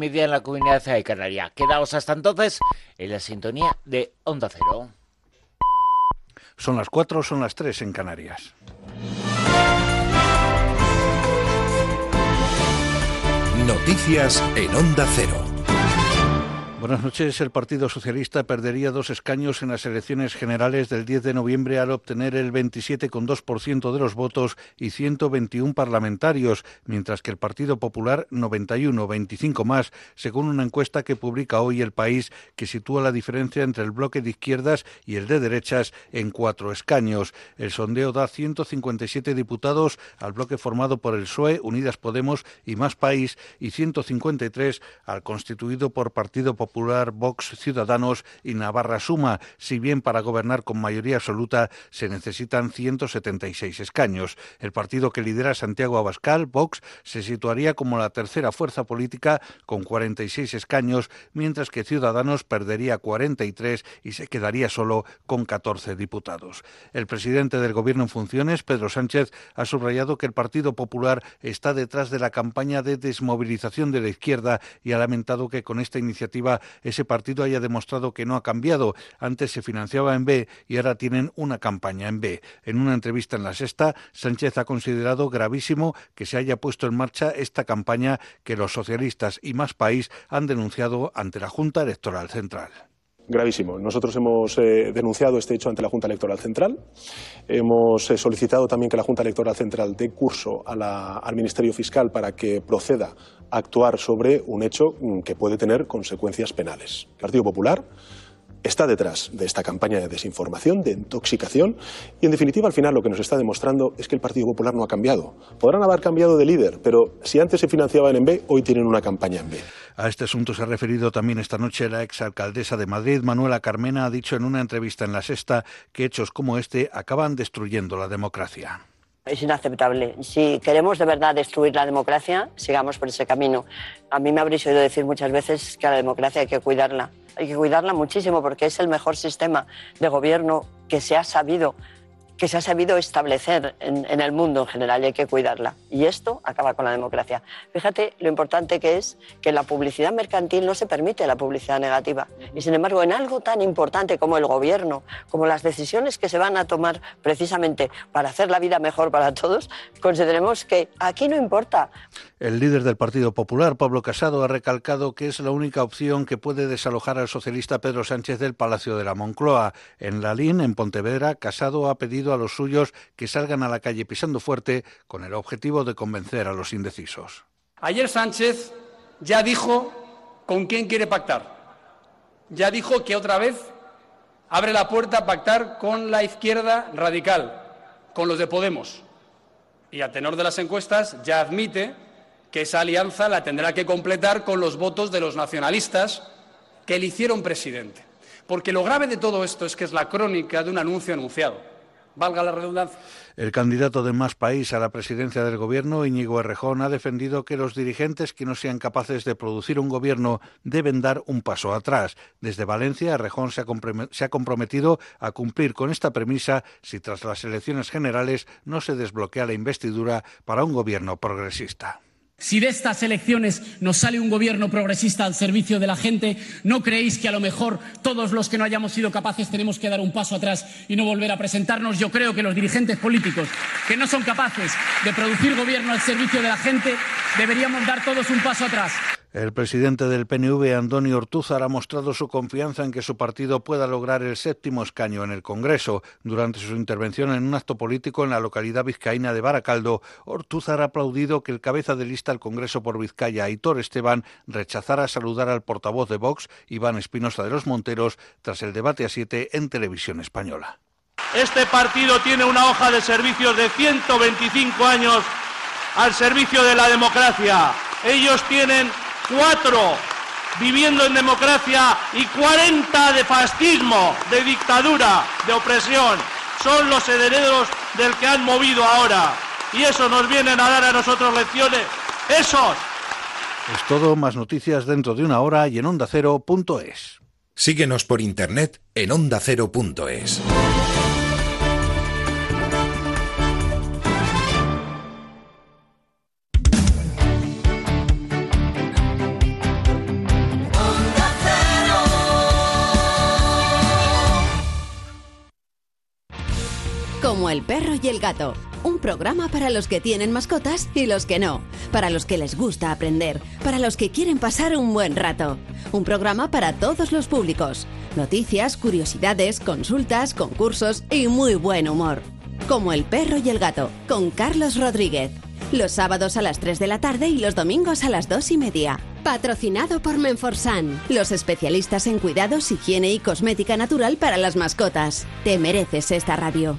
media en la comunidad de Canaria. Quedaos hasta entonces en la sintonía de Onda Cero. Son las cuatro, son las tres en Canarias. Noticias en Onda Cero. Buenas noches. El Partido Socialista perdería dos escaños en las elecciones generales del 10 de noviembre al obtener el 27,2% de los votos y 121 parlamentarios, mientras que el Partido Popular 91, 25 más, según una encuesta que publica hoy El País, que sitúa la diferencia entre el bloque de izquierdas y el de derechas en cuatro escaños. El sondeo da 157 diputados al bloque formado por el PSOE, Unidas Podemos y Más País y 153 al constituido por Partido Popular Popular, Vox, Ciudadanos y Navarra Suma, si bien para gobernar con mayoría absoluta se necesitan 176 escaños. El partido que lidera Santiago Abascal, Vox, se situaría como la tercera fuerza política con 46 escaños, mientras que Ciudadanos perdería 43 y se quedaría solo con 14 diputados. El presidente del Gobierno en funciones, Pedro Sánchez, ha subrayado que el Partido Popular está detrás de la campaña de desmovilización de la izquierda y ha lamentado que con esta iniciativa ese partido haya demostrado que no ha cambiado. Antes se financiaba en B y ahora tienen una campaña en B. En una entrevista en la sexta, Sánchez ha considerado gravísimo que se haya puesto en marcha esta campaña que los socialistas y más país han denunciado ante la Junta Electoral Central gravísimo. Nosotros hemos eh, denunciado este hecho ante la Junta Electoral Central. Hemos eh, solicitado también que la Junta Electoral Central dé curso al Ministerio Fiscal para que proceda actuar sobre un hecho mm, que puede tener consecuencias penales. El Partido Popular está detrás de esta campaña de desinformación, de intoxicación, y en definitiva al final lo que nos está demostrando es que el Partido Popular no ha cambiado. Podrán haber cambiado de líder, pero si antes se financiaban en B, hoy tienen una campaña en B. A este asunto se ha referido también esta noche la exalcaldesa de Madrid, Manuela Carmena, ha dicho en una entrevista en La Sexta que hechos como este acaban destruyendo la democracia. Es inaceptable. Si queremos de verdad destruir la democracia, sigamos por ese camino. A mí me habréis oído decir muchas veces que la democracia hay que cuidarla. Hay que cuidarla muchísimo porque es el mejor sistema de gobierno que se ha sabido que se ha sabido establecer en, el mundo en general y hay que cuidarla. Y esto acaba con la democracia. Fíjate lo importante que es que la publicidad mercantil no se permite la publicidad negativa. Y sin embargo, en algo tan importante como el gobierno, como las decisiones que se van a tomar precisamente para hacer la vida mejor para todos, consideremos que aquí no importa. El líder del Partido Popular, Pablo Casado, ha recalcado que es la única opción que puede desalojar al socialista Pedro Sánchez del Palacio de la Moncloa. En La Lalín, en Pontevedra, Casado ha pedido a los suyos que salgan a la calle pisando fuerte con el objetivo de convencer a los indecisos. Ayer Sánchez ya dijo con quién quiere pactar. Ya dijo que otra vez abre la puerta a pactar con la izquierda radical, con los de Podemos. Y a tenor de las encuestas ya admite que esa alianza la tendrá que completar con los votos de los nacionalistas que le hicieron presidente. Porque lo grave de todo esto es que es la crónica de un anuncio anunciado valga la redundancia. El candidato de Más País a la presidencia del Gobierno, Íñigo Errejón, ha defendido que los dirigentes que no sean capaces de producir un gobierno deben dar un paso atrás. Desde Valencia, Errejón se ha comprometido a cumplir con esta premisa si tras las elecciones generales no se desbloquea la investidura para un gobierno progresista. Si de estas elecciones nos sale un gobierno progresista al servicio de la gente, ¿no creéis que a lo mejor todos los que no hayamos sido capaces tenemos que dar un paso atrás y no volver a presentarnos? Yo creo que los dirigentes políticos que no son capaces de producir gobierno al servicio de la gente deberíamos dar todos un paso atrás. El presidente del PNV, Antonio Ortúzar, ha mostrado su confianza en que su partido pueda lograr el séptimo escaño en el Congreso. Durante su intervención en un acto político en la localidad vizcaína de Baracaldo, Ortúzar ha aplaudido que el cabeza de lista al Congreso por Vizcaya, Aitor Esteban, rechazara saludar al portavoz de Vox, Iván Espinosa de los Monteros, tras el debate a siete en televisión española. Este partido tiene una hoja de servicios de 125 años al servicio de la democracia. Ellos tienen cuatro viviendo en democracia y 40 de fascismo, de dictadura, de opresión. Son los herederos del que han movido ahora. Y eso nos vienen a dar a nosotros lecciones. Esos. Es todo, más noticias dentro de una hora y en ondacero.es. Síguenos por internet en ondacero.es. El perro y el gato. Un programa para los que tienen mascotas y los que no. Para los que les gusta aprender. Para los que quieren pasar un buen rato. Un programa para todos los públicos. Noticias, curiosidades, consultas, concursos y muy buen humor. Como El perro y el gato, con Carlos Rodríguez. Los sábados a las 3 de la tarde y los domingos a las 2 y media. Patrocinado por Menforsan, los especialistas en cuidados, higiene y cosmética natural para las mascotas. Te mereces esta radio.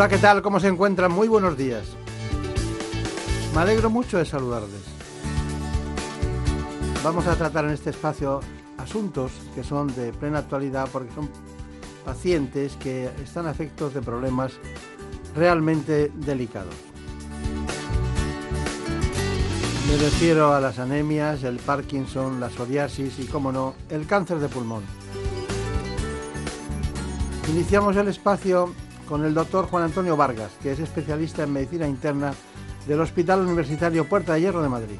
Hola, ¿qué tal? ¿Cómo se encuentran? Muy buenos días. Me alegro mucho de saludarles. Vamos a tratar en este espacio asuntos que son de plena actualidad porque son pacientes que están a efectos de problemas realmente delicados. Me refiero a las anemias, el Parkinson, la psoriasis y, como no, el cáncer de pulmón. Iniciamos el espacio con el doctor Juan Antonio Vargas, que es especialista en medicina interna del Hospital Universitario Puerta de Hierro de Madrid.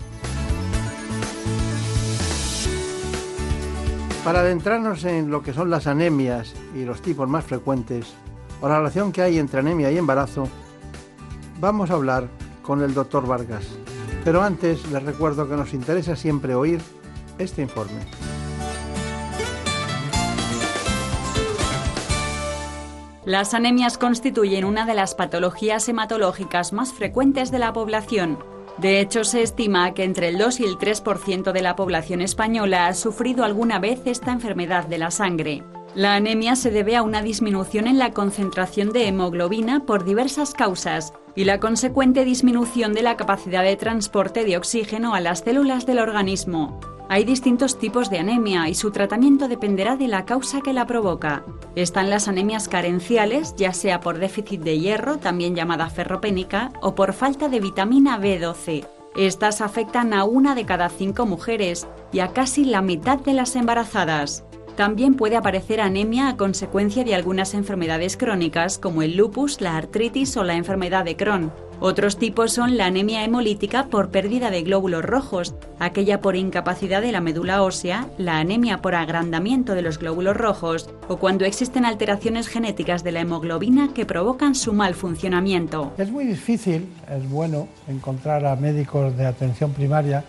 Para adentrarnos en lo que son las anemias y los tipos más frecuentes, o la relación que hay entre anemia y embarazo, vamos a hablar con el doctor Vargas. Pero antes les recuerdo que nos interesa siempre oír este informe. Las anemias constituyen una de las patologías hematológicas más frecuentes de la población. De hecho, se estima que entre el 2 y el 3% de la población española ha sufrido alguna vez esta enfermedad de la sangre. La anemia se debe a una disminución en la concentración de hemoglobina por diversas causas y la consecuente disminución de la capacidad de transporte de oxígeno a las células del organismo. Hay distintos tipos de anemia y su tratamiento dependerá de la causa que la provoca. Están las anemias carenciales, ya sea por déficit de hierro, también llamada ferropénica, o por falta de vitamina B12. Estas afectan a una de cada cinco mujeres y a casi la mitad de las embarazadas. También puede aparecer anemia a consecuencia de algunas enfermedades crónicas como el lupus, la artritis o la enfermedad de Crohn. Otros tipos son la anemia hemolítica por pérdida de glóbulos rojos, aquella por incapacidad de la médula ósea, la anemia por agrandamiento de los glóbulos rojos o cuando existen alteraciones genéticas de la hemoglobina que provocan su mal funcionamiento. Es muy difícil, es bueno encontrar a médicos de atención primaria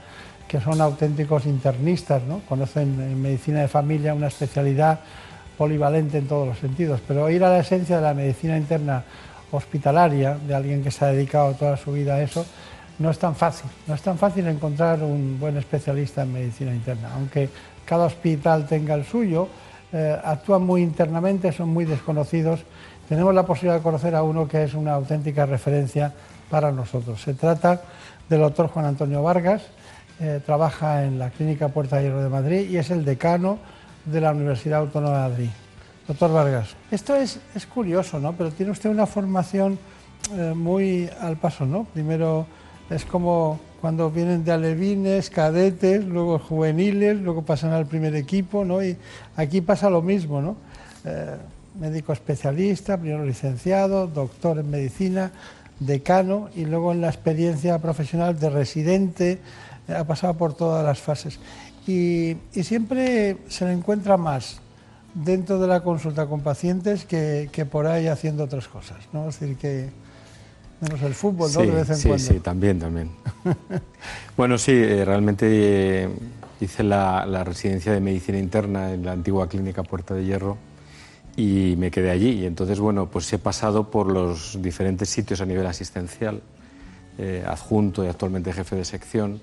que son auténticos internistas, ¿no? conocen en medicina de familia una especialidad polivalente en todos los sentidos, pero ir a la esencia de la medicina interna hospitalaria, de alguien que se ha dedicado toda su vida a eso, no es tan fácil. No es tan fácil encontrar un buen especialista en medicina interna. Aunque cada hospital tenga el suyo, eh, actúan muy internamente, son muy desconocidos. Tenemos la posibilidad de conocer a uno que es una auténtica referencia para nosotros. Se trata del doctor Juan Antonio Vargas, eh, trabaja en la Clínica Puerta de Hierro de Madrid y es el decano de la Universidad Autónoma de Madrid. Doctor Vargas, esto es, es curioso, ¿no? Pero tiene usted una formación eh, muy al paso, ¿no? Primero es como cuando vienen de alevines, cadetes, luego juveniles, luego pasan al primer equipo, ¿no? Y aquí pasa lo mismo, ¿no? Eh, médico especialista, primero licenciado, doctor en medicina, decano y luego en la experiencia profesional de residente, ha pasado por todas las fases. y, y siempre se le encuentra más dentro de la consulta con pacientes que, que por ahí haciendo otras cosas, ¿no? Es decir, que menos el fútbol, ¿no? Sí, de vez en sí, cuando. sí, también, también. bueno, sí, eh, realmente eh, hice la, la residencia de medicina interna en la antigua clínica Puerta de Hierro y me quedé allí. Y entonces, bueno, pues he pasado por los diferentes sitios a nivel asistencial, eh, adjunto y actualmente jefe de sección,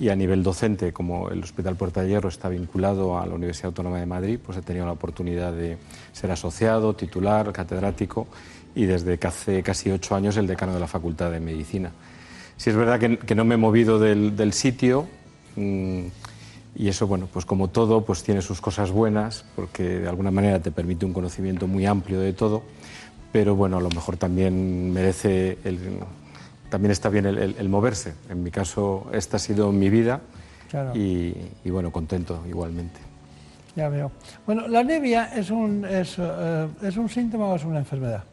y a nivel docente, como el Hospital Puerta de Hierro está vinculado a la Universidad Autónoma de Madrid, pues he tenido la oportunidad de ser asociado, titular, catedrático y desde que hace casi ocho años el decano de la Facultad de Medicina. Si es verdad que, no me he movido del, del sitio mmm, y eso, bueno, pues como todo, pues tiene sus cosas buenas porque de alguna manera te permite un conocimiento muy amplio de todo, pero bueno, a lo mejor también merece el, también está bien el, el, el, moverse. En mi caso, esta ha sido mi vida Claro. y, y, bueno, contento igualmente. Ya veo. Bueno, ¿la anemia es un, es, eh, es un síntoma o es una enfermedad?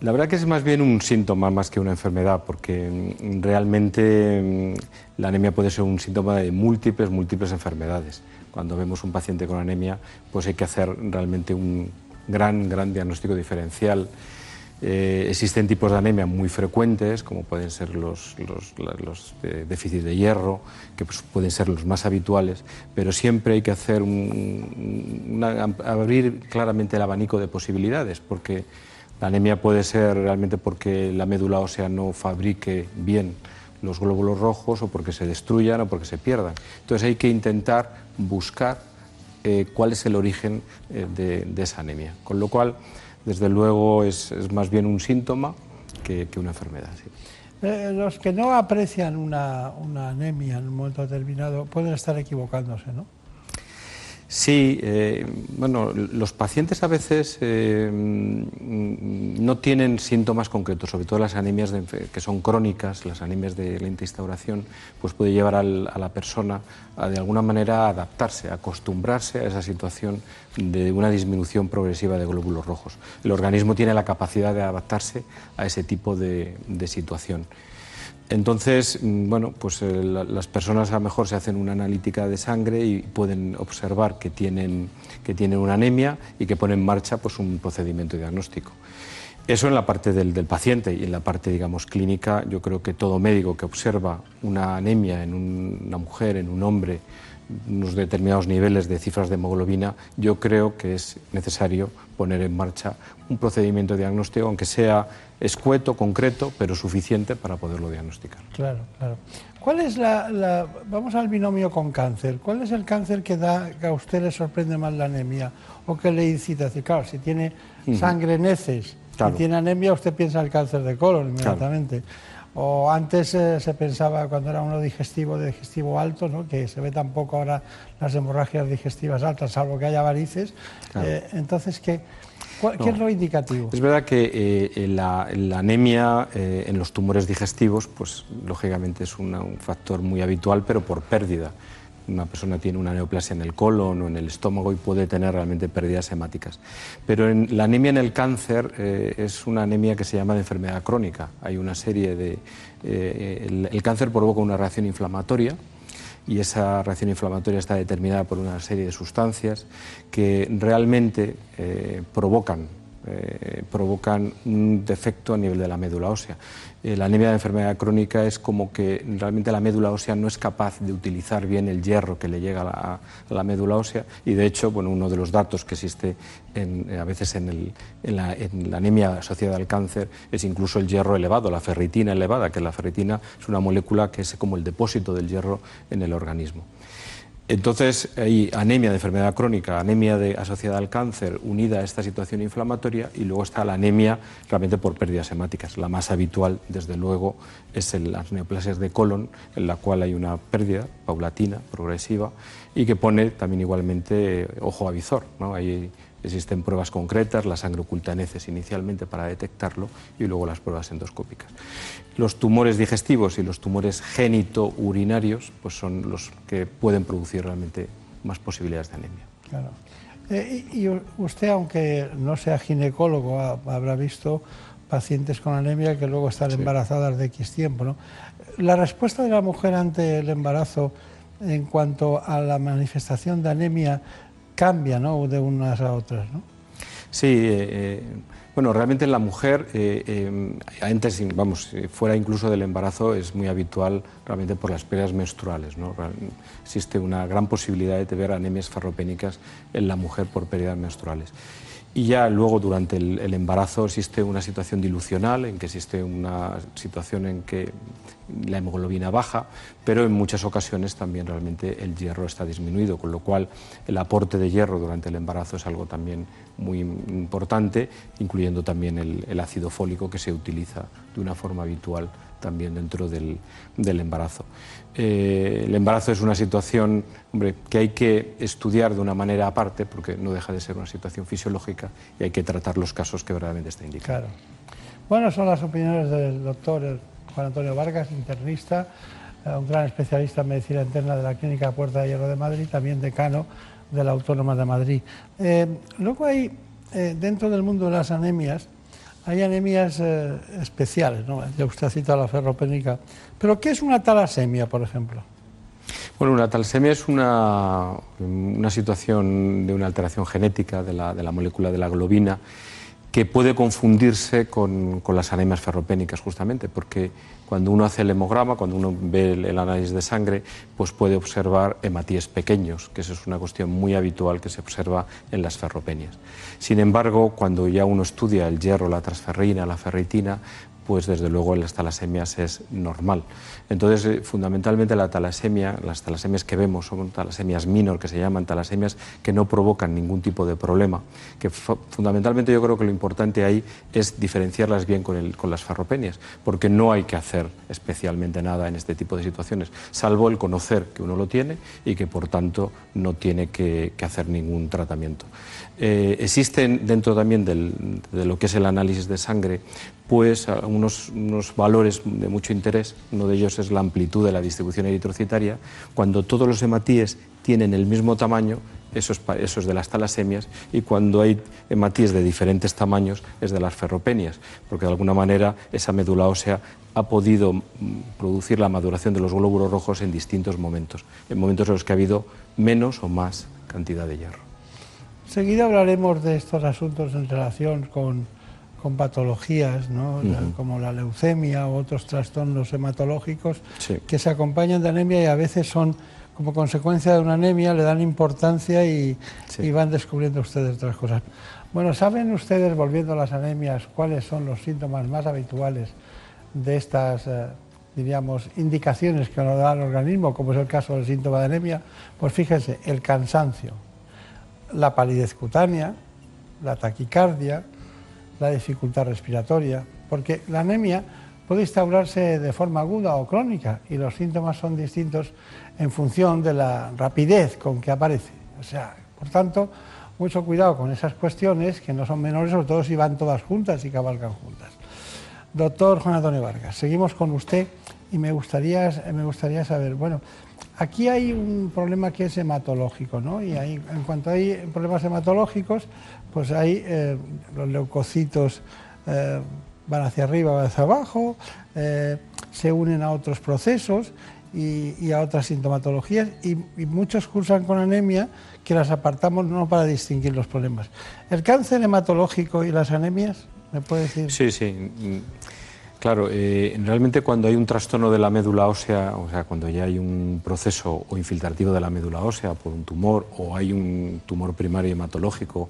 La verdad que es más bien un síntoma más que una enfermedad, porque mm, realmente mm, la anemia puede ser un síntoma de múltiples, múltiples enfermedades. Cuando vemos un paciente con anemia, pues hay que hacer realmente un gran, gran diagnóstico diferencial. Eh, existen tipos de anemia muy frecuentes, como pueden ser los, eh, déficits de hierro, que pues, pueden ser los más habituales, pero siempre hay que hacer un, abrir claramente el abanico de posibilidades, porque la anemia puede ser realmente porque la médula ósea no fabrique bien los glóbulos rojos o porque se destruyan o porque se pierdan. Entonces hay que intentar buscar eh, cuál es el origen de, de esa anemia. Con lo cual, desde luego es, más bien un síntoma que, una enfermedad. Eh, los que no aprecian una, anemia en un momento determinado pueden estar equivocándose, ¿no? Sí, eh, bueno, los pacientes a veces eh, no tienen síntomas concretos, sobre todo las anemias de, que son crónicas, las anemias de lenta instauración, pues puede llevar al, a la persona a de alguna manera adaptarse, acostumbrarse a esa situación de una disminución progresiva de glóbulos rojos. El organismo tiene la capacidad de adaptarse a ese tipo de, de situación. Entonces, bueno, pues eh, la, las personas a lo mejor se hacen una analítica de sangre y pueden observar que tienen, que tienen una anemia y que ponen en marcha pues, un procedimiento diagnóstico. Eso en la parte del, del, paciente y en la parte, digamos, clínica, yo creo que todo médico que observa una anemia en un, una mujer, en un hombre, unos determinados niveles de cifras de hemoglobina, yo creo que es necesario poner en marcha un procedimiento diagnóstico, aunque sea escueto, concreto, pero suficiente para poderlo diagnosticar. Claro, claro. ¿Cuál es la, la, vamos al binomio con cáncer, cuál es el cáncer que da que a usted le sorprende más la anemia o que le incita decir, claro, si tiene sangre en heces claro. y tiene anemia, usted piensa el cáncer de colon inmediatamente. Claro. O antes eh, se pensaba cuando era uno digestivo, de digestivo alto, ¿no? que se ve tampoco ahora las hemorragias digestivas altas, salvo que haya varices. Claro. Eh, entonces, ¿qué, ¿qué no. es lo indicativo? Es verdad que eh, la, la, anemia eh, en los tumores digestivos, pues lógicamente es una, un factor muy habitual, pero por pérdida una persona tiene una neoplasia en el colon o en el estómago y puede tener realmente pérdidas hemáticas. Pero en, la anemia en el cáncer eh, es una anemia que se llama de enfermedad crónica. Hay una serie de... Eh, el, cáncer provoca una reacción inflamatoria y esa reacción inflamatoria está determinada por una serie de sustancias que realmente eh, provocan provocan un defecto a nivel de la médula ósea. Eh, la anemia de enfermedad crónica es como que realmente la médula ósea no es capaz de utilizar bien el hierro que le llega a la, médula ósea y de hecho bueno, uno de los datos que existe en, a veces en, la, en, la, anemia asociada al cáncer es incluso el hierro elevado, la ferritina elevada, que la ferritina es una molécula que es como el depósito del hierro en el organismo. Entonces, hay anemia de enfermedad crónica, anemia asociada al cáncer unida a esta situación inflamatoria y luego está la anemia realmente por pérdidas hemáticas. La más habitual, desde luego, es el, las neoplasias de colon, en la cual hay una pérdida paulatina, progresiva, y que pone también igualmente ojo a visor. ¿no? Existen pruebas concretas, la sangre oculta en heces inicialmente para detectarlo y luego las pruebas endoscópicas. Los tumores digestivos y los tumores genito-urinarios pues son los que pueden producir realmente más posibilidades de anemia. Claro. Eh, y usted, aunque no sea ginecólogo, habrá visto pacientes con anemia que luego están embarazadas de X tiempo. ¿no? La respuesta de la mujer ante el embarazo en cuanto a la manifestación de anemia cambia ¿no? de unas a otras. ¿no? Sí, eh, eh, bueno, realmente en la mujer, eh, antes, vamos, fuera incluso del embarazo, es muy habitual realmente por las pérdidas menstruales. ¿no? Existe una gran posibilidad de tener anemias ferropénicas en la mujer por pérdidas menstruales. Y ya luego durante el, embarazo existe una situación dilucional, en que existe una situación en que la hemoglobina baja, pero en muchas ocasiones también realmente el hierro está disminuido, con lo cual el aporte de hierro durante el embarazo es algo también muy importante, incluyendo también el, ácido fólico que se utiliza de una forma habitual también dentro del, embarazo. Eh, el embarazo es una situación hombre, que hay que estudiar de una manera aparte, porque no deja de ser una situación fisiológica y hay que tratar los casos que verdaderamente está indicado. Claro. Bueno, son las opiniones del doctor Juan Antonio Vargas, internista, eh, un gran especialista en medicina interna de la Clínica Puerta de Hierro de Madrid, también decano de la Autónoma de Madrid. Eh, luego hay, eh, dentro del mundo de las anemias, hay anemias especiales, ¿no? Ya usted ha citado la ferropénica. ¿Pero qué es una talasemia, por ejemplo? Bueno, una talasemia es una, una situación de una alteración genética de la, de la molécula de la globina que puede confundirse con, las anemias ferropénicas justamente, porque cuando uno hace el hemograma, cuando uno ve el, análisis de sangre, pues puede observar hematíes pequeños, que eso es una cuestión muy habitual que se observa en las ferropenias. Sin embargo, cuando ya uno estudia el hierro, la transferrina, la ferritina, pues desde luego en las talasemias es normal. Entonces, eh, fundamentalmente la talasemia, las talasemias que vemos son talasemias minor, que se llaman talasemias que no provocan ningún tipo de problema. Que fundamentalmente yo creo que lo importante ahí es diferenciarlas bien con, con las farropenias, porque no hay que hacer especialmente nada en este tipo de situaciones, salvo el conocer que uno lo tiene y que por tanto no tiene que, hacer ningún tratamiento. Eh, existen dentro también de lo que es el análisis de sangre pues unos, unos, valores de mucho interés. Uno de ellos es la amplitud de la distribución eritrocitaria. Cuando todos los hematíes tienen el mismo tamaño, eso es, de las talasemias, y cuando hay hematíes de diferentes tamaños, es de las ferropenias, porque de alguna manera esa médula ósea ha podido mm, producir la maduración de los glóbulos rojos en distintos momentos, en momentos en los que ha habido menos o más cantidad de hierro. Seguida hablaremos de estos asuntos en relación con con patologías ¿no? como la leucemia u otros trastornos hematológicos que se acompañan de anemia y a veces son como consecuencia de una anemia, le dan importancia y, van descubriendo ustedes otras cosas. Bueno, ¿saben ustedes, volviendo a las anemias, cuáles son los síntomas más habituales de estas, eh, diríamos, indicaciones que nos da el organismo, como es el caso del síntoma de anemia? Pues fíjense, el cansancio, la palidez cutánea, la taquicardia, la dificultad respiratoria, porque la anemia puede instaurarse de forma aguda o crónica y los síntomas son distintos en función de la rapidez con que aparece. O sea, por tanto, mucho cuidado con esas cuestiones que no son menores, sobre todo si van todas juntas y cabalgan juntas. Doctor Juan Antonio Vargas, seguimos con usted y me gustaría, me gustaría saber, bueno, aquí hay un problema que es hematológico, ¿no? Y en cuanto hay problemas hematológicos, pues ahí eh, los leucocitos eh, van hacia arriba, van hacia abajo, eh, se unen a otros procesos y, a otras sintomatologías y, muchos cursan con anemia que las apartamos no para distinguir los problemas. ¿El cáncer hematológico y las anemias? ¿Me puede decir? Sí, sí. Claro, realmente cuando hay un trastorno de la médula ósea, o sea, cuando ya hay un proceso o infiltrativo de la médula ósea por un tumor o hay un tumor primario hematológico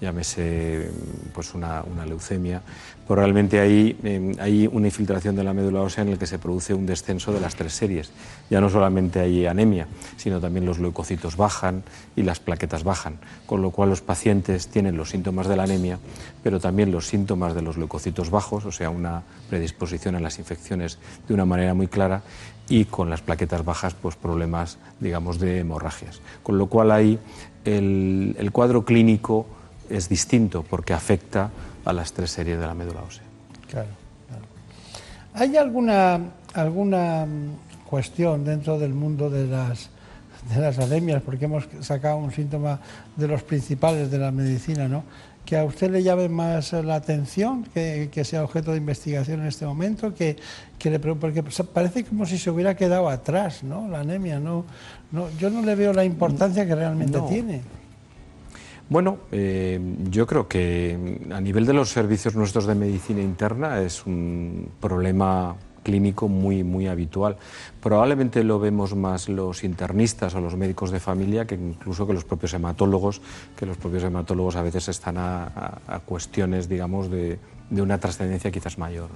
llámese pues una, leucemia, pues realmente ahí em, hay una infiltración de la médula ósea en el que se produce un descenso de las tres series. Ya no solamente hay anemia, sino también los leucocitos bajan y las plaquetas bajan, con lo cual los pacientes tienen los síntomas de la anemia, pero también los síntomas de los leucocitos bajos, o sea, una predisposición a las infecciones de una manera muy clara, y con las plaquetas bajas, pues problemas, digamos, de hemorragias. Con lo cual ahí el cuadro clínico es distinto porque afecta a las tres series de la médula ósea. Claro, ¿Hay alguna, alguna mm, cuestión dentro del mundo de las, de las anemias, porque hemos sacado un síntoma de los principales de la medicina, ¿no? que a usted le llame más la atención, que, sea objeto de investigación en este momento, que, que le, porque parece como si se hubiera quedado atrás, ¿no? La anemia, no, no, yo no le veo la importancia que realmente tiene. Bueno, eh, yo creo que a nivel de los servicios nuestros de medicina interna es un problema clínico muy, muy habitual. Probablemente lo vemos más los internistas o los médicos de familia que incluso que los propios hematólogos, que los propios hematólogos a veces están a, cuestiones, digamos, de, una trascendencia quizás mayor.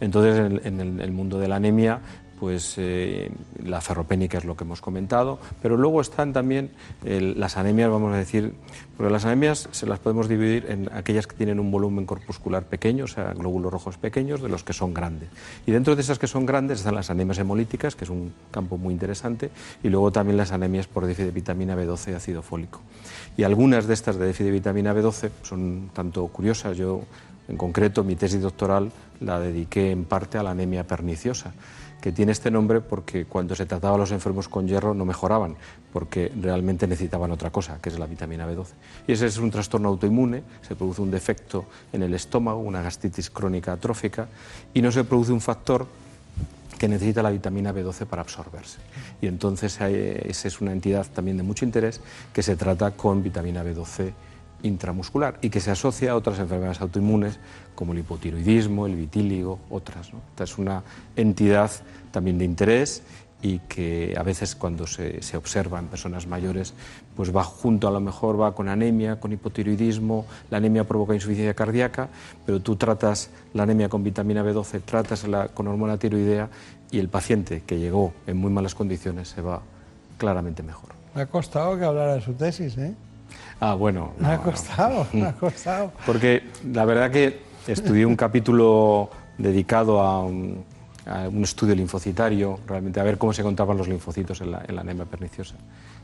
Entonces, en, el, mundo de la anemia, pues eh, la ferropénica es lo que hemos comentado, pero luego están también las anemias, vamos a decir, porque las anemias se las podemos dividir en aquellas que tienen un volumen corpuscular pequeño, o sea, glóbulos rojos pequeños, de los que son grandes. Y dentro de esas que son grandes están las anemias hemolíticas, que es un campo muy interesante, y luego también las anemias por déficit de vitamina B12 y ácido fólico. Y algunas de estas de déficit de vitamina B12 son tanto curiosas, yo en concreto mi tesis doctoral la dediqué en parte a la anemia perniciosa que tiene este nombre porque cuando se trataba a los enfermos con hierro no mejoraban, porque realmente necesitaban otra cosa, que es la vitamina B12. Y ese es un trastorno autoinmune, se produce un defecto en el estómago, una gastritis crónica atrófica, y no se produce un factor que necesita la vitamina B12 para absorberse. Y entonces esa es una entidad también de mucho interés que se trata con vitamina B12 intramuscular y que se asocia a otras enfermedades autoinmunes como el hipotiroidismo, el vitíligo, otras. Esta es una entidad también de interés y que a veces cuando se, observa en personas mayores, pues va junto, a lo mejor va con anemia, con hipotiroidismo, la anemia provoca insuficiencia cardíaca, pero tú tratas la anemia con vitamina B12, tratas la, con hormona tiroidea y el paciente que llegó en muy malas condiciones se va claramente mejor. Me ha costado que hablara de su tesis, ¿eh? Ah, bueno. me ha costado, me ha costado. Porque la verdad que estudié un capítulo dedicado a un, estudio linfocitario, realmente a ver cómo se contaban los linfocitos en la, anemia perniciosa.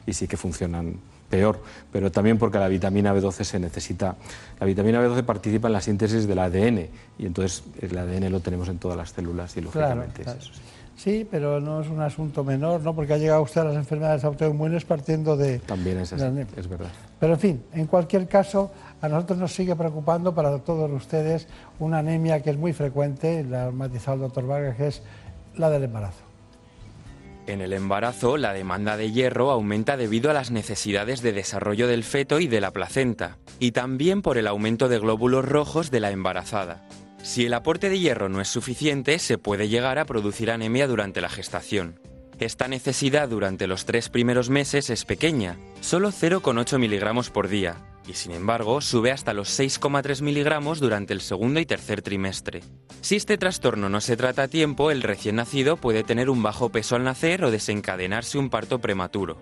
Y sí que funcionan peor, pero también porque la vitamina B12 se necesita. La vitamina B12 participa en la síntesis del ADN y entonces el ADN lo tenemos en todas las células y lógicamente es eso. Sí, pero no es un asunto menor, ¿no? Porque ha llegado usted a las enfermedades autoinmunes partiendo de... También es así, es verdad. Pero en fin, en cualquier caso, a nosotros nos sigue preocupando para todos ustedes una anemia que es muy frecuente, la ha matizado el doctor Vargas, que es la del embarazo. En el embarazo, la demanda de hierro aumenta debido a las necesidades de desarrollo del feto y de la placenta, y también por el aumento de glóbulos rojos de la embarazada. Si el aporte de hierro no es suficiente, se puede llegar a producir anemia durante la gestación. Esta necesidad durante los tres primeros meses es pequeña, solo 0,8 miligramos por día, y sin embargo sube hasta los 6,3 miligramos durante el segundo y tercer trimestre. Si este trastorno no se trata a tiempo, el recién nacido puede tener un bajo peso al nacer o desencadenarse un parto prematuro.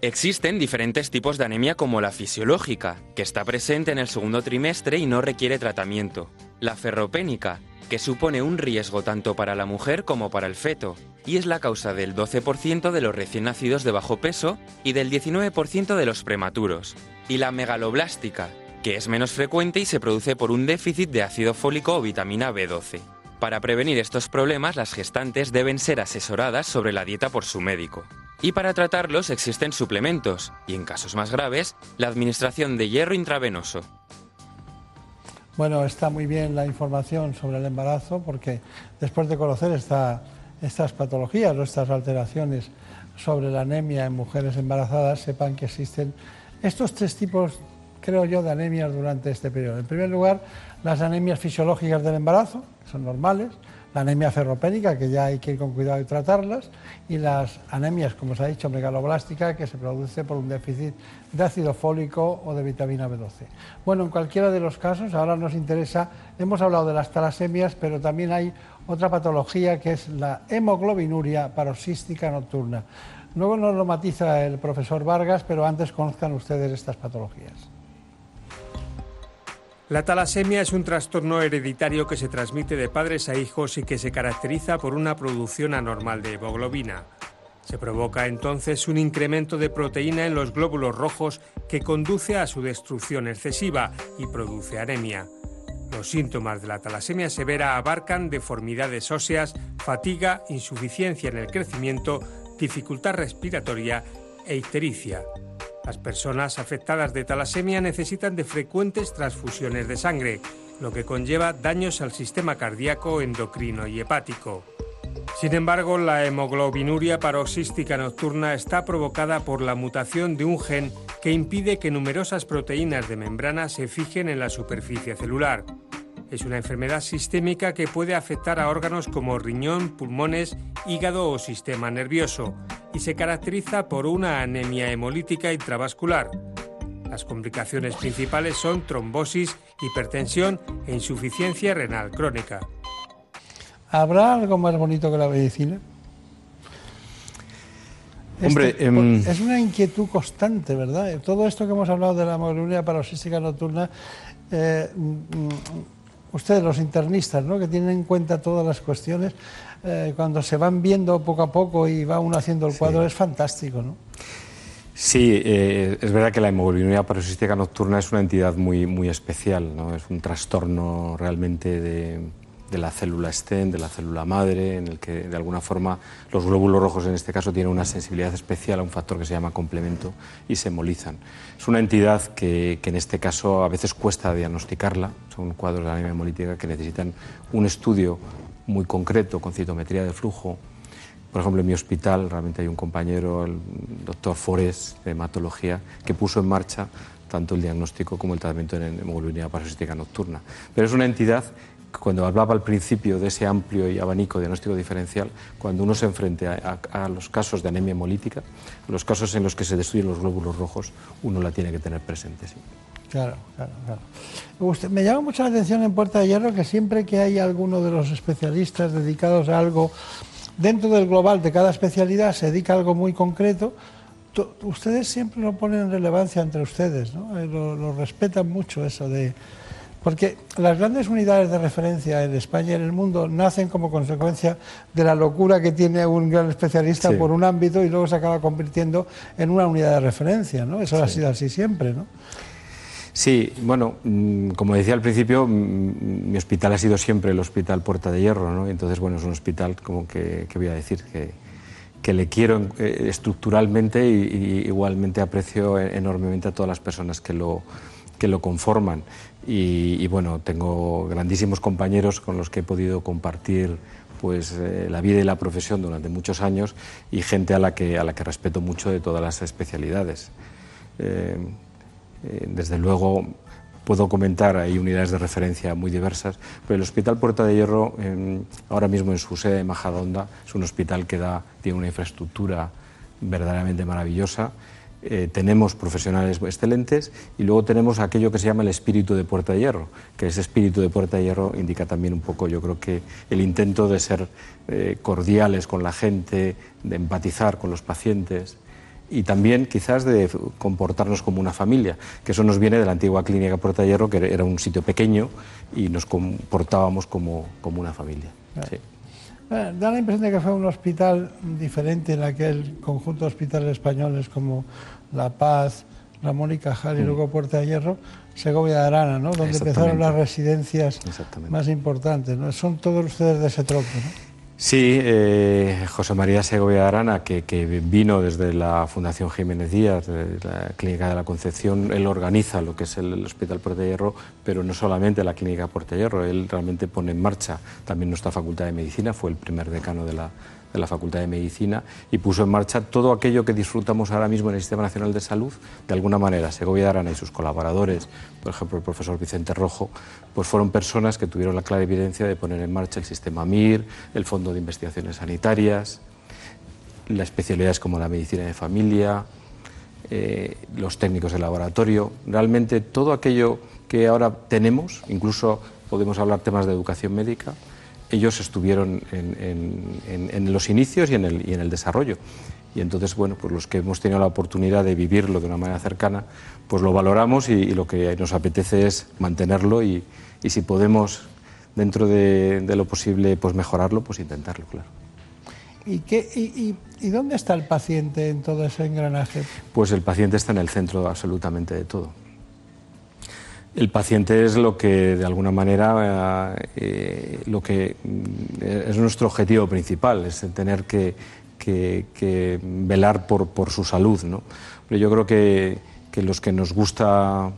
Existen diferentes tipos de anemia como la fisiológica, que está presente en el segundo trimestre y no requiere tratamiento, la ferropénica, que supone un riesgo tanto para la mujer como para el feto, y es la causa del 12% de los recién nacidos de bajo peso y del 19% de los prematuros, y la megaloblástica, que es menos frecuente y se produce por un déficit de ácido fólico o vitamina B12. Para prevenir estos problemas, las gestantes deben ser asesoradas sobre la dieta por su médico. Y para tratarlos existen suplementos, y en casos más graves, la administración de hierro intravenoso. Bueno, está muy bien la información sobre el embarazo porque después de conocer estas patologías o estas alteraciones sobre la anemia en mujeres embarazadas, sepan que existen estos tres tipos, creo yo, de anemias durante este periodo. En primer lugar, las anemias fisiológicas del embarazo, que son normales, la anemia ferropénica, que ya hay que ir con cuidado y tratarlas, y las anemias, como se ha dicho, megaloblástica, que se produce por un déficit de ácido fólico o de vitamina B12. Bueno, en cualquiera de los casos, ahora nos interesa, hemos hablado de las talasemias, pero también hay otra patología que es la hemoglobinuria paroxística nocturna. Luego nos lo matiza el profesor Vargas, pero antes conozcan ustedes estas patologías. La talasemia es un trastorno hereditario que se transmite de padres a hijos y que se caracteriza por una producción anormal de hemoglobina. Se provoca entonces un incremento de proteína en los glóbulos rojos que conduce a su destrucción excesiva y produce anemia. Los síntomas de la talasemia severa abarcan deformidades óseas, fatiga, insuficiencia en el crecimiento, dificultad respiratoria e ictericia. Las personas afectadas de talasemia necesitan de frecuentes transfusiones de sangre, lo que conlleva daños al sistema cardíaco, endocrino y hepático. Sin embargo, la hemoglobinuria paroxística nocturna está provocada por la mutación de un gen que impide que numerosas proteínas de membrana se fijen en la superficie celular. Es una enfermedad sistémica que puede afectar a órganos como riñón, pulmones, hígado o sistema nervioso y se caracteriza por una anemia hemolítica intravascular. Las complicaciones principales son trombosis, hipertensión e insuficiencia renal crónica. ¿Habrá algo más bonito que la medicina? Hombre, Este, em, es una inquietud constante, ¿verdad? Todo esto que hemos hablado de la hemoglobinuria paroxística nocturna, eh, mm, ustedes, los internistas, ¿no? que tienen en cuenta todas las cuestiones, eh, cuando se van viendo poco a poco y va uno haciendo el cuadro, es fantástico, ¿no? Sí, eh, es verdad que la hemoglobinuria paroxística nocturna es una entidad muy, muy especial, ¿no? es un trastorno realmente de, de la célula stem, de la célula madre, en el que de alguna forma los glóbulos rojos en este caso tienen una sensibilidad especial a un factor que se llama complemento y se hemolizan. Es una entidad que, que en este caso a veces cuesta diagnosticarla, son cuadros de anemia hemolítica que necesitan un estudio muy concreto con citometría de flujo. Por ejemplo, en mi hospital realmente hay un compañero, el doctor Forés, de hematología, que puso en marcha tanto el diagnóstico como el tratamiento en hemoglobinuria paroxística nocturna. Pero es una entidad cuando hablaba al principio de ese amplio y abanico diagnóstico diferencial, cuando uno se enfrenta a, a, los casos de anemia hemolítica, los casos en los que se destruyen los glóbulos rojos, uno la tiene que tener presente. Sí. Claro, claro, claro. Usted, me llama mucho la atención en Puerta de Hierro que siempre que hay alguno de los especialistas dedicados a algo, dentro del global de cada especialidad se dedica a algo muy concreto, ustedes siempre lo ponen en relevancia entre ustedes, ¿no? Eh, lo, lo respetan mucho eso de porque las grandes unidades de referencia en España y en el mundo nacen como consecuencia de la locura que tiene un gran especialista Sí. por un ámbito y luego se acaba convirtiendo en una unidad de referencia, ¿no? Eso ha sido así siempre, ¿no? Sí, bueno, mm, como decía al principio, mm, mi hospital ha sido siempre el Hospital Puerta de Hierro, ¿no? Entonces, bueno, es un hospital, como que, que voy a decir, que, que le quiero eh, estructuralmente y, y igualmente aprecio e- enormemente a todas las personas que lo, que lo conforman. Y, bueno, tengo grandísimos compañeros con los que he podido compartir pues eh, la vida y la profesión durante muchos años y gente a la que, a la que respeto mucho de todas las especialidades. Eh, eh, desde luego puedo comentar, hay unidades de referencia muy diversas, pero el Hospital Puerta de Hierro, ahora mismo en su sede de Majadahonda, es un hospital que da, tiene una infraestructura verdaderamente maravillosa. Eh, tenemos profesionales excelentes y luego tenemos aquello que se llama el espíritu de Puerta de Hierro, que ese espíritu de Puerta de Hierro indica también un poco, yo creo que el intento de ser eh, cordiales con la gente, de empatizar con los pacientes y también quizás de comportarnos como una familia, que eso nos viene de la antigua clínica Puerta de Hierro, que era un sitio pequeño y nos comportábamos como, como una familia. Sí. Bueno, da la impresión de que fue un hospital diferente en aquel conjunto de hospitales españoles como La Paz, Ramón y Cajal y Mm. luego Puerta de Hierro, Segovia de Arana, ¿no? donde empezaron las residencias más importantes. ¿no? Son todos ustedes de ese tropo. ¿no? Sí, eh, José María Segovia de Arana, que, que vino desde la Fundación Jiménez Díaz, de la Clínica de la Concepción, él organiza lo que es el, el Hospital Puerta de Hierro, pero no solamente la Clínica Puerta de Hierro, él realmente pone en marcha también nuestra Facultad de Medicina, fue el primer decano de la, de la Facultad de Medicina y puso en marcha todo aquello que disfrutamos ahora mismo en el Sistema Nacional de Salud, de alguna manera. Segovia de Arana y sus colaboradores, por ejemplo el profesor Vicente Rojo, pues fueron personas que tuvieron la clara evidencia de poner en marcha el sistema MIR, el Fondo de Investigaciones Sanitarias, las especialidades como la medicina de familia, eh, los técnicos de laboratorio, realmente todo aquello que ahora tenemos, incluso podemos hablar temas de educación médica, ellos estuvieron en, en- en- en los inicios y en, el, y en el desarrollo. Y entonces, bueno, pues los que hemos tenido la oportunidad de vivirlo de una manera cercana, pues lo valoramos y, y lo que nos apetece es mantenerlo y, y si podemos, dentro de, de lo posible, pues mejorarlo, pues intentarlo, claro. ¿Y, qué, y, y- y dónde está el paciente en todo ese engranaje? Pues el paciente está en el centro absolutamente de todo. El paciente es lo que, de alguna manera, eh, lo que mm, es nuestro objetivo principal, es tener que, velar por, por, su salud. ¿no? Pero yo creo que los que nos gusta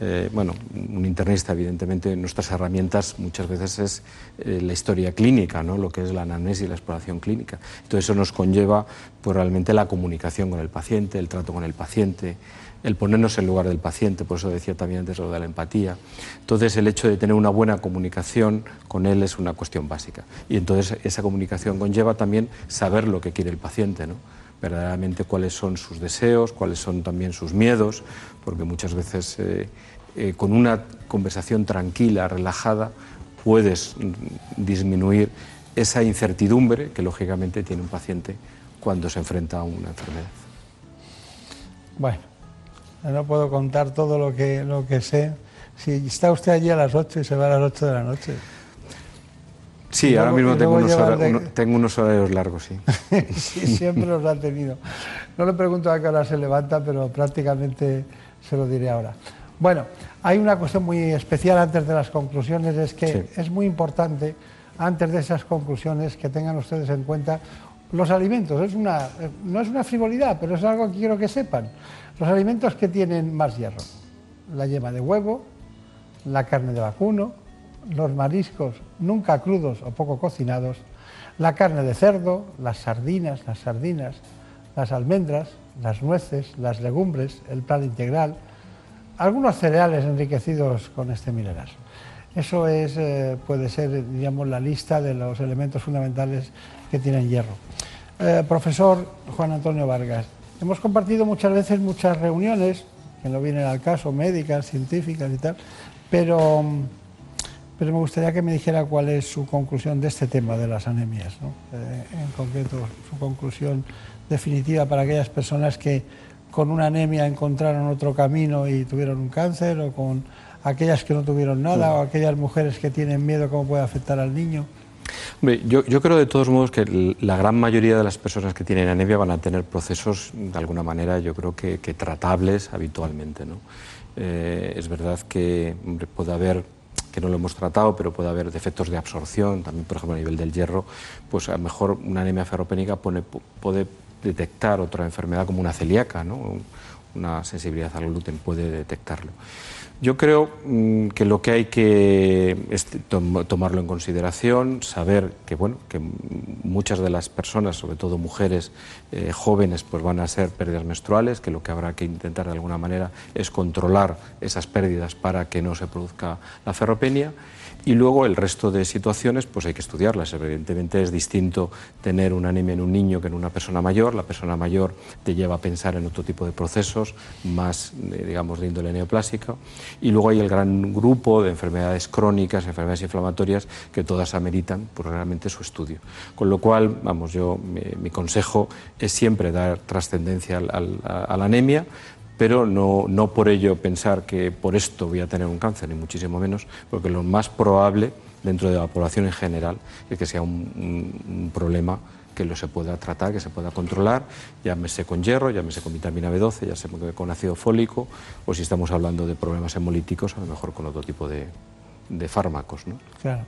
eh, bueno, un internista, evidentemente, nuestras herramientas muchas veces es eh, la historia clínica, ¿no? lo que es la anamnesis y la exploración clínica. Entonces, eso nos conlleva pues, realmente la comunicación con el paciente, el trato con el paciente, el ponernos en lugar del paciente, por eso decía también antes lo de la empatía. Entonces, el hecho de tener una buena comunicación con él es una cuestión básica. Y entonces, esa comunicación conlleva también saber lo que quiere el paciente, ¿no? Verdaderamente cuáles son sus deseos, cuáles son también sus miedos, porque muchas veces eh, eh, con una conversación tranquila, relajada, puedes disminuir esa incertidumbre que lógicamente tiene un paciente cuando se enfrenta a una enfermedad. Bueno, no puedo contar todo lo que, lo que sé. Si está usted allí a las 8 y se va a las 8 de la noche. Sí, ahora mismo tengo unos, horarios, largos, sí. sí, siempre los ha tenido. No le pregunto a qué hora se levanta, pero prácticamente se lo diré ahora. Bueno, hay una cuestión muy especial antes de las conclusiones, es que es muy importante, antes de esas conclusiones, que tengan ustedes en cuenta los alimentos. Es una, no es una frivolidad, pero es algo que quiero que sepan. Los alimentos que tienen más hierro. La yema de huevo, la carne de vacuno, los mariscos nunca crudos o poco cocinados, la carne de cerdo, las sardinas, las sardinas, las almendras, las nueces, las legumbres, el plan integral, algunos cereales enriquecidos con este mineral. Eso es, eh, puede ser, digamos, la lista de los elementos fundamentales que tienen hierro. Eh, profesor Juan Antonio Vargas, hemos compartido muchas veces muchas reuniones, que no vienen al caso, médicas, científicas y tal, pero pero me gustaría que me dijera cuál es su conclusión de este tema de las anemias, eh, en concreto su conclusión definitiva para aquellas personas que con una anemia encontraron otro camino y tuvieron un cáncer, o con aquellas que no tuvieron nada, o aquellas mujeres que tienen miedo, cómo puede afectar al niño. yo, yo, creo de todos modos que la gran mayoría de las personas que tienen anemia van a tener procesos, de alguna manera, yo creo que, tratables habitualmente. ¿no? Eh, es verdad que puede haber que no lo hemos tratado, pero puede haber defectos de absorción, también por ejemplo a nivel del hierro, pues a lo mejor una anemia ferropénica puede detectar otra enfermedad como una celíaca, ¿no? una sensibilidad al gluten puede detectarlo. Yo creo mm, que lo que hay que es tomarlo en consideración, saber que bueno que muchas de las personas, sobre todo mujeres eh, jóvenes, pues van a ser pérdidas menstruales, que lo que habrá que intentar de alguna manera es controlar esas pérdidas para que no se produzca la ferropenia y luego el resto de situaciones, pues hay que estudiarlas. Evidentemente es distinto tener una anemia en un niño que en una persona mayor. La persona mayor te lleva a pensar en otro tipo de procesos, más, eh, digamos, de índole neoplásica. Y luego hay el gran grupo de enfermedades crónicas, enfermedades inflamatorias, que todas ameritan pues, realmente su estudio. Con lo cual, vamos, yo, mi, consejo es siempre dar trascendencia a la anemia, pero no, no por ello pensar que por esto voy a tener un cáncer, ni muchísimo menos, porque lo más probable dentro de la población en general es que sea un, problema que lo se pueda tratar, que se pueda controlar, llámese con hierro, llámese con vitamina B12, ya sea con ácido fólico, o si estamos hablando de problemas hemolíticos, a lo mejor con otro tipo de, de fármacos. ¿no? Claro.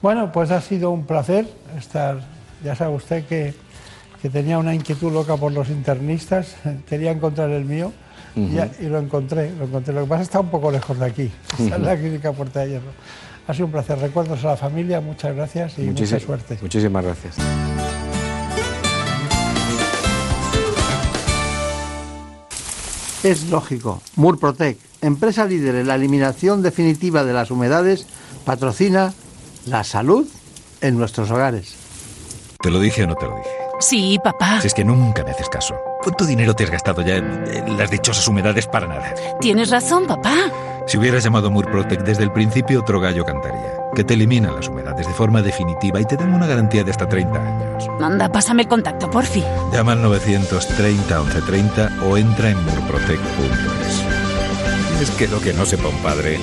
Bueno, pues ha sido un placer estar, ya sabe usted que que tenía una inquietud loca por los internistas, quería encontrar el mío y, lo encontré, lo encontré. Lo que pasa es que está un poco lejos de aquí, está en la clínica Puerta de Hierro. Ha sido un placer. Recuerdos a la familia, muchas gracias y mucha suerte. Muchísimas gracias. Es lógico. Murprotec, empresa líder en la eliminación definitiva de las humedades, patrocina la salud en nuestros hogares. ¿Te lo dije o no te lo dije? Sí, papá. Si es que nunca me haces caso. ¿Cuánto dinero te has gastado ya en, las dichosas humedades para nada? Tienes razón, papá. Si hubieras llamado Murprotec desde el principio, otro gallo cantaría. Que te eliminan las humedades de forma definitiva y te dan una garantía de hasta 30 años. Anda, pásame el contacto, porfi. Llama al 930 1130 o entra en murprotec.es. Es que lo que no sepa un padre.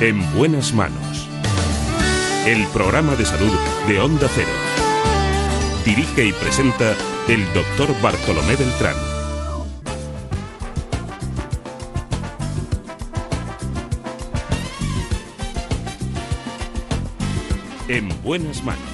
En buenas manos el programa de salud de Onda Cero. Dirige y presenta el doctor Bartolomé Beltrán. En buenas manos.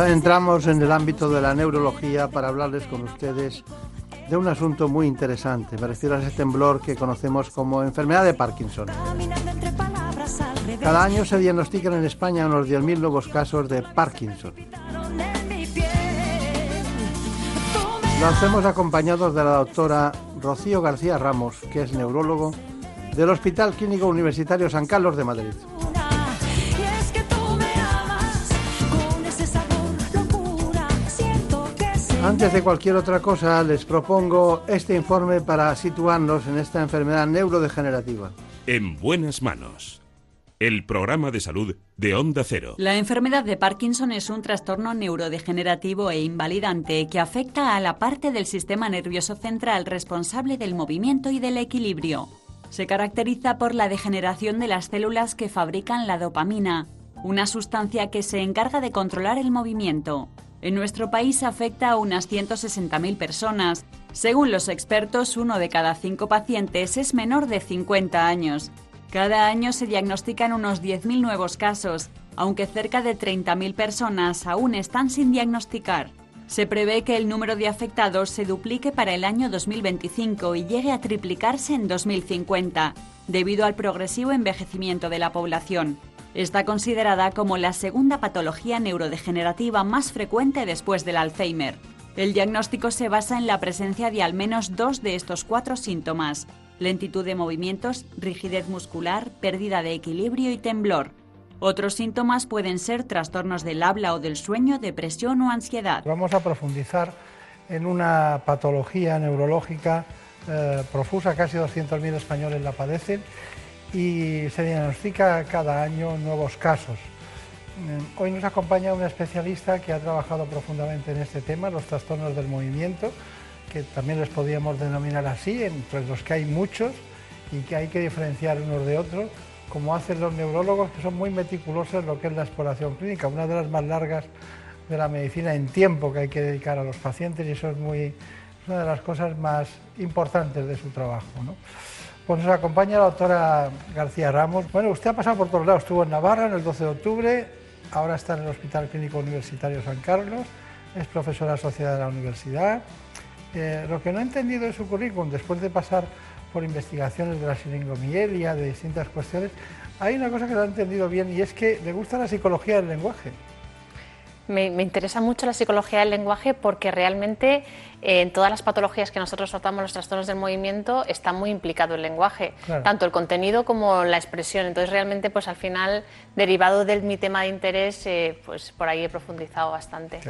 Adentramos en el ámbito de la neurología para hablarles con ustedes de un asunto muy interesante. Me refiero a ese temblor que conocemos como enfermedad de Parkinson. Cada año se diagnostican en España unos 10.000 nuevos casos de Parkinson. Lo hacemos acompañados de la doctora Rocío García Ramos, que es neurólogo del Hospital Clínico Universitario San Carlos de Madrid. Antes de cualquier otra cosa, les propongo este informe para situarnos en esta enfermedad neurodegenerativa. En buenas manos. El programa de salud de Onda Cero. La enfermedad de Parkinson es un trastorno neurodegenerativo e invalidante que afecta a la parte del sistema nervioso central responsable del movimiento y del equilibrio. Se caracteriza por la degeneración de las células que fabrican la dopamina, una sustancia que se encarga de controlar el movimiento. En nuestro país afecta a unas 160.000 personas. Según los expertos, uno de cada cinco pacientes es menor de 50 años. Cada año se diagnostican unos 10.000 nuevos casos, aunque cerca de 30.000 personas aún están sin diagnosticar. Se prevé que el número de afectados se duplique para el año 2025 y llegue a triplicarse en 2050, debido al progresivo envejecimiento de la población. Está considerada como la segunda patología neurodegenerativa más frecuente después del Alzheimer. El diagnóstico se basa en la presencia de al menos dos de estos cuatro síntomas, lentitud de movimientos, rigidez muscular, pérdida de equilibrio y temblor. Otros síntomas pueden ser trastornos del habla o del sueño, depresión o ansiedad. Vamos a profundizar en una patología neurológica eh, profusa, casi 200.000 españoles la padecen y se diagnostica cada año nuevos casos. Mm, Hoy nos acompaña una especialista que ha trabajado profundamente en este tema, los trastornos del movimiento, que también les podríamos denominar así, entre los que hay muchos y que hay que diferenciar unos de otros, como hacen los neurólogos, que son muy meticulosos en lo que es la exploración clínica, una de las más largas de la medicina en tiempo que hay que dedicar a los pacientes y eso es, muy, una de las cosas más importantes de su trabajo. ¿no? Pues nos acompaña la doctora García Ramos. Bueno, usted ha pasado por todos lados, estuvo en Navarra en el 12 de octubre, ahora está en el Hospital Clínico Universitario San Carlos, es profesora asociada de la universidad. Eh, lo que no he entendido de su currículum, después de pasar por investigaciones de la siringomielia, de distintas cuestiones, hay una cosa que no he entendido bien y es que le gusta la psicología del lenguaje. Me, me interesa mucho la psicología del lenguaje porque realmente eh, en todas las patologías que nosotros tratamos, los trastornos del movimiento, está muy implicado el lenguaje, Claro. tanto el contenido como la expresión. Entonces, realmente, pues al final, derivado de mi tema de interés, eh, pues por ahí he profundizado bastante.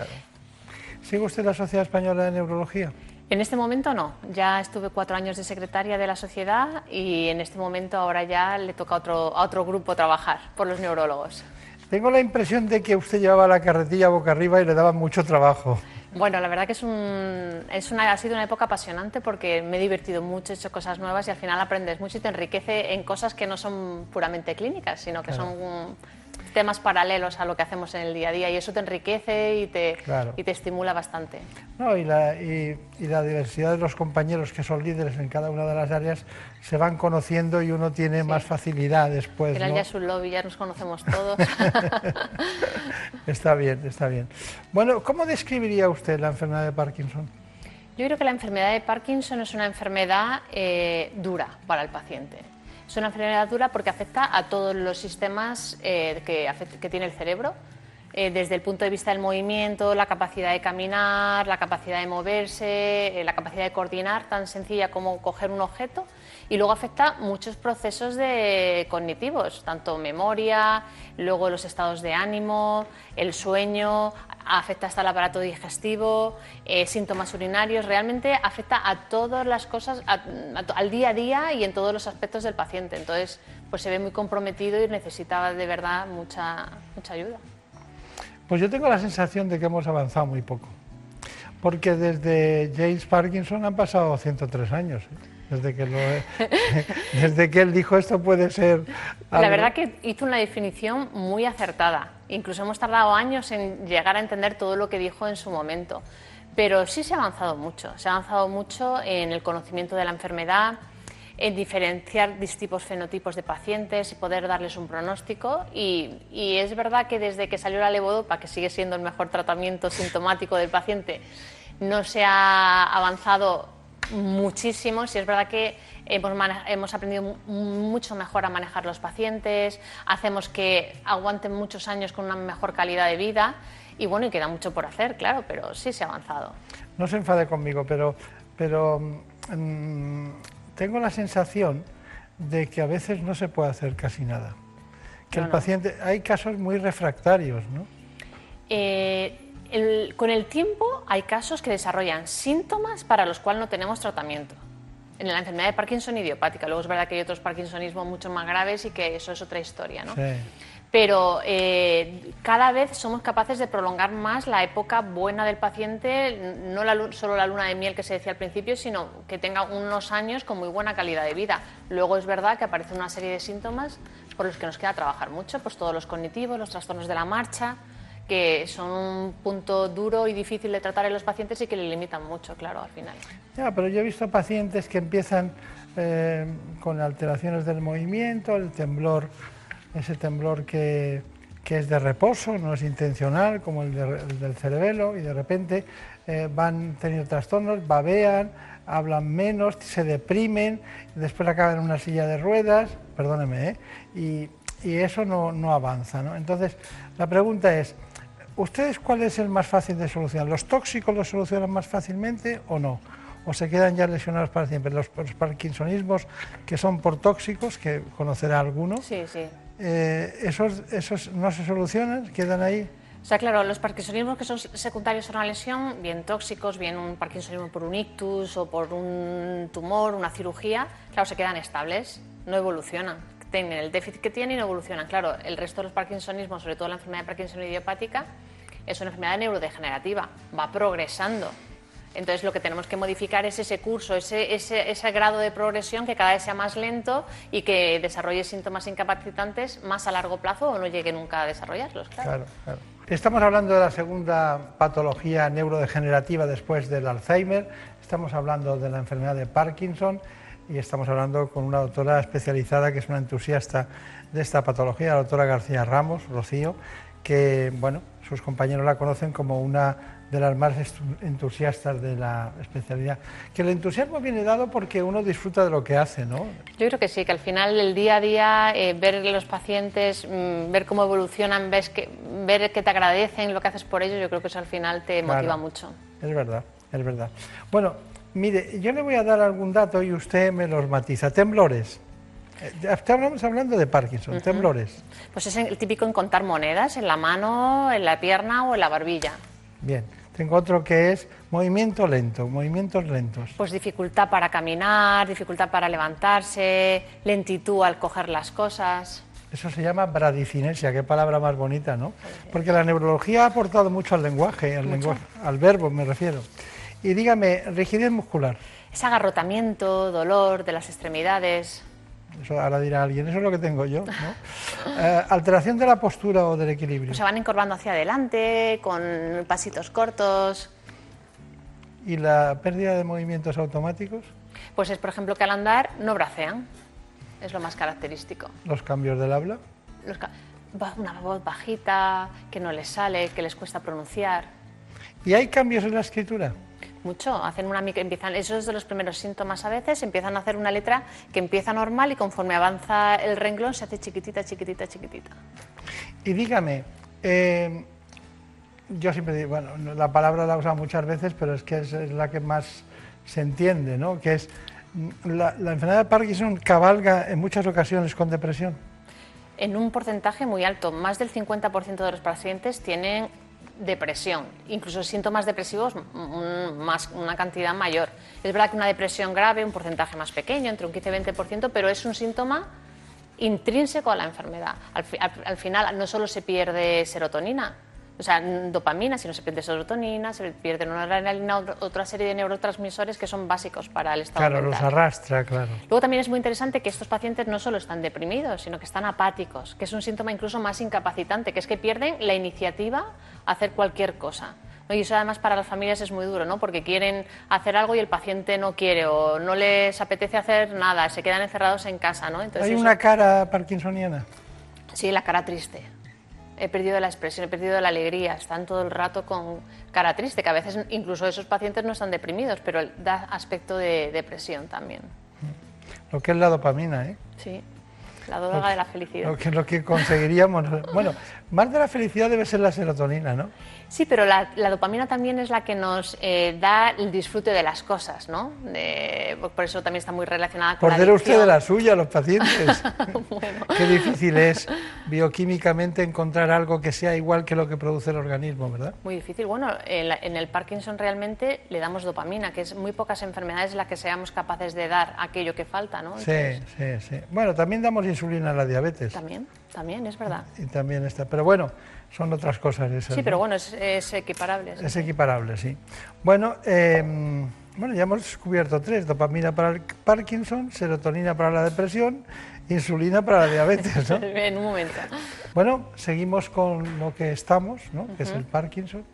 ¿Sigue usted la Sociedad Española de Neurología? En este momento no, ya estuve cuatro años de secretaria de la sociedad y en este momento ahora ya le toca a otro, a otro grupo trabajar por los neurólogos. Tengo la impresión de que usted llevaba la carretilla boca arriba y le daba mucho trabajo. Bueno, la verdad que es un, es una, ha sido una época apasionante porque me he divertido mucho, he hecho cosas nuevas y al final aprendes mucho y te enriquece en cosas que no son puramente clínicas, sino que Claro. son temas paralelos a lo que hacemos en el día a día y eso te enriquece y te, Claro. y te estimula bastante. No, y, la, y- y la diversidad de los compañeros que son líderes en cada una de las áreas se van conociendo y uno tiene más facilidad después. Al ¿no? ya es un lobby, ya nos conocemos todos. Está bien, está bien. Bueno, ¿cómo describiría usted la enfermedad de Parkinson? Yo creo que la enfermedad de Parkinson es una enfermedad eh, dura para el paciente. Es una enfermedad dura porque afecta a todos los sistemas eh, que, tiene el cerebro, eh, desde el punto de vista del movimiento, la capacidad de caminar, la capacidad de moverse, eh, la capacidad de coordinar, tan sencilla como coger un objeto, y luego afecta muchos procesos de cognitivos, tanto memoria, luego los estados de ánimo, el sueño, afecta hasta el aparato digestivo, eh, síntomas urinarios, realmente afecta a todas las cosas, al día a día y en todos los aspectos del paciente. Entonces, pues se ve muy comprometido y necesita de verdad mucha, mucha ayuda. Pues yo tengo la sensación de que hemos avanzado muy poco. Porque desde James Parkinson han pasado 103 años. ¿eh? Desde que, lo, desde que él dijo esto puede ser... La verdad que hizo una definición muy acertada. Incluso hemos tardado años en llegar a entender todo lo que dijo en su momento. Pero sí se ha avanzado mucho. Se ha avanzado mucho en el conocimiento de la enfermedad, en diferenciar distintos fenotipos de pacientes y poder darles un pronóstico. Y, y es verdad que desde que salió la levodopa, que sigue siendo el mejor tratamiento sintomático del paciente, no se ha avanzado muchísimo. Sí es verdad que hemos, hemos aprendido mu- mucho mejor a manejar los pacientes, hacemos que aguanten muchos años con una mejor calidad de vida. Y bueno, y queda mucho por hacer, claro, pero sí se ha avanzado. No se enfade conmigo, pero, pero mm, tengo la sensación de que a veces no se puede hacer casi nada. Que No, el no. paciente, hay casos muy refractarios, ¿no? Eh, el- con el tiempo hay casos que desarrollan síntomas para los cuales no tenemos tratamiento. En la enfermedad de Parkinson idiopática. Luego es verdad que hay otros Parkinsonismos mucho más graves y que eso es otra historia, ¿no? Pero eh, cada vez somos capaces de prolongar más la época buena del paciente, no la solo la luna de miel que se decía al principio, sino que tenga unos años con muy buena calidad de vida. Luego es verdad que aparecen una serie de síntomas por los que nos queda trabajar mucho, pues todos los cognitivos, los trastornos de la marcha, que son un punto duro y difícil de tratar en los pacientes y que le limitan mucho, claro, al final. Ya, pero yo he visto pacientes que empiezan eh, con alteraciones del movimiento, el temblor, ese temblor que, que es de reposo, no es intencional, como el, de- el del cerebelo, y de repente eh, van teniendo trastornos, babean, hablan menos, se deprimen, después acaban en una silla de ruedas, perdóneme, ¿eh? y, y eso no, no avanza. ¿no? Entonces, la pregunta es, ¿ustedes cuál es el más fácil de solucionar? ¿Los tóxicos los solucionan más fácilmente o no? ¿O se quedan ya lesionados para siempre? Los, los parkinsonismos que son por tóxicos, que conocerá alguno, Sí, sí. eh, esos, ¿esos no se solucionan? ¿Quedan ahí? O sea, claro, los parkinsonismos que son secundarios a una lesión, bien tóxicos, bien un parkinsonismo por un ictus o por un tumor, una cirugía, claro, se quedan estables, no evolucionan. Tienen el déficit que tienen y no evolucionan. Claro, el resto de los parkinsonismos, sobre todo la enfermedad de Parkinson idiopática, es una enfermedad neurodegenerativa, va progresando. Entonces lo que tenemos que modificar es ese curso, ese, ese, ese grado de progresión que cada vez sea más lento y que desarrolle síntomas incapacitantes más a largo plazo o no llegue nunca a desarrollarlos. Claro. Claro, claro. Estamos hablando de la segunda patología neurodegenerativa después del Alzheimer, estamos hablando de la enfermedad de Parkinson y estamos hablando con una doctora especializada que es una entusiasta de esta patología, la doctora García Ramos, Rocío, que bueno, sus compañeros la conocen como una de las más entusiastas de la especialidad. Que el entusiasmo viene dado porque uno disfruta de lo que hace, ¿no? Yo creo que sí, que al final el día a día, eh, ver los pacientes, mm, ver cómo evolucionan, ves que, ver que te agradecen lo que haces por ellos, yo creo que eso al final te Claro. motiva mucho. Es verdad, es verdad. Bueno, mire, yo le voy a dar algún dato y usted me los matiza. Temblores. Eh, ya Estamos hablando de Parkinson, temblores. Pues es el típico en contar monedas en la mano, en la pierna o en la barbilla. Bien. Tengo otro que es movimiento lento, movimientos lentos. Pues dificultad para caminar, dificultad para levantarse, lentitud al coger las cosas. Eso se llama bradicinesia, qué palabra más bonita, ¿no? Porque la neurología ha aportado mucho al lenguaje, al, Mucho. lenguaje, al verbo me refiero. Y dígame, rigidez muscular. Es agarrotamiento, dolor de las extremidades. Eso ahora dirá alguien, eso es lo que tengo yo, ¿no? Eh, alteración de la postura o del equilibrio. Se van encorvando hacia adelante, con pasitos cortos. ¿Y la pérdida de movimientos automáticos? Pues es, por ejemplo, que al andar no bracean. Es lo más característico. ¿Los cambios del habla? Los ca- una voz bajita, que no les sale, que les cuesta pronunciar. ¿Y hay cambios en la escritura? Mucho. Hacen una micro- empiezan, eso es de los primeros síntomas a veces. Empiezan a hacer una letra que empieza normal y conforme avanza el renglón se hace chiquitita, chiquitita, chiquitita. Y dígame, eh, yo siempre digo, bueno, no- la palabra la he usado muchas veces, pero es que es, es la que más se entiende, ¿no? Que es mm, la, la enfermedad de Parkinson cabalga en muchas ocasiones con depresión. En un porcentaje muy alto, más del 50% de los pacientes tienen depresión, incluso síntomas depresivos más, una cantidad mayor. Es verdad que una depresión grave, un porcentaje más pequeño, entre un 15 y 20%, pero es un síntoma intrínseco a la enfermedad. Al- al final no solo se pierde serotonina, O sea, dopamina, si no se pierde serotonina, se pierde noradrenalina, otra- otra serie de neurotransmisores que son básicos para el estado Claro, los mental. arrastra, claro. Luego también es muy interesante que estos pacientes no solo están deprimidos, sino que están apáticos, que es un síntoma incluso más incapacitante, que es que pierden la iniciativa a hacer cualquier cosa. ¿no? Y eso además para las familias es muy duro, ¿no? porque quieren hacer algo y el paciente no quiere o no les apetece hacer nada, se quedan encerrados en casa. ¿no? Entonces Hay eso- una cara parkinsoniana. Sí, la cara triste. He perdido la expresión, he perdido la alegría. Están todo el rato con cara triste, que a veces incluso esos pacientes no están deprimidos, pero da aspecto de depresión también. Lo que es la dopamina, ¿eh? Sí, la droga de la felicidad. Lo que, lo que conseguiríamos. Bueno, más de la felicidad debe ser la serotonina, ¿no? Sí, pero la, la dopamina también es la que nos eh, da el disfrute de las cosas, ¿no? De- por eso también está muy relacionada con la usted de la suya, los pacientes. Qué difícil es bioquímicamente encontrar algo que sea igual que lo que produce el organismo, ¿verdad? Muy difícil. Bueno, en, la- en el Parkinson realmente le damos dopamina, que es muy pocas enfermedades en las que seamos capaces de dar aquello que falta, ¿no? Sí, sí, sí. Bueno, también damos insulina a la diabetes. También, también, es verdad. Y también está. Pero bueno, son otras cosas esas. Sí, pero bueno, es, es equiparable. Es equiparable, sí. Bueno, eh, bueno, ya hemos descubierto tres: dopamina para el Parkinson, serotonina para la depresión, insulina para la diabetes, ¿no? en un momento. Bueno, seguimos con lo que estamos, ¿no? que es el Parkinson.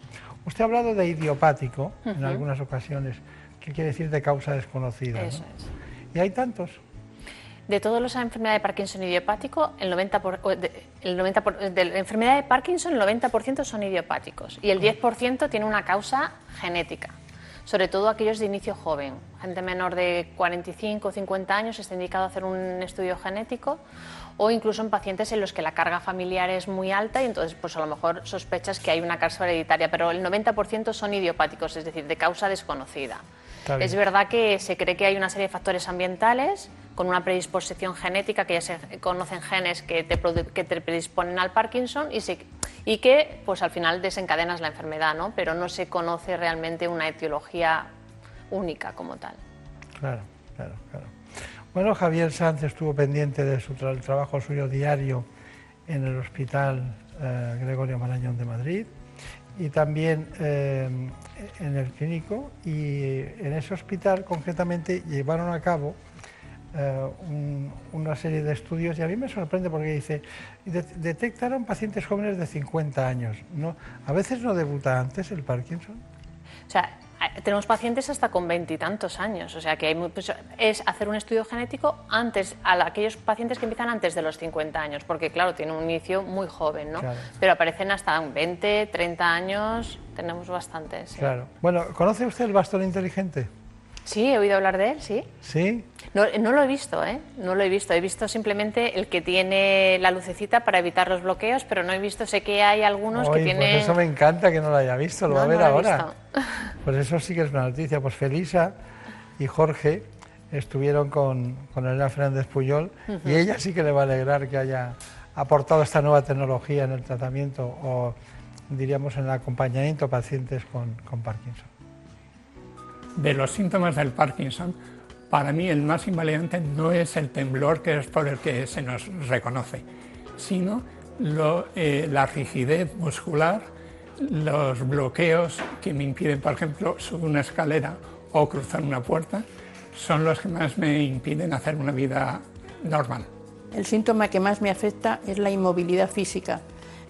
Usted ha hablado de idiopático en Ujú. algunas ocasiones, que quiere decir de causa desconocida. ¿no? Eso es. Y hay tantos. De todas las enfermedades de Parkinson idiopático, el 90%, por- de, el 90 por- de la enfermedad de Parkinson, el 90% son idiopáticos y el 10% tiene una causa genética. Sobre todo aquellos de inicio joven. Gente menor de 45 o 50 años está indicado hacer un estudio genético o incluso en pacientes en los que la carga familiar es muy alta y entonces pues a lo mejor sospechas que hay una causa hereditaria, pero el 90% son idiopáticos, es decir, de causa desconocida. Es verdad que se cree que hay una serie de factores ambientales con una predisposición genética, que ya se conocen genes que te, produ- que te predisponen al Parkinson y, se- y que pues al final desencadenas la enfermedad, ¿no? pero no se conoce realmente una etiología única como tal. Claro, claro, claro. Bueno, Javier Sanz estuvo pendiente de su tra- el trabajo suyo diario en el Hospital eh, Gregorio Marañón de Madrid y también eh, en el clínico y en ese hospital concretamente llevaron a cabo eh, un- una serie de estudios y a mí me sorprende porque dice, de- detectaron pacientes jóvenes de 50 años. ¿no? A veces no debuta antes el Parkinson. Tenemos pacientes hasta con veintitantos años, o sea que hay muy- pues, es hacer un estudio genético antes a la- aquellos pacientes que empiezan antes de los 50 años, porque claro, tienen un inicio muy joven, ¿no? Claro. Pero aparecen hasta en 20, 30 años, tenemos bastantes. sí. Claro. Bueno, ¿conoce usted el bastón inteligente? Sí, he oído hablar de él, sí. Sí. No, no lo he visto, ¿eh? No lo he visto. He visto simplemente el que tiene la lucecita para evitar los bloqueos, pero no he visto, sé que hay algunos que Ay, tienen... Pues eso me encanta que no lo haya visto, lo No, va a ver no lo he ahora. visto. Pues eso sí que es una noticia. Pues Felisa y Jorge estuvieron con, con Elena Fernández Puyol y ella sí que le va a alegrar que haya aportado esta nueva tecnología en el tratamiento o diríamos en el acompañamiento a pacientes con, con Parkinson. De los síntomas del Parkinson, para mí el más invalidante no es el temblor, que es por el que se nos reconoce, sino lo- eh, la rigidez muscular, los bloqueos que me impiden, por ejemplo, subir una escalera o cruzar una puerta, son los que más me impiden hacer una vida normal. El síntoma que más me afecta es la inmovilidad física.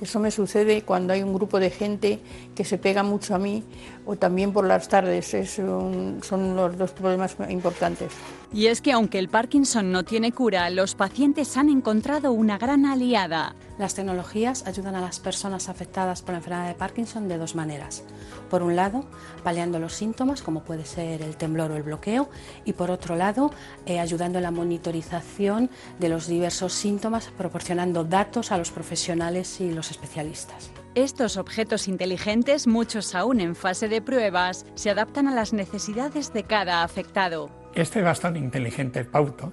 Eso me sucede cuando hay un grupo de gente que se pega mucho a mí o también por las tardes. Es un- son los dos problemas importantes. Y es que aunque el Parkinson no tiene cura, los pacientes han encontrado una gran aliada. Las tecnologías ayudan a las personas afectadas por la enfermedad de Parkinson de dos maneras. Por un lado, paliando los síntomas, como puede ser el temblor o el bloqueo, y por otro lado, eh, ayudando en la monitorización de los diversos síntomas, proporcionando datos a los profesionales y los especialistas. Estos objetos inteligentes, muchos aún en fase de pruebas, se adaptan a las necesidades de cada afectado. Este bastón inteligente Pauto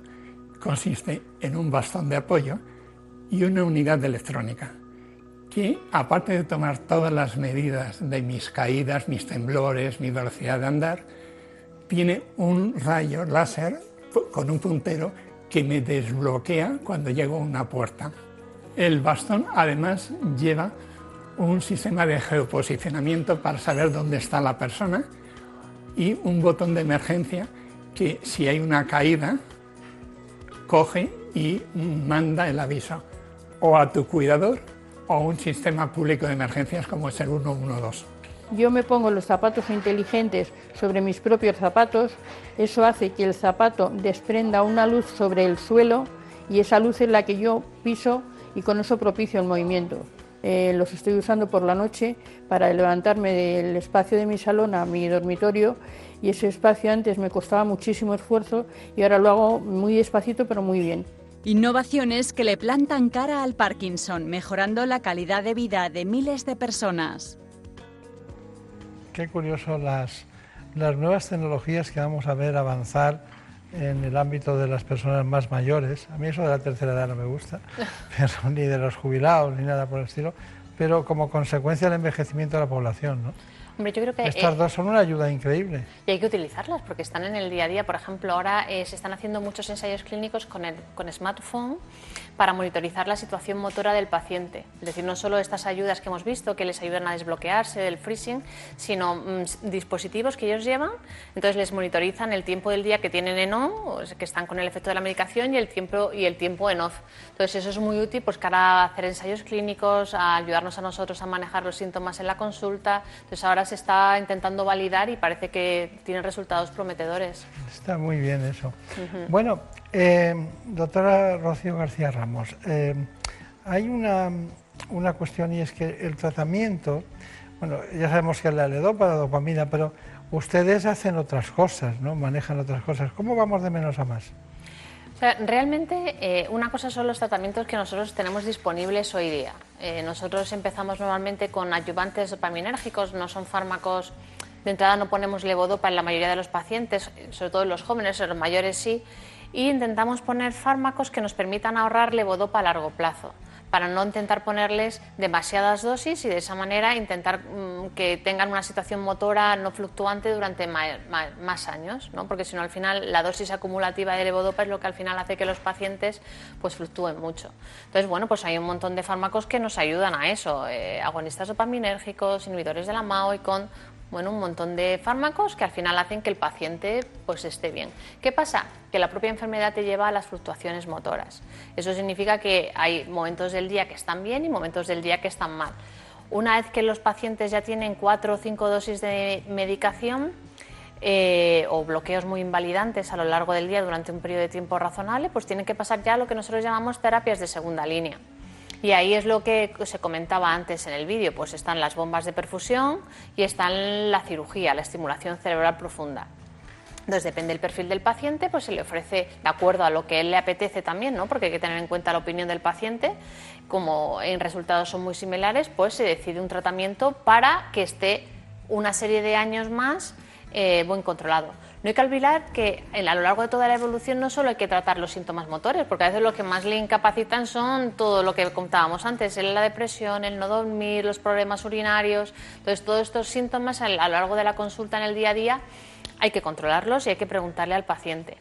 consiste en un bastón de apoyo y una unidad electrónica que, aparte de tomar todas las medidas de mis caídas, mis temblores, mi velocidad de andar, tiene un rayo láser con un puntero que me desbloquea cuando llego a una puerta. El bastón además lleva un sistema de geoposicionamiento para saber dónde está la persona y un botón de emergencia que si hay una caída coge y manda el aviso o a tu cuidador o a un sistema público de emergencias como es el 112. Yo me pongo los zapatos inteligentes sobre mis propios zapatos, eso hace que el zapato desprenda una luz sobre el suelo y esa luz es la que yo piso y con eso propicio el movimiento. Eh, los estoy usando por la noche para levantarme del espacio de mi salón a mi dormitorio y ese espacio antes me costaba muchísimo esfuerzo y ahora lo hago muy despacito pero muy bien. Innovaciones que le plantan cara al Parkinson, mejorando la calidad de vida de miles de personas. Qué curioso las, las nuevas tecnologías que vamos a ver avanzar en el ámbito de las personas más mayores. A mí eso de la tercera edad no me gusta, pero, ni de los jubilados, ni nada por el estilo, pero como consecuencia del envejecimiento de la población. ¿no? Hombre, yo creo que Estas eh, dos son una ayuda increíble. y hay que utilizarlas porque están en el día a día. Por ejemplo, ahora eh, se están haciendo muchos ensayos clínicos con, el, con smartphone para monitorizar la situación motora del paciente. Es decir, no solo estas ayudas que hemos visto que les ayudan a desbloquearse del freezing, sino mm, s- dispositivos que ellos llevan. Entonces les monitorizan el tiempo del día que tienen en on, que están con el efecto de la medicación, y el tiempo, y el tiempo en off. Entonces eso es muy útil pues, cara a hacer ensayos clínicos, a ayudarnos a nosotros a manejar los síntomas en la consulta. Entonces ahora se está intentando validar y parece que tienen resultados prometedores. Está muy bien eso. Ujú. Bueno, eh, doctora Rocío García Ramos, eh, hay una, una cuestión y es que el tratamiento, bueno, ya sabemos que es la ledopa, la dopamina, pero ustedes hacen otras cosas, ¿no? Manejan otras cosas. ¿Cómo vamos de menos a más? O sea, realmente eh, una cosa son los tratamientos que nosotros tenemos disponibles hoy día. Nosotros empezamos normalmente con ayudantes dopaminérgicos, no son fármacos, de entrada no ponemos levodopa en la mayoría de los pacientes, sobre todo en los jóvenes, en los mayores sí, y intentamos poner fármacos que nos permitan ahorrar levodopa a largo plazo para no intentar ponerles demasiadas dosis y de esa manera intentar mm, que tengan una situación motora no fluctuante durante más años, ¿no? porque si no al final la dosis acumulativa de levodopa es lo que al final hace que los pacientes pues fluctúen mucho. Entonces, bueno, pues hay un montón de fármacos que nos ayudan a eso, eh, agonistas dopaminérgicos, inhibidores de la MAO y con bueno, un montón de fármacos que al final hacen que el paciente pues esté bien. ¿Qué pasa? Que la propia enfermedad te lleva a las fluctuaciones motoras. Eso significa que hay momentos del día que están bien y momentos del día que están mal. Una vez que los pacientes ya tienen cuatro o cinco dosis de medicación eh, o bloqueos muy invalidantes a lo largo del día durante un periodo de tiempo razonable, pues tienen que pasar ya lo que nosotros llamamos terapias de segunda línea. Y ahí es lo que se comentaba antes en el vídeo, pues están las bombas de perfusión y están la cirugía, la estimulación cerebral profunda. Entonces, depende del perfil del paciente, pues se le ofrece de acuerdo a lo que él le apetece también, ¿no? Porque hay que tener en cuenta la opinión del paciente. Como en resultados son muy similares, pues se decide un tratamiento para que esté una serie de años más eh, buen controlado. No hay que olvidar que a lo largo de toda la evolución no solo hay que tratar los síntomas motores, porque a veces lo que más le incapacitan son todo lo que contábamos antes, la depresión, el no dormir, los problemas urinarios. Entonces, todos estos síntomas a lo largo de la consulta en el día a día hay que controlarlos y hay que preguntarle al paciente.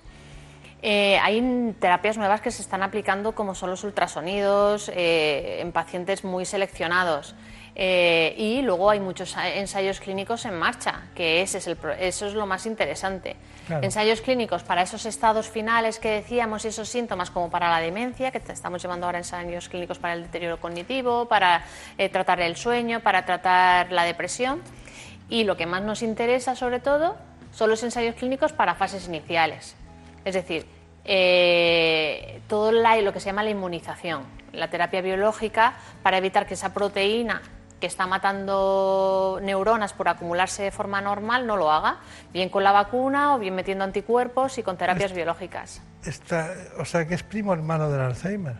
Eh, hay terapias nuevas que se están aplicando como son los ultrasonidos eh, en pacientes muy seleccionados. Eh, y luego hay muchos ensayos clínicos en marcha, que ese es el eso es lo más interesante. Claro. Ensayos clínicos para esos estados finales que decíamos y esos síntomas como para la demencia, que estamos llevando ahora ensayos clínicos para el deterioro cognitivo, para eh, tratar el sueño, para tratar la depresión. Y lo que más nos interesa sobre todo son los ensayos clínicos para fases iniciales. Es decir, eh, todo la- lo que se llama la inmunización, la terapia biológica para evitar que esa proteína que está matando neuronas por acumularse de forma normal no lo haga, bien con la vacuna o bien metiendo anticuerpos y con terapias biológicas. O sea, que es primo hermano del Alzheimer.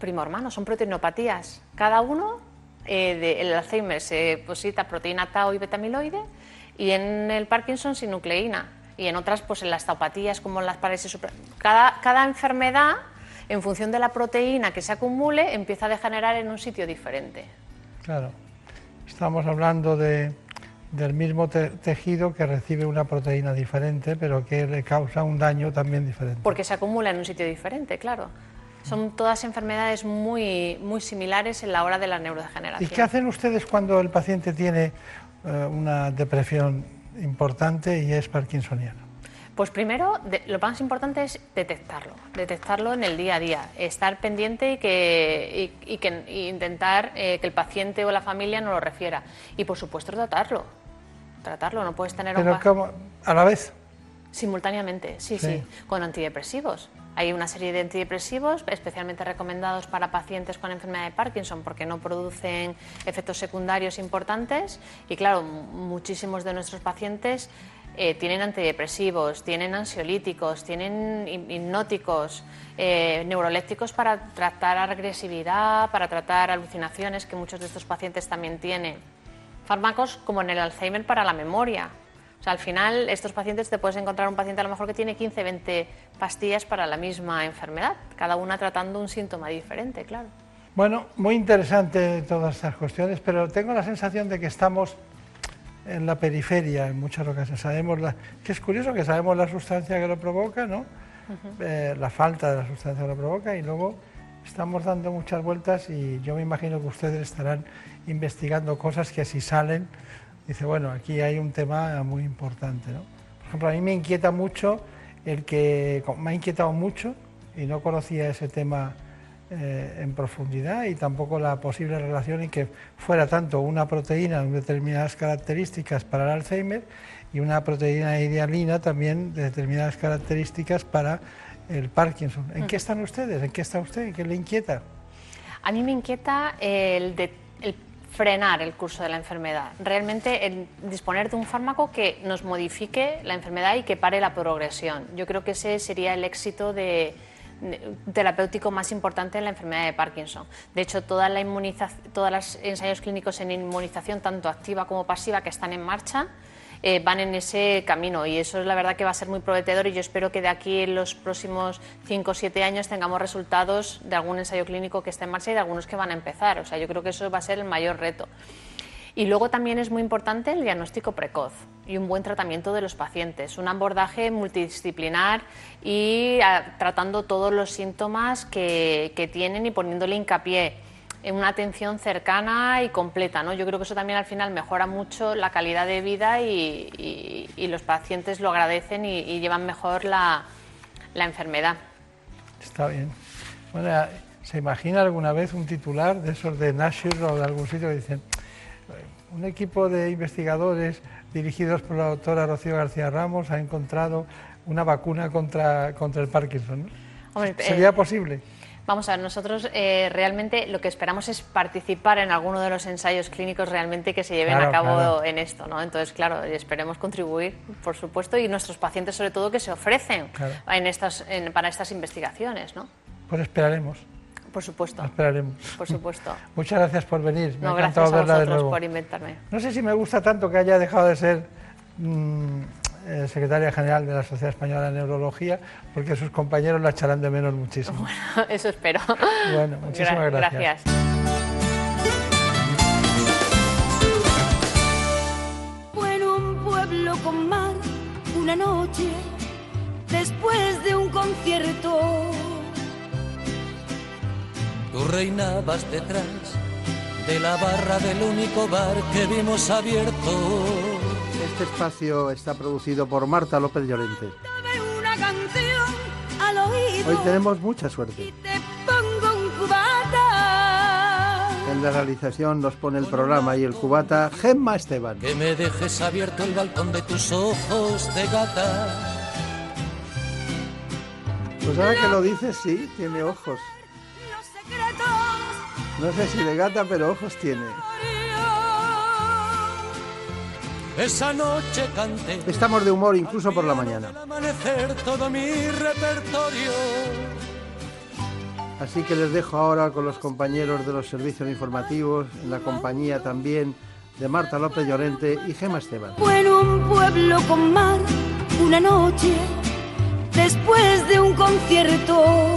Primo hermano, son proteinopatías. Cada uno, eh, de- el Alzheimer se posita proteína tau y betamiloide y en el Parkinson sin nucleína. Y en otras, pues en las taupatías como en las parálisis Cada, cada enfermedad, en función de la proteína que se acumule, empieza a degenerar en un sitio diferente. Claro. Estamos hablando de, del mismo te- tejido que recibe una proteína diferente, pero que le causa un daño también diferente. Porque se acumula en un sitio diferente, claro. Son todas enfermedades muy, muy similares en la hora de la ¿Y neurodegeneración. qué hacen ustedes cuando el paciente tiene eh, una depresión importante y es parkinsoniano? Pues primero, de- lo más importante es detectarlo, detectarlo en el día a día, estar pendiente y, que, y, y que, y intentar eh, que el paciente o la familia no lo refiera. Y por supuesto tratarlo, tratarlo, no puedes tener un Pero pa- ¿cómo? a la vez. Simultáneamente, sí, Sí. sí, con antidepresivos. Hay una serie de antidepresivos especialmente recomendados para pacientes con enfermedad de Parkinson porque no producen efectos secundarios importantes y claro, mu- muchísimos de nuestros pacientes eh, tienen antidepresivos, tienen ansiolíticos, tienen hip- hipnóticos, eh, para tratar agresividad, para tratar alucinaciones que muchos de estos pacientes también tienen. Fármacos como en el Alzheimer para la memoria. O sea, al final, estos pacientes te puedes encontrar un paciente a lo mejor que tiene 15, 20 pastillas para la misma enfermedad, cada una tratando un síntoma diferente, claro. Bueno, muy interesante todas estas cuestiones, pero tengo la sensación de que estamos en la periferia en muchas ocasiones. Sabemos la, que es curioso que sabemos la sustancia que lo provoca, ¿no? Eh, la falta de la sustancia que lo provoca y luego estamos dando muchas vueltas y yo me imagino que ustedes estarán investigando cosas que si salen, dice, bueno, aquí hay un tema muy importante, ¿no? Por ejemplo, a mí me inquieta mucho el que, me ha inquietado mucho y no conocía ese tema eh, en profundidad y tampoco la posible relación en que fuera tanto una proteína con determinadas características para el Alzheimer y una proteína de idealina también de determinadas características para el Parkinson. ¿En qué están ustedes? ¿En qué está usted? ¿En qué le inquieta? A mí me inquieta el, de- el frenar el curso de la enfermedad, realmente el disponer de un fármaco que nos modifique la enfermedad y que pare la progresión. Yo creo que ese sería el éxito de, de- terapéutico más importante en la enfermedad de Parkinson. De hecho, toda la todos los ensayos clínicos en inmunización, tanto activa como pasiva, que están en marcha, eh, van en ese camino y eso es la verdad que va a ser muy prometedor y yo espero que de aquí en los próximos 5 o 7 años tengamos resultados de algún ensayo clínico que esté en marcha y de algunos que van a empezar. O sea, yo creo que eso va a ser el mayor reto. Y luego también es muy importante el diagnóstico precoz y un buen tratamiento de los pacientes, un abordaje multidisciplinar y ah, tratando todos los síntomas que, que tienen y poniéndole hincapié en una atención cercana y completa. ¿no? Yo creo que eso también al final mejora mucho la calidad de vida y, y- los pacientes lo agradecen y, llevan mejor la, la enfermedad. Está bien. Bueno, ¿se imagina alguna vez un titular de esos de Nature o de algún sitio que dicen un equipo de investigadores dirigidos por la doctora Rocío García Ramos ha encontrado una vacuna contra, contra el Parkinson? ¿no? Hombre, ¿Sería eh, posible? Vamos a ver, nosotros eh, realmente lo que esperamos es participar en alguno de los ensayos clínicos realmente que se lleven Claro, a cabo claro. en esto, ¿no? Entonces, claro, esperemos contribuir, por supuesto, y nuestros pacientes sobre todo que se ofrecen Claro. en estas, en- para estas investigaciones, ¿no? Pues esperaremos, Por supuesto, esperaremos. por supuesto. Muchas gracias por venir. Me No, ha gracias encantado a verla de nuevo. por inventarme. No sé si me gusta tanto que haya dejado de ser mm, eh, secretaria general de la Sociedad Española de Neurología, porque sus compañeros la echarán de menos muchísimo. Eso espero. Bueno, muchísimas Gra- gracias. Fue en un pueblo con mar una noche después de un concierto. Tú reinabas detrás de la barra del único bar que vimos abierto. Este espacio está producido por Marta López Llorente. Una canción al oído Hoy tenemos mucha suerte. pongo un cubata. En la realización nos pone el programa y el cubata Gemma Esteban. Que me dejes abierto el balcón de tus ojos de gata. Pues ahora que lo dices, sí, tiene ojos. No sé si de gata, pero ojos tiene. Esa noche canté. Estamos de humor incluso por la mañana. Al amanecer todo mi repertorio. Así que les dejo ahora con los compañeros de los servicios informativos, en la compañía también de Marta López Llorente y Gema Esteban. Fue en un pueblo con mar una noche después de un concierto.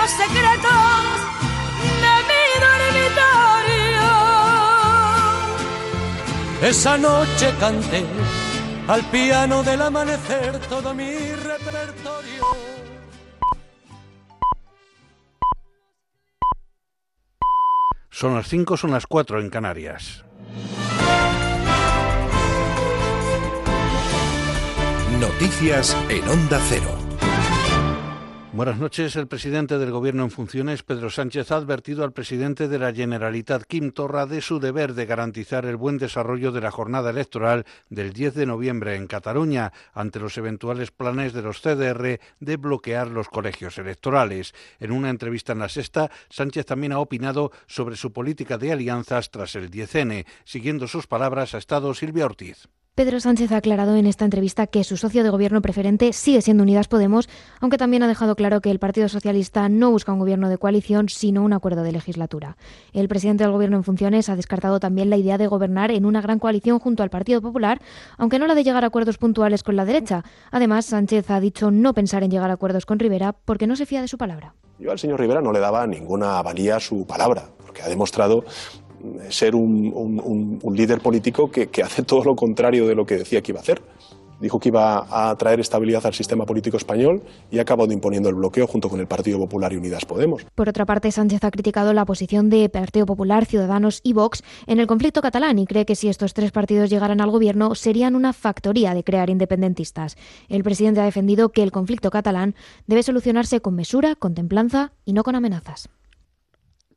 los secretos de mi dormitorio. Esa noche canté al piano del amanecer todo mi repertorio. Son las 5, son las 4 en Canarias. Noticias en Onda Cero. Buenas noches. El presidente del Gobierno en funciones, Pedro Sánchez, ha advertido al presidente de la Generalitat, Kim Torra, de su deber de garantizar el buen desarrollo de la jornada electoral del 10 de noviembre en Cataluña, ante los eventuales planes de los CDR de bloquear los colegios electorales. En una entrevista en la Sexta, Sánchez también ha opinado sobre su política de alianzas tras el 10N. Siguiendo sus palabras, ha estado Silvia Ortiz. Pedro Sánchez ha aclarado en esta entrevista que su socio de gobierno preferente sigue siendo Unidas Podemos, aunque también ha dejado claro que el Partido Socialista no busca un gobierno de coalición, sino un acuerdo de legislatura. El presidente del gobierno en funciones ha descartado también la idea de gobernar en una gran coalición junto al Partido Popular, aunque no la de llegar a acuerdos puntuales con la derecha. Además, Sánchez ha dicho no pensar en llegar a acuerdos con Rivera porque no se fía de su palabra. Yo al señor Rivera no le daba ninguna valía su palabra, porque ha demostrado ser un, líder político que, que hace todo lo contrario de lo que decía que iba a hacer. Dijo que iba a traer estabilidad al sistema político español y ha acabado imponiendo el bloqueo junto con el Partido Popular y Unidas Podemos. Por otra parte, Sánchez ha criticado la posición de Partido Popular, Ciudadanos y Vox en el conflicto catalán y cree que si estos tres partidos llegaran al gobierno serían una factoría de crear independentistas. El presidente ha defendido que el conflicto catalán debe solucionarse con mesura, con templanza y no con amenazas.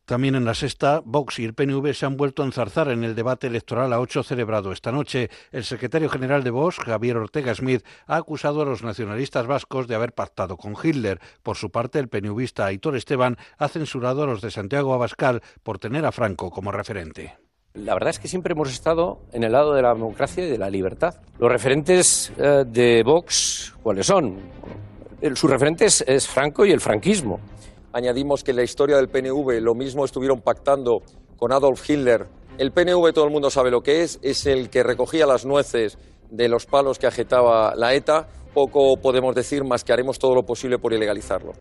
También en la sexta, Vox y el PNV se han vuelto a enzarzar en el debate electoral a ocho celebrado esta noche. El secretario general de Vox, Javier Ortega Smith, ha acusado a los nacionalistas vascos de haber pactado con Hitler. Por su parte, el PNVista Aitor Esteban ha censurado a los de Santiago Abascal por tener a Franco como referente. La verdad es que siempre hemos estado en el lado de la democracia y de la libertad. Los referentes eh, de Vox, ¿cuáles son? El- su referente es, es Franco y el franquismo. Añadimos que en la historia del PNV lo mismo estuvieron pactando con Adolf Hitler. El PNV, todo el mundo sabe lo que es, es el que recogía las nueces de los palos que agitaba la ETA. Poco podemos decir más que haremos todo lo posible por ilegalizarlo.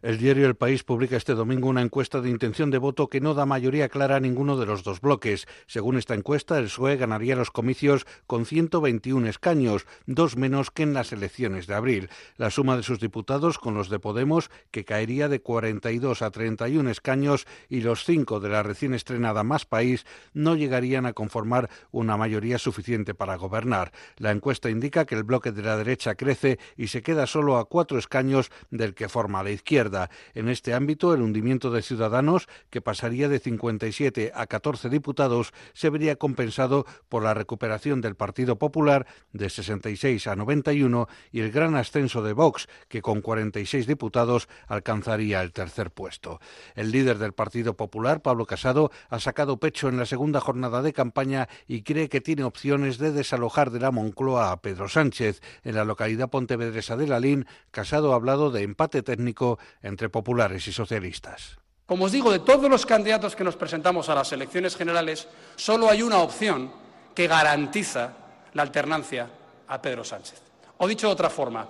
El diario El País publica este domingo una encuesta de intención de voto que no da mayoría clara a ninguno de los dos bloques. Según esta encuesta, el PSOE ganaría los comicios con 121 escaños, dos menos que en las elecciones de abril. La suma de sus diputados con los de Podemos, que caería de 42 a 31 escaños, y los cinco de la recién estrenada Más País, no llegarían a conformar una mayoría suficiente para gobernar. La encuesta indica que el bloque de la derecha crece y se queda solo a cuatro escaños del que forma la izquierda. En este ámbito, el hundimiento de Ciudadanos, que pasaría de 57 a 14 diputados, se vería compensado por la recuperación del Partido Popular de 66 a 91 y el gran ascenso de Vox, que con 46 diputados alcanzaría el tercer puesto. El líder del Partido Popular, Pablo Casado, ha sacado pecho en la segunda jornada de campaña y cree que tiene opciones de desalojar de la Moncloa a Pedro Sánchez. En la localidad pontevedresa de Lalín, Casado ha hablado de empate técnico entre populares y socialistas. Como os digo, de todos los candidatos que nos presentamos a las elecciones generales, solo hay una opción que garantiza la alternancia a Pedro Sánchez. O dicho de otra forma,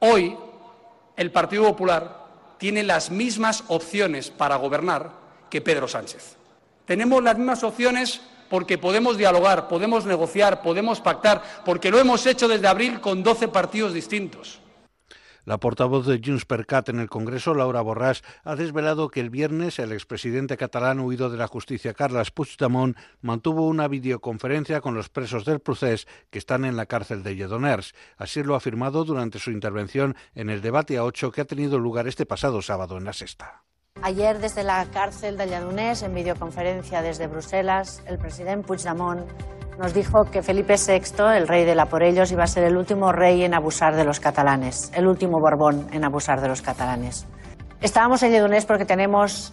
hoy el Partido Popular tiene las mismas opciones para gobernar que Pedro Sánchez. Tenemos las mismas opciones porque podemos dialogar, podemos negociar, podemos pactar, porque lo hemos hecho desde abril con 12 partidos distintos. La portavoz de Junts per Cat en el Congreso, Laura Borràs, ha desvelado que el viernes el expresidente catalán huido de la justicia, Carles Puigdemont, mantuvo una videoconferencia con los presos del procés que están en la cárcel de Lledoners. Así lo ha afirmado durante su intervención en el debate a ocho que ha tenido lugar este pasado sábado en la Sexta. Ayer desde la cárcel de Lledoners, en videoconferencia desde Bruselas, el presidente Puigdemont nos dijo que Felipe VI, el rey de la por ellos, iba a ser el último rey en abusar de los catalanes, el último Borbón en abusar de los catalanes. Estábamos en Lledoners porque tenemos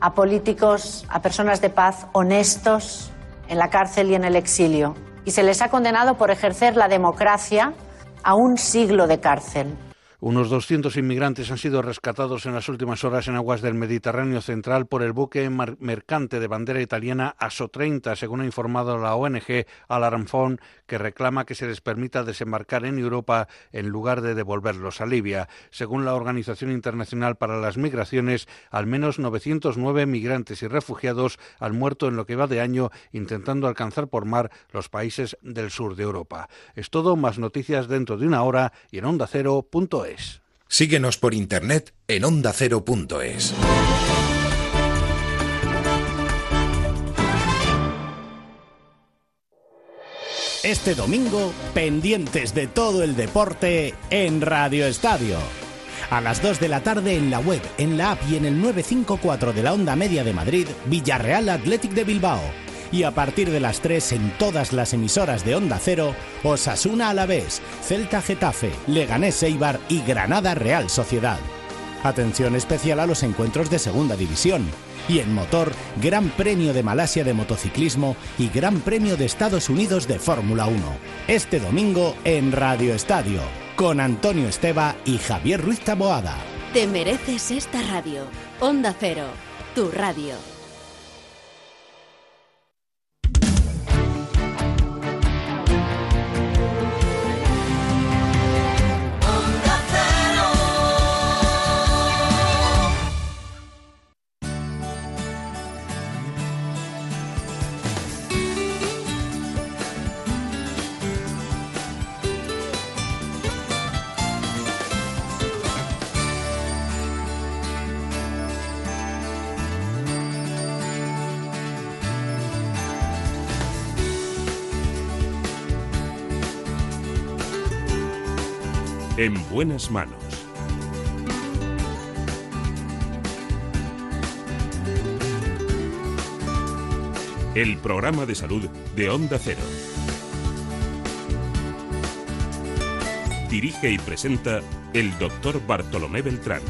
a políticos, a personas de paz honestos en la cárcel y en el exilio. Y se les ha condenado por ejercer la democracia a un siglo de cárcel. Unos 200 inmigrantes han sido rescatados en las últimas horas en aguas del Mediterráneo central por el buque mercante de bandera italiana ASO 30, según ha informado la ONG Alarm Phone, que reclama que se les permita desembarcar en Europa en lugar de devolverlos a Libia. Según la Organización Internacional para las Migraciones, al menos 909 migrantes y refugiados han muerto en lo que va de año intentando alcanzar por mar los países del sur de Europa. Es todo, más noticias dentro de una hora y en Síguenos por internet en ondacero.es. Este domingo, pendientes de todo el deporte en Radio Estadio. A las 2 de la tarde en la web, en la app y en el 954 de la onda media de Madrid, Villarreal Athletic de Bilbao. Y a partir de las 3 en todas las emisoras de Onda Cero, Osasuna Alavés, Celta Getafe, Leganés Eibar y Granada Real Sociedad. Atención especial a los encuentros de Segunda División. Y en motor, Gran Premio de Malasia de Motociclismo y Gran Premio de Estados Unidos de Fórmula 1. Este domingo en Radio Estadio, con Antonio Esteba y Javier Ruiz Taboada. Te mereces esta radio. Onda Cero, tu radio. En buenas manos. El programa de salud de Onda Cero. Dirige y presenta el doctor Bartolomé Beltrán.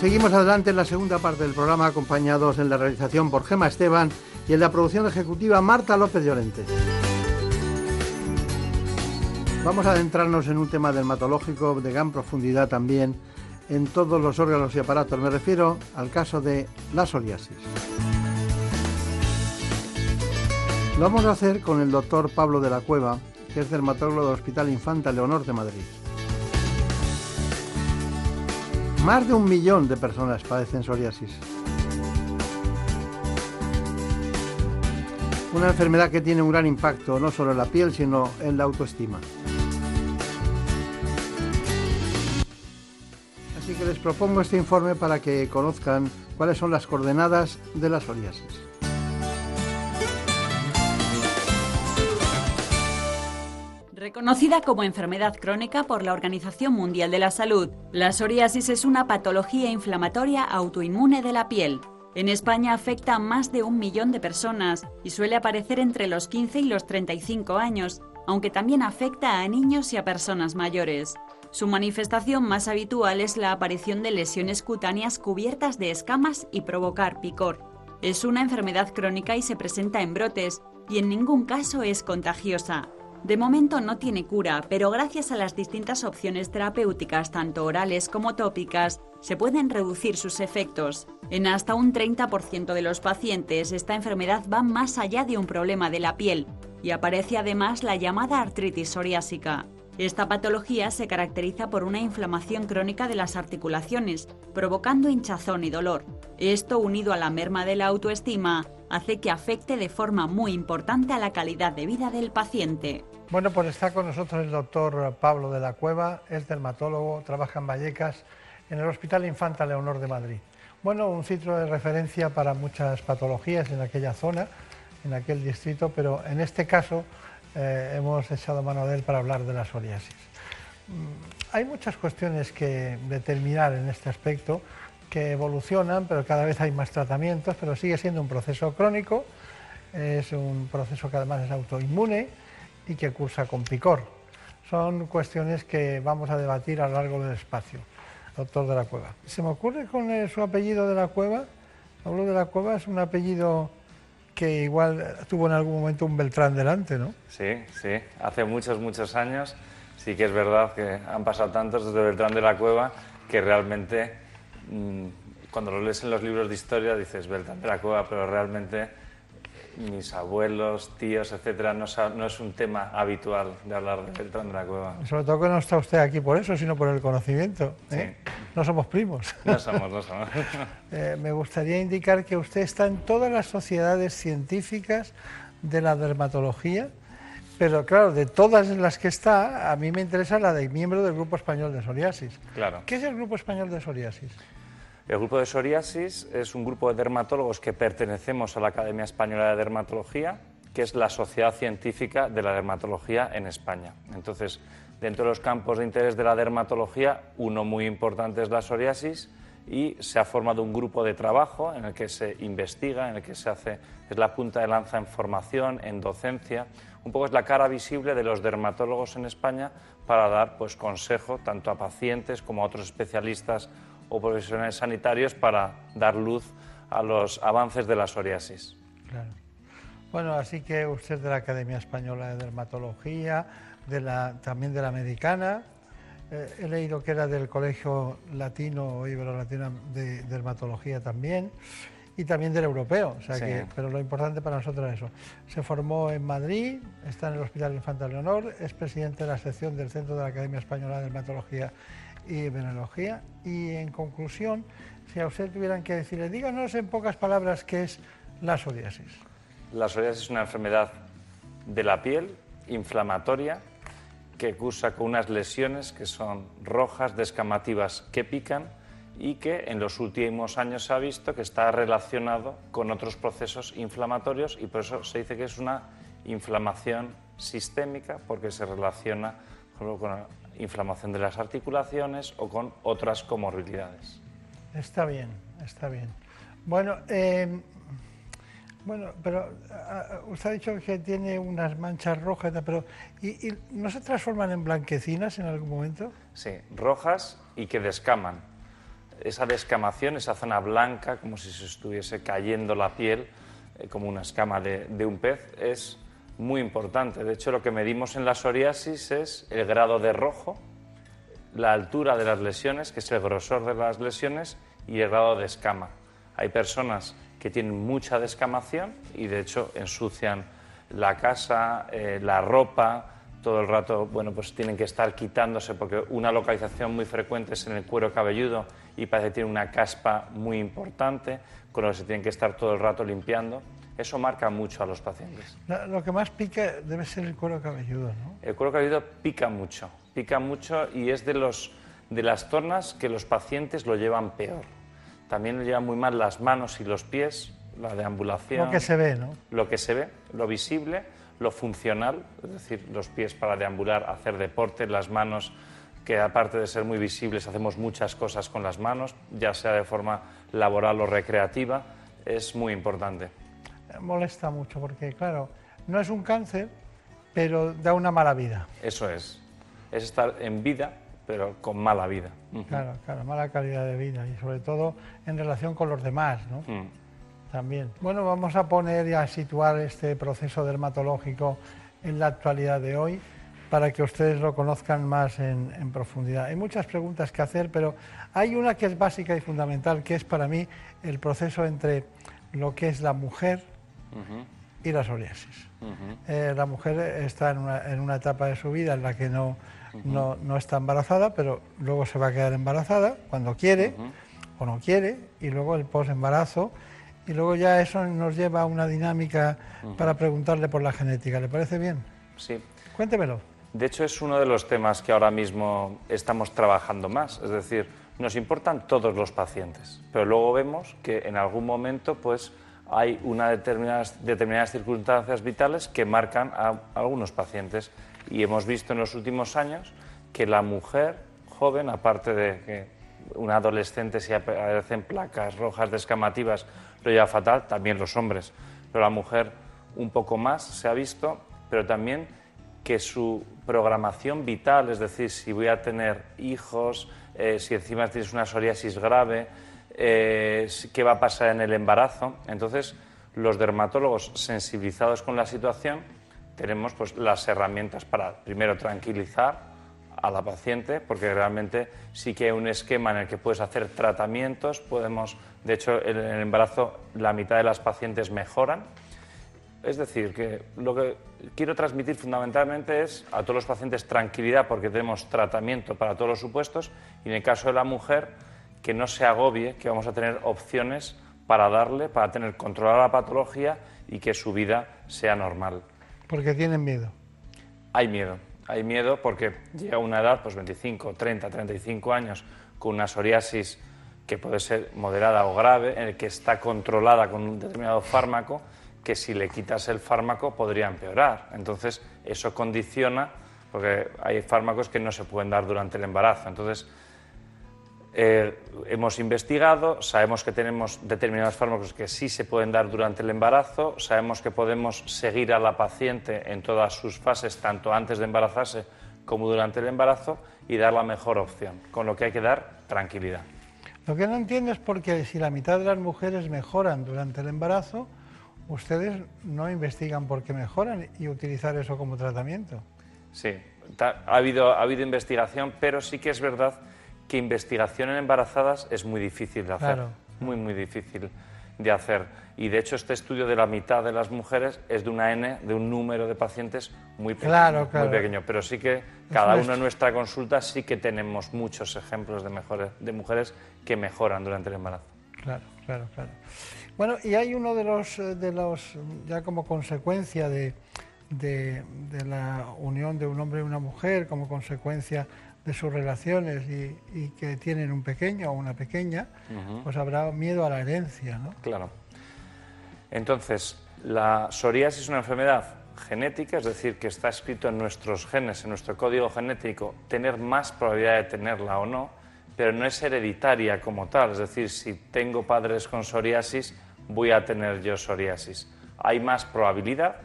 Seguimos adelante en la segunda parte del programa, acompañados en la realización por Gema Esteban y en la producción ejecutiva Marta López Llorente. Vamos a adentrarnos en un tema dermatológico de gran profundidad también en todos los órganos y aparatos. Me refiero al caso de la psoriasis. Lo vamos a hacer con el doctor Pablo de la Cueva, que es dermatólogo del Hospital Infanta Leonor de Madrid. Más de un millón de personas padecen psoriasis. Una enfermedad que tiene un gran impacto no solo en la piel, sino en la autoestima. Así que les propongo este informe para que conozcan cuáles son las coordenadas de la psoriasis. Reconocida como enfermedad crónica por la Organización Mundial de la Salud, la psoriasis es una patología inflamatoria autoinmune de la piel. En España afecta a más de un millón de personas y suele aparecer entre los 15 y los 35 años, aunque también afecta a niños y a personas mayores. Su manifestación más habitual es la aparición de lesiones cutáneas cubiertas de escamas y provocar picor. Es una enfermedad crónica y se presenta en brotes, y en ningún caso es contagiosa. De momento no tiene cura, pero gracias a las distintas opciones terapéuticas, tanto orales como tópicas, se pueden reducir sus efectos. En hasta un 30% de los pacientes, esta enfermedad va más allá de un problema de la piel y aparece además la llamada artritis psoriásica. Esta patología se caracteriza por una inflamación crónica de las articulaciones, provocando hinchazón y dolor. Esto, unido a la merma de la autoestima, hace que afecte de forma muy importante a la calidad de vida del paciente. Bueno, pues está con nosotros el doctor Pablo de la Cueva, es dermatólogo, trabaja en Vallecas, en el Hospital Infanta Leonor de Madrid. Bueno, un centro de referencia para muchas patologías en aquella zona, en aquel distrito, pero en este caso eh, hemos echado mano de él para hablar de la psoriasis. Mm, hay muchas cuestiones que determinar en este aspecto que evolucionan, pero cada vez hay más tratamientos, pero sigue siendo un proceso crónico, es un proceso que además es autoinmune y que cursa con picor. Son cuestiones que vamos a debatir a lo largo del espacio. Doctor de la Cueva. Se me ocurre con eh, su apellido de la Cueva. Pablo de la Cueva es un apellido que igual tuvo en algún momento un Beltrán delante, ¿no? Sí, sí, hace muchos, muchos años sí que es verdad que han pasado tantos desde Beltrán de la Cueva que realmente cuando lo lees en los libros de historia dices Beltrán de la Cueva, pero realmente mis abuelos, tíos, etcétera, no, no es un tema habitual de hablar de Beltrán de la Cueva. Sobre todo que no está usted aquí por eso, sino por el conocimiento. ¿eh? No somos primos. No somos, no somos. Eh, me gustaría indicar que usted está en todas las sociedades científicas de la dermatología, pero claro, de todas las que está, a mí me interesa la de miembro del Grupo Español de Psoriasis. Claro. ¿Qué es el Grupo Español de Psoriasis? El grupo de psoriasis es un grupo de dermatólogos que pertenecemos a la Academia Española de Dermatología, que es la sociedad científica de la dermatología en España. Entonces, dentro de los campos de interés de la dermatología, uno muy importante es la psoriasis y se ha formado un grupo de trabajo en el que se investiga, en el que se hace, es la punta de lanza en formación, en docencia, un poco es la cara visible de los dermatólogos en España para dar pues consejo tanto a pacientes como a otros especialistas o profesionales sanitarios para dar luz a los avances de la psoriasis. Claro. Bueno, así que usted es de la Academia Española de Dermatología, de la, también de la Americana. Eh, he leído que era del Colegio Latino o Ibero-Latino de Dermatología también, y también del Europeo. O sea Sí. que, pero lo importante para nosotros es eso. Se formó en Madrid, está en el Hospital Infanta Leonor, es presidente de la sección del Centro de la Academia Española de Dermatología y Venología. Y en conclusión, si a usted tuvieran que decirle, díganos en pocas palabras qué es la psoriasis. La psoriasis es una enfermedad de la piel inflamatoria que cursa con unas lesiones que son rojas, descamativas, que pican y que en los últimos años se ha visto que está relacionado con otros procesos inflamatorios y por eso se dice que es una inflamación sistémica porque se relaciona con inflamación de las articulaciones o con otras comorbilidades. Está bien, está bien. Bueno, eh, bueno, pero ah, usted ha dicho que tiene unas manchas rojas, pero ¿y, y no se transforman en blanquecinas en algún momento? Sí, rojas y que descaman. Esa descamación, esa zona blanca, como si se estuviese cayendo la piel, eh, como una escama de, de un pez, es muy importante. De hecho, lo que medimos en la psoriasis es el grado de rojo, la altura de las lesiones, que es el grosor de las lesiones, y el grado de escama. Hay personas que tienen mucha descamación y, de hecho, ensucian la casa, eh, la ropa, todo el rato, bueno, pues tienen que estar quitándose porque una localización muy frecuente es en el cuero cabelludo y parece que tiene una caspa muy importante con lo que se tienen que estar todo el rato limpiando. Eso marca mucho a los pacientes. Lo que más pica debe ser el cuero cabelludo, ¿no? El cuero cabelludo pica mucho, pica mucho y es de, los, de las zonas que los pacientes lo llevan peor. También lo llevan muy mal las manos y los pies, la deambulación. Lo que se ve, ¿no? Lo que se ve, lo visible, lo funcional, es decir, los pies para deambular, hacer deporte, las manos, que aparte de ser muy visibles, hacemos muchas cosas con las manos, ya sea de forma laboral o recreativa, es muy importante. Molesta mucho porque, claro, no es un cáncer, pero da una mala vida. Eso es. Es estar en vida, pero con mala vida. Claro, claro, mala calidad de vida y sobre todo en relación con los demás, ¿no? Mm. También. Bueno, vamos a poner y a situar este proceso dermatológico en la actualidad de hoy para que ustedes lo conozcan más en, en profundidad. Hay muchas preguntas que hacer, pero hay una que es básica y fundamental, que es para mí el proceso entre lo que es la mujer Ujú. y la psoriasis. Ujú. Eh, la mujer está en una, en una etapa de su vida en la que no, no, no está embarazada, pero luego se va a quedar embarazada cuando quiere o no quiere, y luego el posembarazo, y luego ya eso nos lleva a una dinámica para preguntarle por la genética. ¿Le parece bien? Sí. Cuéntemelo. De hecho, es uno de los temas que ahora mismo estamos trabajando más. Es decir, nos importan todos los pacientes, pero luego vemos que en algún momento pues, hay una determinadas, determinadas circunstancias vitales que marcan a algunos pacientes. Y hemos visto en los últimos años que la mujer joven, aparte de que un adolescente si aparecen placas rojas descamativas lo lleva fatal, también los hombres. Pero la mujer un poco más se ha visto, pero también que su programación vital, es decir, si voy a tener hijos, eh, si encima tienes una psoriasis grave, eh, qué va a pasar en el embarazo. Entonces, Los dermatólogos sensibilizados con la situación tenemos pues, las herramientas para, primero, tranquilizar a la paciente, porque realmente sí que hay un esquema en el que puedes hacer tratamientos, podemos, de hecho, en el embarazo la mitad de las pacientes mejoran. Es decir, que lo que quiero transmitir fundamentalmente es a todos los pacientes tranquilidad porque tenemos tratamiento para todos los supuestos y en el caso de la mujer que no se agobie, que vamos a tener opciones para darle, para tener controlada la patología y que su vida sea normal. Porque tienen miedo. Hay miedo, hay miedo porque llega una edad, pues 25, 30, 35 años, con una psoriasis que puede ser moderada o grave, en el que está controlada con un determinado fármaco, que si le quitas el fármaco podría empeorar. Entonces, eso condiciona, porque hay fármacos que no se pueden dar durante el embarazo. Entonces, eh, hemos investigado, sabemos que tenemos determinados fármacos que sí se pueden dar durante el embarazo, sabemos que podemos seguir a la paciente en todas sus fases, tanto antes de embarazarse como durante el embarazo, y dar la mejor opción, con lo que hay que dar tranquilidad. Lo que no entiendo es porque si la mitad de las mujeres mejoran durante el embarazo, ustedes no investigan por qué mejoran y utilizar eso como tratamiento. Sí, ha habido, ha habido investigación, pero sí que es verdad que investigación en embarazadas es muy difícil de hacer. Claro. Muy, muy difícil de hacer. Y de hecho, este estudio de la mitad de las mujeres es de una N, de un número de pacientes muy pequeño. Claro, claro. Muy pequeño. Pero sí que cada un uno en nuestra consulta sí que tenemos muchos ejemplos de, mejores, de mujeres que mejoran durante el embarazo. Claro, claro, claro. Bueno, y hay uno de los, eh, de los ya como consecuencia de, de- de la unión de un hombre y una mujer, como consecuencia de sus relaciones y, y que tienen un pequeño o una pequeña, pues habrá miedo a la herencia, ¿no? Claro. Entonces, la psoriasis es una enfermedad genética, es decir, que está escrito en nuestros genes, en nuestro código genético, tener más probabilidad de tenerla o no, pero no es hereditaria como tal. Es decir, si tengo padres con psoriasis, voy a tener yo psoriasis. Hay más probabilidad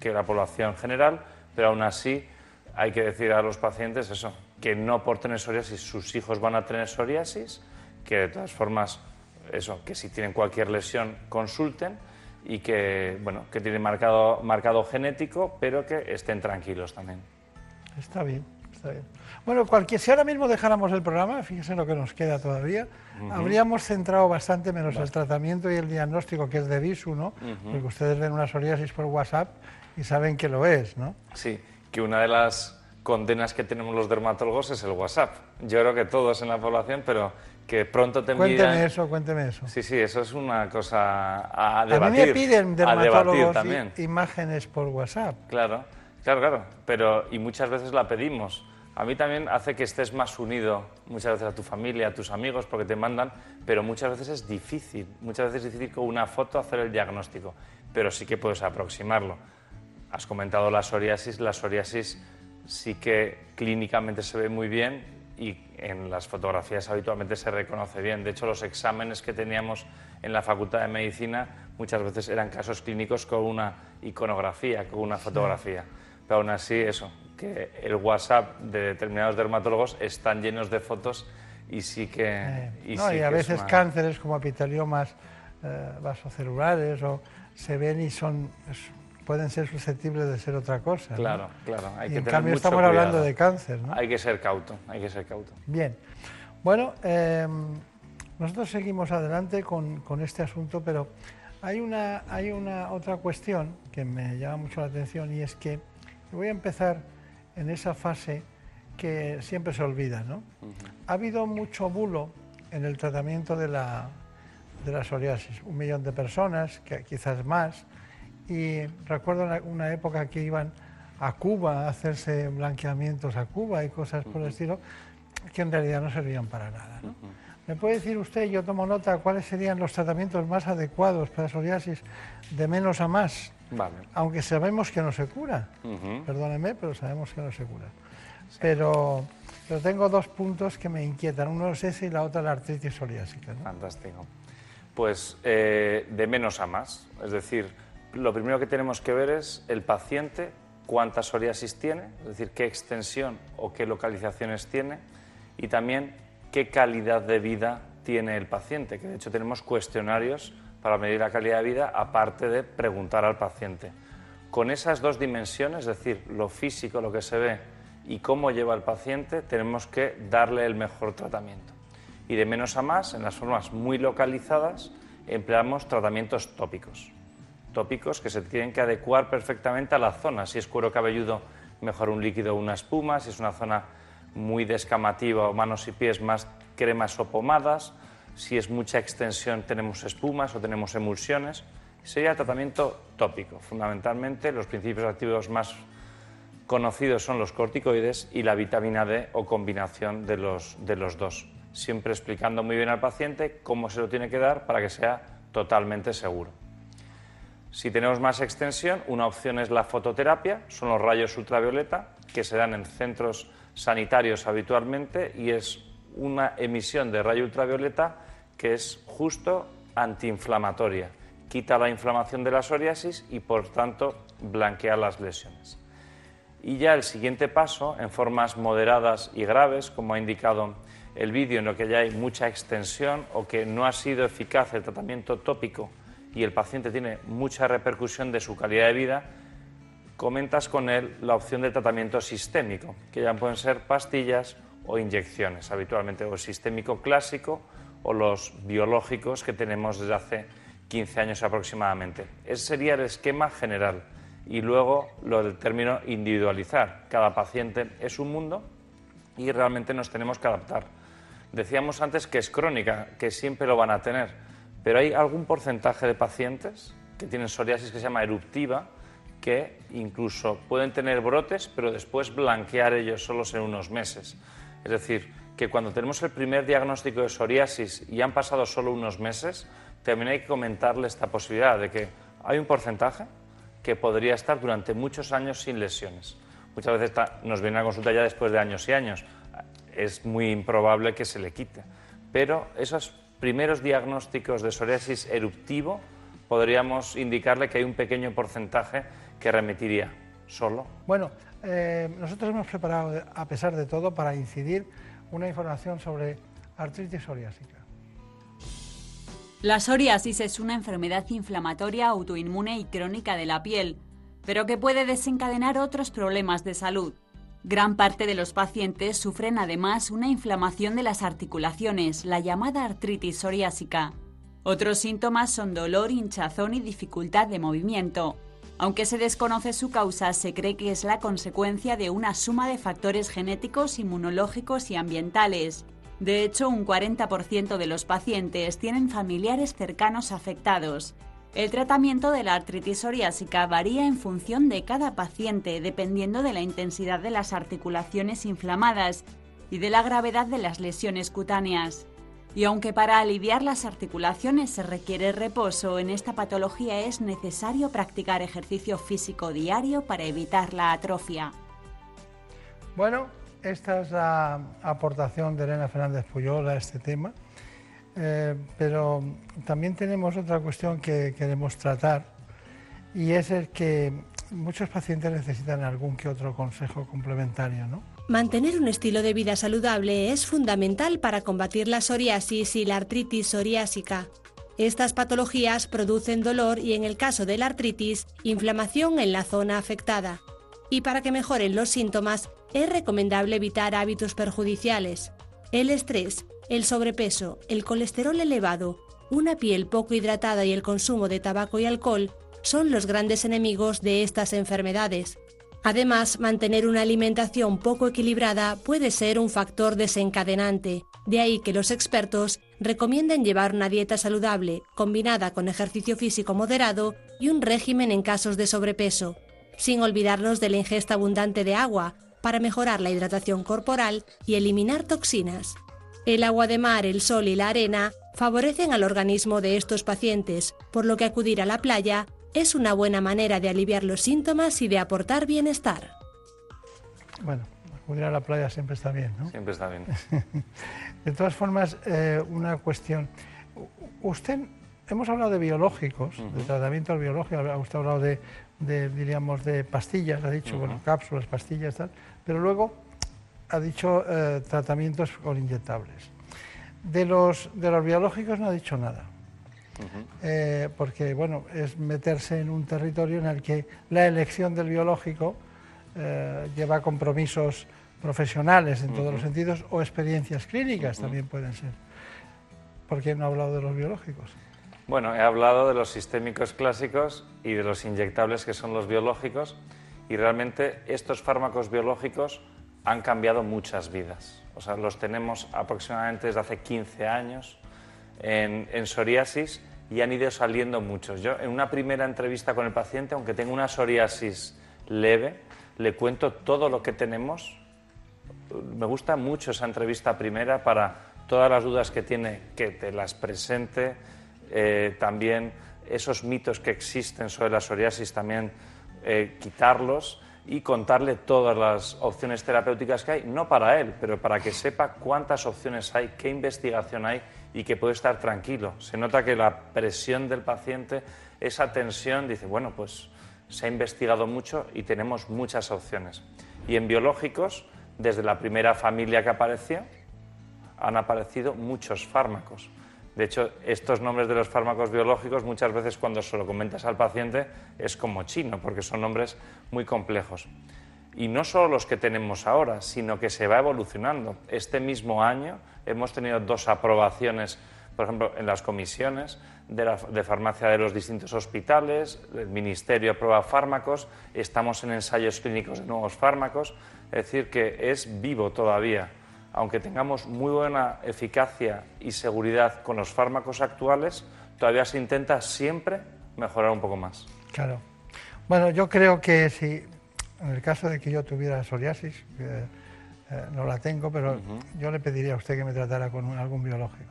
que la población general, pero aún así hay que decir a los pacientes eso, que no por tener psoriasis sus hijos van a tener psoriasis, que de todas formas, eso, que si tienen cualquier lesión consulten y que, bueno, que tienen marcado, marcado genético, pero que estén tranquilos también. Está bien, está bien. Bueno, cualquier, si ahora mismo dejáramos el programa, fíjese lo que nos queda todavía, Ujú. habríamos centrado bastante menos el tratamiento y el diagnóstico, que es de visu, ¿no? Ujú. Porque ustedes ven una psoriasis por WhatsApp y saben que lo es, ¿no? Sí, que una de las condenas que tenemos los dermatólogos es el WhatsApp. Yo creo que todos en la población, pero que pronto te envían... Cuénteme eso, cuénteme eso. Sí, sí, eso es una cosa a A debatir. mí me piden a dermatólogos también. imágenes por WhatsApp. Claro, claro, claro. Pero, y muchas veces la pedimos. A mí también hace que estés más unido muchas veces a tu familia, a tus amigos, porque te mandan, pero muchas veces es difícil. Muchas veces es difícil con una foto hacer el diagnóstico, pero sí que puedes aproximarlo. Has comentado la psoriasis, la psoriasis sí que clínicamente se ve muy bien y en las fotografías habitualmente se reconoce bien. De hecho, los exámenes que teníamos en la Facultad de Medicina muchas veces eran casos clínicos con una iconografía, con una fotografía. Pero aún así, eso, que el WhatsApp de determinados dermatólogos están llenos de fotos y sí que... y No, sí y a que veces una- cánceres como epiteliomas eh, vasocelulares o se ven y son es- pueden ser susceptibles de ser otra cosa. ¿no? Claro, claro. Hay Y que en tener cambio mucho estamos hablando de cáncer, ¿no? Hay que ser cauto, hay que ser cauto. Bien. Bueno, eh, nosotros seguimos adelante con, con este asunto, pero hay una, hay una otra cuestión que me llama mucho la atención y es que voy a empezar en esa fase que siempre se olvida, ¿no? Ha habido mucho bulo en el tratamiento de la, de la psoriasis. Un millón de personas, que quizás más. Y recuerdo una, época que iban a Cuba a hacerse blanqueamientos a Cuba y cosas por el estilo, que en realidad no servían para nada. ¿no? ¿Me puede decir usted, yo tomo nota, cuáles serían los tratamientos más adecuados para psoriasis de menos a más? Vale. Aunque sabemos que no se cura. Perdóneme, pero sabemos que no se cura. Pero, pero tengo dos puntos que me inquietan. Uno es ese y la otra la artritis psoriásica. ¿no? Fantástico. Pues eh, de menos a más. Es decir, lo primero que tenemos que ver es el paciente, cuánta psoriasis tiene, es decir, qué extensión o qué localizaciones tiene, y también qué calidad de vida tiene el paciente, que de hecho tenemos cuestionarios para medir la calidad de vida, aparte de preguntar al paciente. Con esas dos dimensiones, es decir, lo físico, lo que se ve, y cómo lleva el paciente, tenemos que darle el mejor tratamiento. Y de menos a más, en las formas muy localizadas, empleamos tratamientos tópicos. Tópicos que se tienen que adecuar perfectamente a la zona. Si es cuero cabelludo, mejor un líquido o una espuma. Si es una zona muy descamativa o manos y pies, más cremas o pomadas. Si es mucha extensión, tenemos espumas o tenemos emulsiones. Sería el tratamiento tópico. Fundamentalmente, los principios activos más conocidos son los corticoides y la vitamina D o combinación de los, de los dos. Siempre explicando muy bien al paciente cómo se lo tiene que dar para que sea totalmente seguro. Si tenemos más extensión, una opción es la fototerapia, son los rayos ultravioleta que se dan en centros sanitarios habitualmente y es una emisión de rayo ultravioleta que es justo antiinflamatoria. Quita la inflamación de la psoriasis y por tanto blanquea las lesiones. Y ya el siguiente paso, en formas moderadas y graves, como ha indicado el vídeo, en lo que ya hay mucha extensión o que no ha sido eficaz el tratamiento tópico y el paciente tiene mucha repercusión de su calidad de vida, comentas con él la opción de tratamiento sistémico, que ya pueden ser pastillas o inyecciones, habitualmente o el sistémico clásico o los biológicos que tenemos desde hace 15 años aproximadamente. Ese sería el esquema general. Y luego lo del término individualizar. Cada paciente es un mundo y realmente nos tenemos que adaptar. Decíamos antes que es crónica, que siempre lo van a tener, pero hay algún porcentaje de pacientes que tienen psoriasis que se llama eruptiva, que incluso pueden tener brotes, pero después blanquear ellos solos en unos meses. Es decir, que cuando tenemos el primer diagnóstico de psoriasis y han pasado solo unos meses, también hay que comentarle esta posibilidad de que hay un porcentaje que podría estar durante muchos años sin lesiones. Muchas veces nos vienen a consulta ya después de años y años. Es muy improbable que se le quite. Pero esos primeros diagnósticos de psoriasis eruptivo podríamos indicarle que hay un pequeño porcentaje que remitiría solo. Bueno, eh, nosotros hemos preparado, a pesar de todo, para incidir una información sobre artritis psoriásica. La psoriasis es una enfermedad inflamatoria autoinmune y crónica de la piel, pero que puede desencadenar otros problemas de salud. Gran parte de los pacientes sufren además una inflamación de las articulaciones, la llamada artritis psoriásica. Otros síntomas son dolor, hinchazón y dificultad de movimiento. Aunque se desconoce su causa, se cree que es la consecuencia de una suma de factores genéticos, inmunológicos y ambientales. De hecho, un 40% de los pacientes tienen familiares cercanos afectados. El tratamiento de la artritis psoriásica varía en función de cada paciente, dependiendo de la intensidad de las articulaciones inflamadas y de la gravedad de las lesiones cutáneas. Y aunque para aliviar las articulaciones se requiere reposo, en esta patología es necesario practicar ejercicio físico diario para evitar la atrofia. Bueno, esta es la aportación de Elena Fernández Puyol a este tema, Eh, pero también tenemos otra cuestión que queremos tratar y es el que muchos pacientes necesitan algún que otro consejo complementario, ¿no? Mantener un estilo de vida saludable es fundamental para combatir la psoriasis y la artritis psoriásica. Estas patologías producen dolor y en el caso de la artritis, inflamación en la zona afectada. Y para que mejoren los síntomas, es recomendable evitar hábitos perjudiciales. El estrés, el sobrepeso, el colesterol elevado, una piel poco hidratada y el consumo de tabaco y alcohol son los grandes enemigos de estas enfermedades. Además, mantener una alimentación poco equilibrada puede ser un factor desencadenante, de ahí que los expertos recomienden llevar una dieta saludable, combinada con ejercicio físico moderado y un régimen en casos de sobrepeso, sin olvidarnos de la ingesta abundante de agua para mejorar la hidratación corporal y eliminar toxinas. El agua de mar, el sol y la arena favorecen al organismo de estos pacientes, por lo que acudir a la playa es una buena manera de aliviar los síntomas y de aportar bienestar. Bueno, acudir a la playa siempre está bien, ¿no? Siempre está bien. De todas formas, eh, una cuestión. Usted, hemos hablado de biológicos, de biológicos, ha- usted ha hablado de, de, diríamos, de pastillas, ha dicho, bueno, cápsulas, pastillas, tal, pero luego ha dicho eh, tratamientos con inyectables. De los, de los biológicos no ha dicho nada. eh, porque bueno, es meterse en un territorio en el que la elección del biológico eh, lleva compromisos profesionales en todos los sentidos o experiencias clínicas también pueden ser. ¿Por qué no ha hablado de los biológicos? Bueno, he hablado de los sistémicos clásicos y de los inyectables que son los biológicos y realmente estos fármacos biológicos han cambiado muchas vidas. O sea, los tenemos aproximadamente desde hace 15 años en, en psoriasis y han ido saliendo muchos. Yo en una primera entrevista con el paciente, aunque tenga una psoriasis leve, le cuento todo lo que tenemos. Me gusta mucho esa entrevista primera para todas las dudas que tiene, que te las presente, eh, también esos mitos que existen sobre la psoriasis, también eh, quitarlos y contarle todas las opciones terapéuticas que hay, no para él, pero para que sepa cuántas opciones hay, qué investigación hay y que puede estar tranquilo. Se nota que la presión del paciente, esa tensión, dice, bueno, pues se ha investigado mucho y tenemos muchas opciones. Y en biológicos, desde la primera familia que apareció, han aparecido muchos fármacos. De hecho, estos nombres de los fármacos biológicos muchas veces cuando se lo comentas al paciente es como chino, porque son nombres muy complejos. Y no solo los que tenemos ahora, sino que se va evolucionando. Este mismo año hemos tenido dos aprobaciones, por ejemplo, en las comisiones de, de farmacia de los distintos hospitales, el Ministerio aprueba fármacos, estamos en ensayos clínicos de nuevos fármacos, es decir, que es vivo todavía aunque tengamos muy buena eficacia y seguridad con los fármacos actuales, todavía se intenta siempre mejorar un poco más. Claro. Bueno, yo creo que si, en el caso de que yo tuviera psoriasis, que, eh, no la tengo, pero yo le pediría a usted que me tratara con un- algún biológico.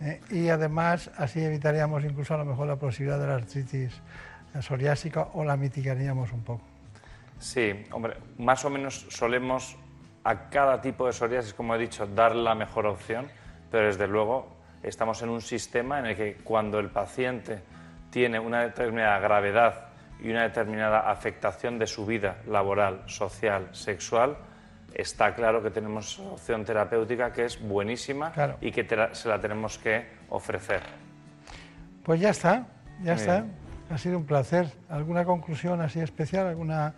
¿eh? Y además, así evitaríamos incluso a lo mejor la posibilidad de la artritis eh, psoriásica o la mitigaríamos un poco. Sí, hombre, más o menos solemos a cada tipo de psoriasis, como he dicho, dar la mejor opción, pero desde luego estamos en un sistema en el que cuando el paciente tiene una determinada gravedad y una determinada afectación de su vida laboral, social, sexual, está claro que tenemos opción terapéutica que es buenísima Claro. y que se la tenemos que ofrecer. Pues ya está, ya Muy está. bien. Ha sido un placer. ¿Alguna conclusión así especial? ¿Alguna,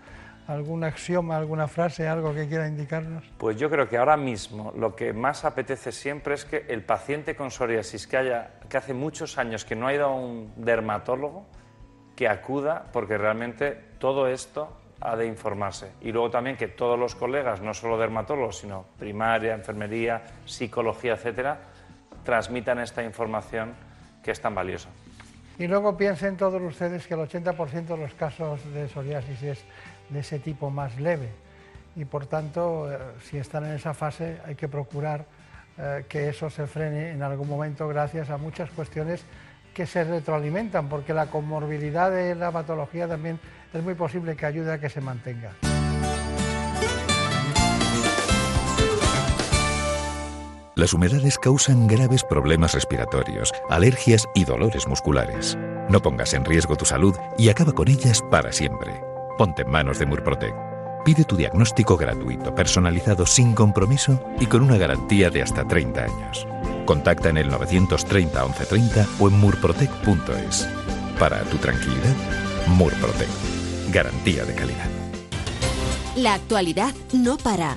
algún axioma, alguna frase, algo que quiera indicarnos? Pues yo creo que ahora mismo lo que más apetece siempre es que el paciente con psoriasis que, haya, que hace muchos años que no ha ido a un dermatólogo, que acuda porque realmente todo esto ha de informarse. Y luego también que todos los colegas, no solo dermatólogos, sino primaria, enfermería, psicología, etcétera, transmitan esta información que es tan valiosa. Y luego piensen todos ustedes que el 80% de los casos de psoriasis es de ese tipo más leve. Y por tanto, eh, si están en esa fase, hay que procurar eh, que eso se frene en algún momento gracias a muchas cuestiones que se retroalimentan, porque la comorbilidad de la patología también es muy posible que ayude a que se mantenga. Las humedades causan graves problemas respiratorios, alergias y dolores musculares. No pongas en riesgo tu salud y acaba con ellas para siempre. Ponte en manos de Murprotec. Pide tu diagnóstico gratuito, personalizado sin compromiso y con una garantía de hasta 30 años. Contacta en el 930 1130 o en murprotec.es. Para tu tranquilidad, Murprotec. Garantía de calidad. La actualidad no para.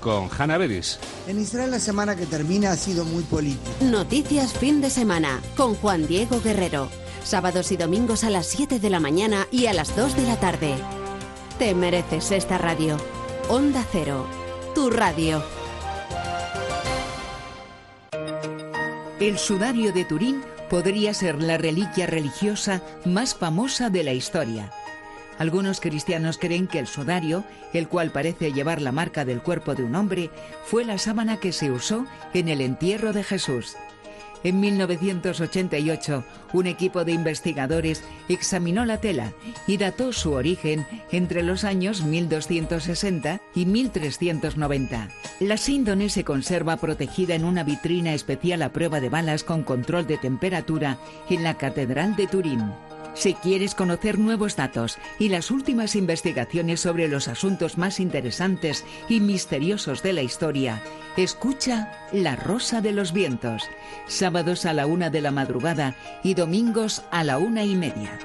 con Hanna Beris. En Israel la semana que termina ha sido muy política. Noticias fin de semana con Juan Diego Guerrero. Sábados y domingos a las 7 de la mañana y a las 2 de la tarde. Te mereces esta radio. Onda Cero, tu radio. El sudario de Turín podría ser la reliquia religiosa más famosa de la historia. Algunos cristianos creen que el sudario, el cual parece llevar la marca del cuerpo de un hombre, fue la sábana que se usó en el entierro de Jesús. En 1988, un equipo de investigadores examinó la tela y dató su origen entre los años 1260 y 1390. La síndone se conserva protegida en una vitrina especial a prueba de balas con control de temperatura en la Catedral de Turín. Si quieres conocer nuevos datos y las últimas investigaciones sobre los asuntos más interesantes y misteriosos de la historia, escucha La Rosa de los Vientos, sábados a la una de la madrugada y domingos a la una y media.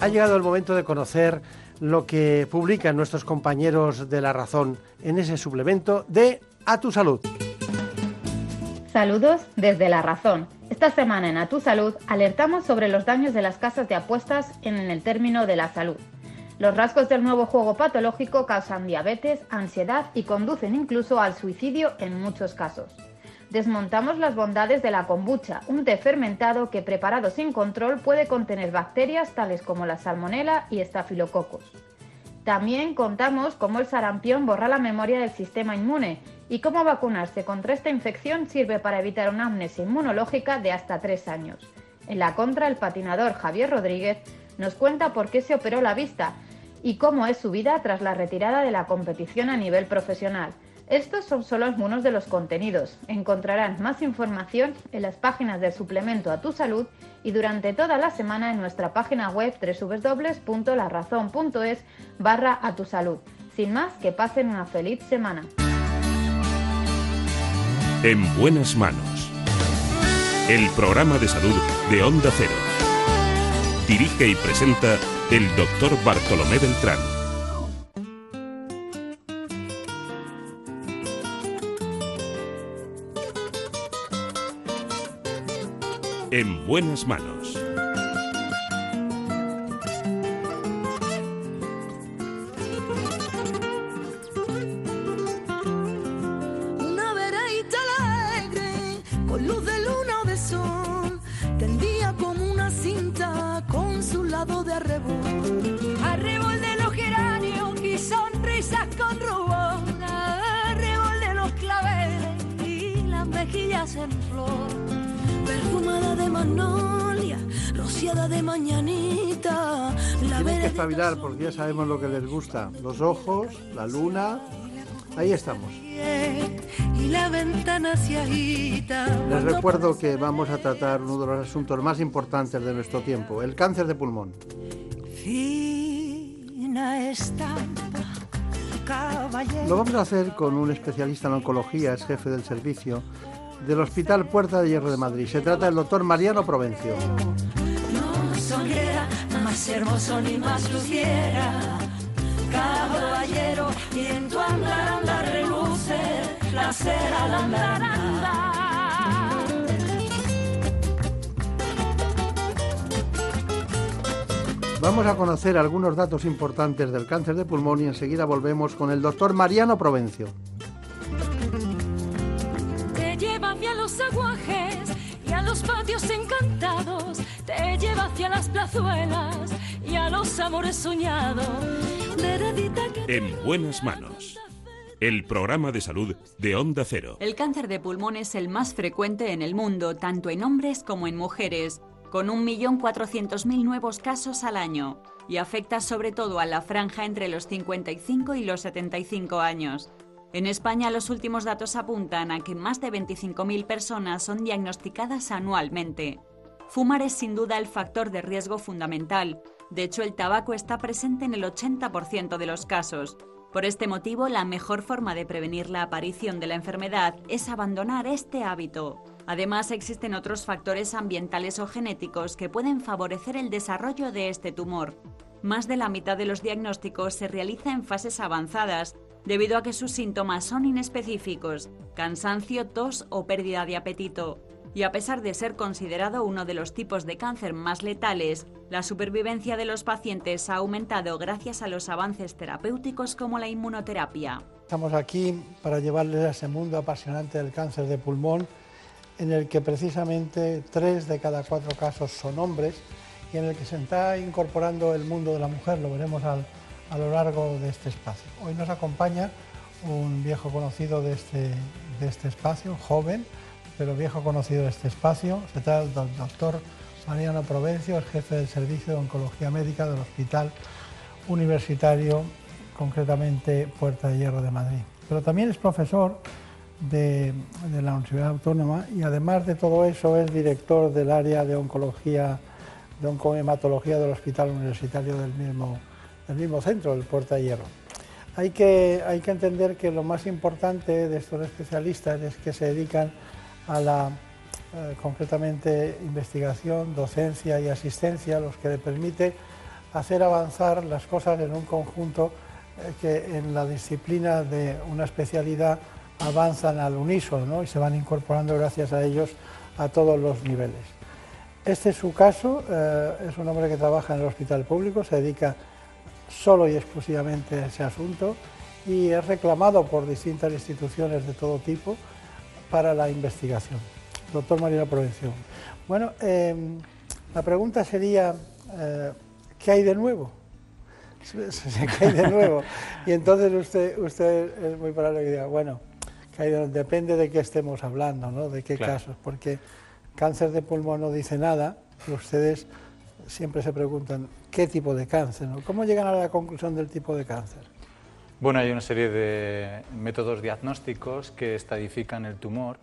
Ha llegado el momento de conocer lo que publican nuestros compañeros de La Razón en ese suplemento de A Tu Salud. Saludos desde La Razón. Esta semana en A Tu Salud alertamos sobre los daños de las casas de apuestas en el término de la salud. Los rasgos del nuevo juego patológico causan diabetes, ansiedad y conducen incluso al suicidio en muchos casos desmontamos las bondades de la kombucha, un té fermentado que preparado sin control puede contener bacterias tales como la salmonela y estafilococos. También contamos cómo el sarampión borra la memoria del sistema inmune y cómo vacunarse contra esta infección sirve para evitar una amnesia inmunológica de hasta tres años. En la contra, el patinador Javier Rodríguez nos cuenta por qué se operó la vista y cómo es su vida tras la retirada de la competición a nivel profesional. Estos son solo algunos de los contenidos. Encontrarán más información en las páginas del suplemento a tu salud y durante toda la semana en nuestra página web www.larazón.es barra a tu salud. Sin más, que pasen una feliz semana. En buenas manos. El programa de salud de Onda Cero. Dirige y presenta el doctor Bartolomé Beltrán. En buenas manos. Porque ya sabemos lo que les gusta. Los ojos, la luna. Ahí estamos. Les recuerdo que vamos a tratar uno de los asuntos más importantes de nuestro tiempo, el cáncer de pulmón. Lo vamos a hacer con un especialista en oncología, es jefe del servicio del Hospital Puerta de Hierro de Madrid. Se trata del doctor Mariano Provencio. Más hermoso ni más luciera. Caballero, y en tu andar, andar reluce la cera al andar, andar. Vamos a conocer algunos datos importantes del cáncer de pulmón y enseguida volvemos con el doctor Mariano Provencio. Te lleva hacia los aguajes a los patios encantados. Te lleva hacia las plazuelas y a los amores soñados. Veredita que En buenas manos. El programa de salud de Onda Cero. El cáncer de pulmón es el más frecuente en el mundo, tanto en hombres como en mujeres, con 1.400.000 nuevos casos al año, y afecta sobre todo a la franja entre los 55 y los 75 años. En España los últimos datos apuntan a que más de 25.000 personas son diagnosticadas anualmente. Fumar es sin duda el factor de riesgo fundamental. De hecho, el tabaco está presente en el 80% de los casos. Por este motivo, la mejor forma de prevenir la aparición de la enfermedad es abandonar este hábito. Además, existen otros factores ambientales o genéticos que pueden favorecer el desarrollo de este tumor. Más de la mitad de los diagnósticos se realiza en fases avanzadas, debido a que sus síntomas son inespecíficos, cansancio, tos o pérdida de apetito. Y a pesar de ser considerado uno de los tipos de cáncer más letales, la supervivencia de los pacientes ha aumentado gracias a los avances terapéuticos como la inmunoterapia. Estamos aquí para llevarles a ese mundo apasionante del cáncer de pulmón, en el que precisamente tres de cada cuatro casos son hombres y en el que se está incorporando el mundo de la mujer, lo veremos al- a lo largo de este espacio. Hoy nos acompaña un viejo conocido de este, de este espacio, joven, pero viejo conocido de este espacio. Se trata del doctor Mariano Provencio, el jefe del Servicio de Oncología Médica del Hospital Universitario, concretamente Puerta de Hierro de Madrid. Pero también es profesor de, de la Universidad Autónoma y además de todo eso es director del área de oncología, de oncohematología del Hospital Universitario del mismo, del mismo centro, el Puerta de Hierro. Hay que, hay que entender que lo más importante de estos especialistas es que se dedican a la, eh, concretamente, investigación, docencia y asistencia, los que le permite hacer avanzar las cosas en un conjunto eh, que en la disciplina de una especialidad avanzan al unísono ¿no? y se van incorporando gracias a ellos a todos los niveles. Este es su caso, eh, es un hombre que trabaja en el hospital público, se dedica solo y exclusivamente ese asunto y es reclamado por distintas instituciones de todo tipo para la investigación. Doctor Mariano Provención. Bueno, eh, la pregunta sería, eh, ¿qué hay de nuevo? ¿Qué hay de nuevo? Y entonces usted, usted es muy probable que diga, bueno, ¿qué hay de- depende de qué estemos hablando, ¿no? de qué Claro. casos, porque cáncer de pulmón no dice nada y ustedes siempre se preguntan qué tipo de cáncer, ¿no? ¿Cómo llegan a la conclusión del tipo de cáncer? Bueno, hay una serie de métodos diagnósticos que estadifican el tumor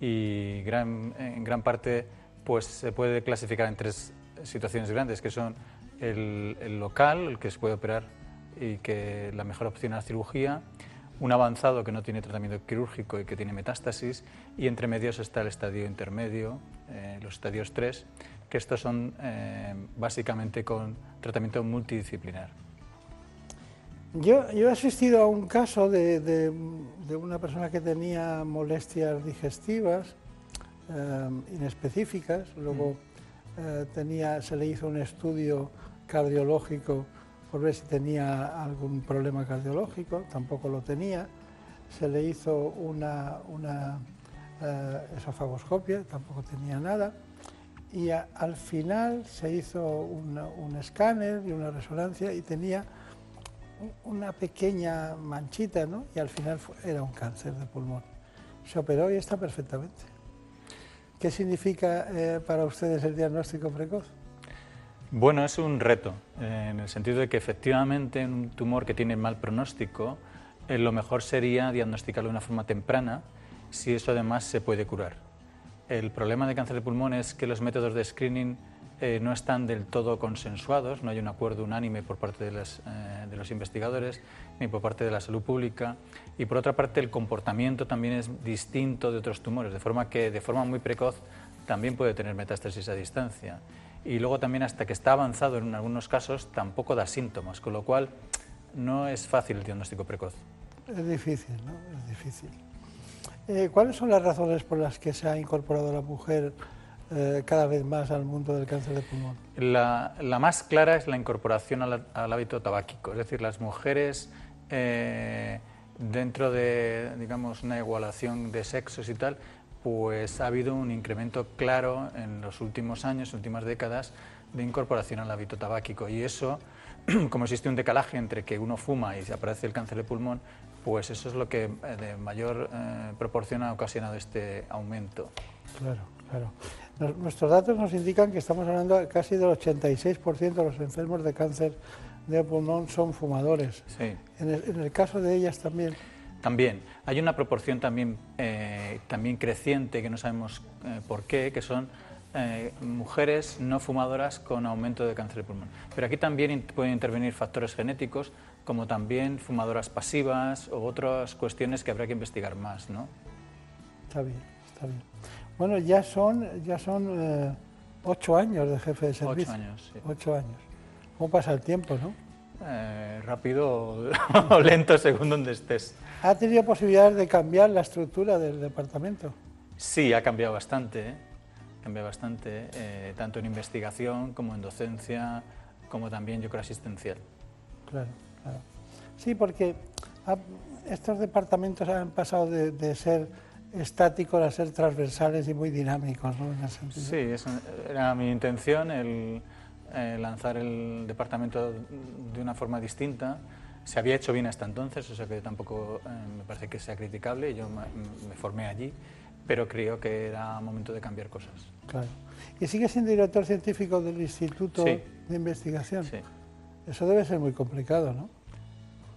y gran- en gran parte pues, se puede clasificar en tres situaciones grandes, que son el, el local, el que se puede operar y que la mejor opción es la cirugía, un avanzado que no tiene tratamiento quirúrgico y que tiene metástasis, y entre medios está el estadio intermedio, eh, los estadios 3, que estos son eh, básicamente con tratamiento multidisciplinar. Yo, yo he asistido a un caso de, de- de una persona que tenía molestias digestivas eh, inespecíficas, luego eh, tenía, se le hizo un estudio cardiológico por ver si tenía algún problema cardiológico, tampoco lo tenía, se le hizo una, una eh, esofagoscopia, tampoco tenía nada, y al final se hizo un escáner y una resonancia y tenía una pequeña manchita, ¿no? Y al final era un cáncer de pulmón. Se operó y está perfectamente. ¿Qué significa eh, para ustedes el diagnóstico precoz? Bueno, es un reto, eh, en el sentido de que efectivamente en un tumor que tiene mal pronóstico, eh, lo mejor sería diagnosticarlo de una forma temprana, si eso además se puede curar. El problema de cáncer de pulmón es que los métodos de screening eh, no están del todo consensuados, no hay un acuerdo unánime por parte de, eh, de los investigadores ni por parte de la salud pública y por otra parte el comportamiento también es distinto de otros tumores, de forma que de forma muy precoz también puede tener metástasis a distancia y luego también hasta que está avanzado en algunos casos tampoco da síntomas, con lo cual no es fácil el diagnóstico precoz. Es difícil, ¿no? Es difícil. Eh, ¿Cuáles son las razones por las que se ha incorporado la mujer eh, cada vez más al mundo del cáncer de pulmón? La, más clara es la incorporación al, al hábito tabáquico, es decir, las mujeres eh, dentro de digamos, una igualación de sexos y tal, pues ha habido un incremento claro en los últimos años, últimas décadas, de incorporación al hábito tabáquico. Y eso, como existe un decalaje entre que uno fuma y se aparece el cáncer de pulmón, pues eso es lo que eh, de mayor eh, proporción ha ocasionado este aumento. Claro, claro. Nos- nuestros datos nos indican que estamos hablando casi del 86% de los enfermos de cáncer de pulmón son fumadores. Sí. En el, en el caso de ellas también. También hay una proporción también, eh, también creciente que no sabemos eh, por qué, que son eh, mujeres no fumadoras con aumento de cáncer de pulmón. Pero aquí también in- pueden intervenir factores genéticos, como también fumadoras pasivas o otras cuestiones que habrá que investigar más, ¿no? Está bien, está bien. Bueno, ya son, ya son eh, ocho años de jefe de servicio. años, sí. Ocho años. ¿Cómo pasa el tiempo, no? Eh, rápido o lento según donde estés. ¿Ha tenido posibilidades de cambiar la estructura del departamento? Sí, ha cambiado bastante, ¿eh? ha cambiado bastante, eh, tanto en investigación como en docencia, como también yo creo asistencial. Claro, claro. Sí, porque ha- estos departamentos han pasado de, de ser estáticos a ser transversales y muy dinámicos, ¿no? En. Sí, era mi intención, el eh, lanzar el departamento de una forma distinta. Se había hecho bien hasta entonces, o sea que tampoco eh, me parece que sea criticable. Yo me, me formé allí, pero creo que era momento de cambiar cosas. Claro. ¿Y sigue siendo director científico del Instituto Sí. de Investigación? Sí. Eso debe ser muy complicado, ¿no?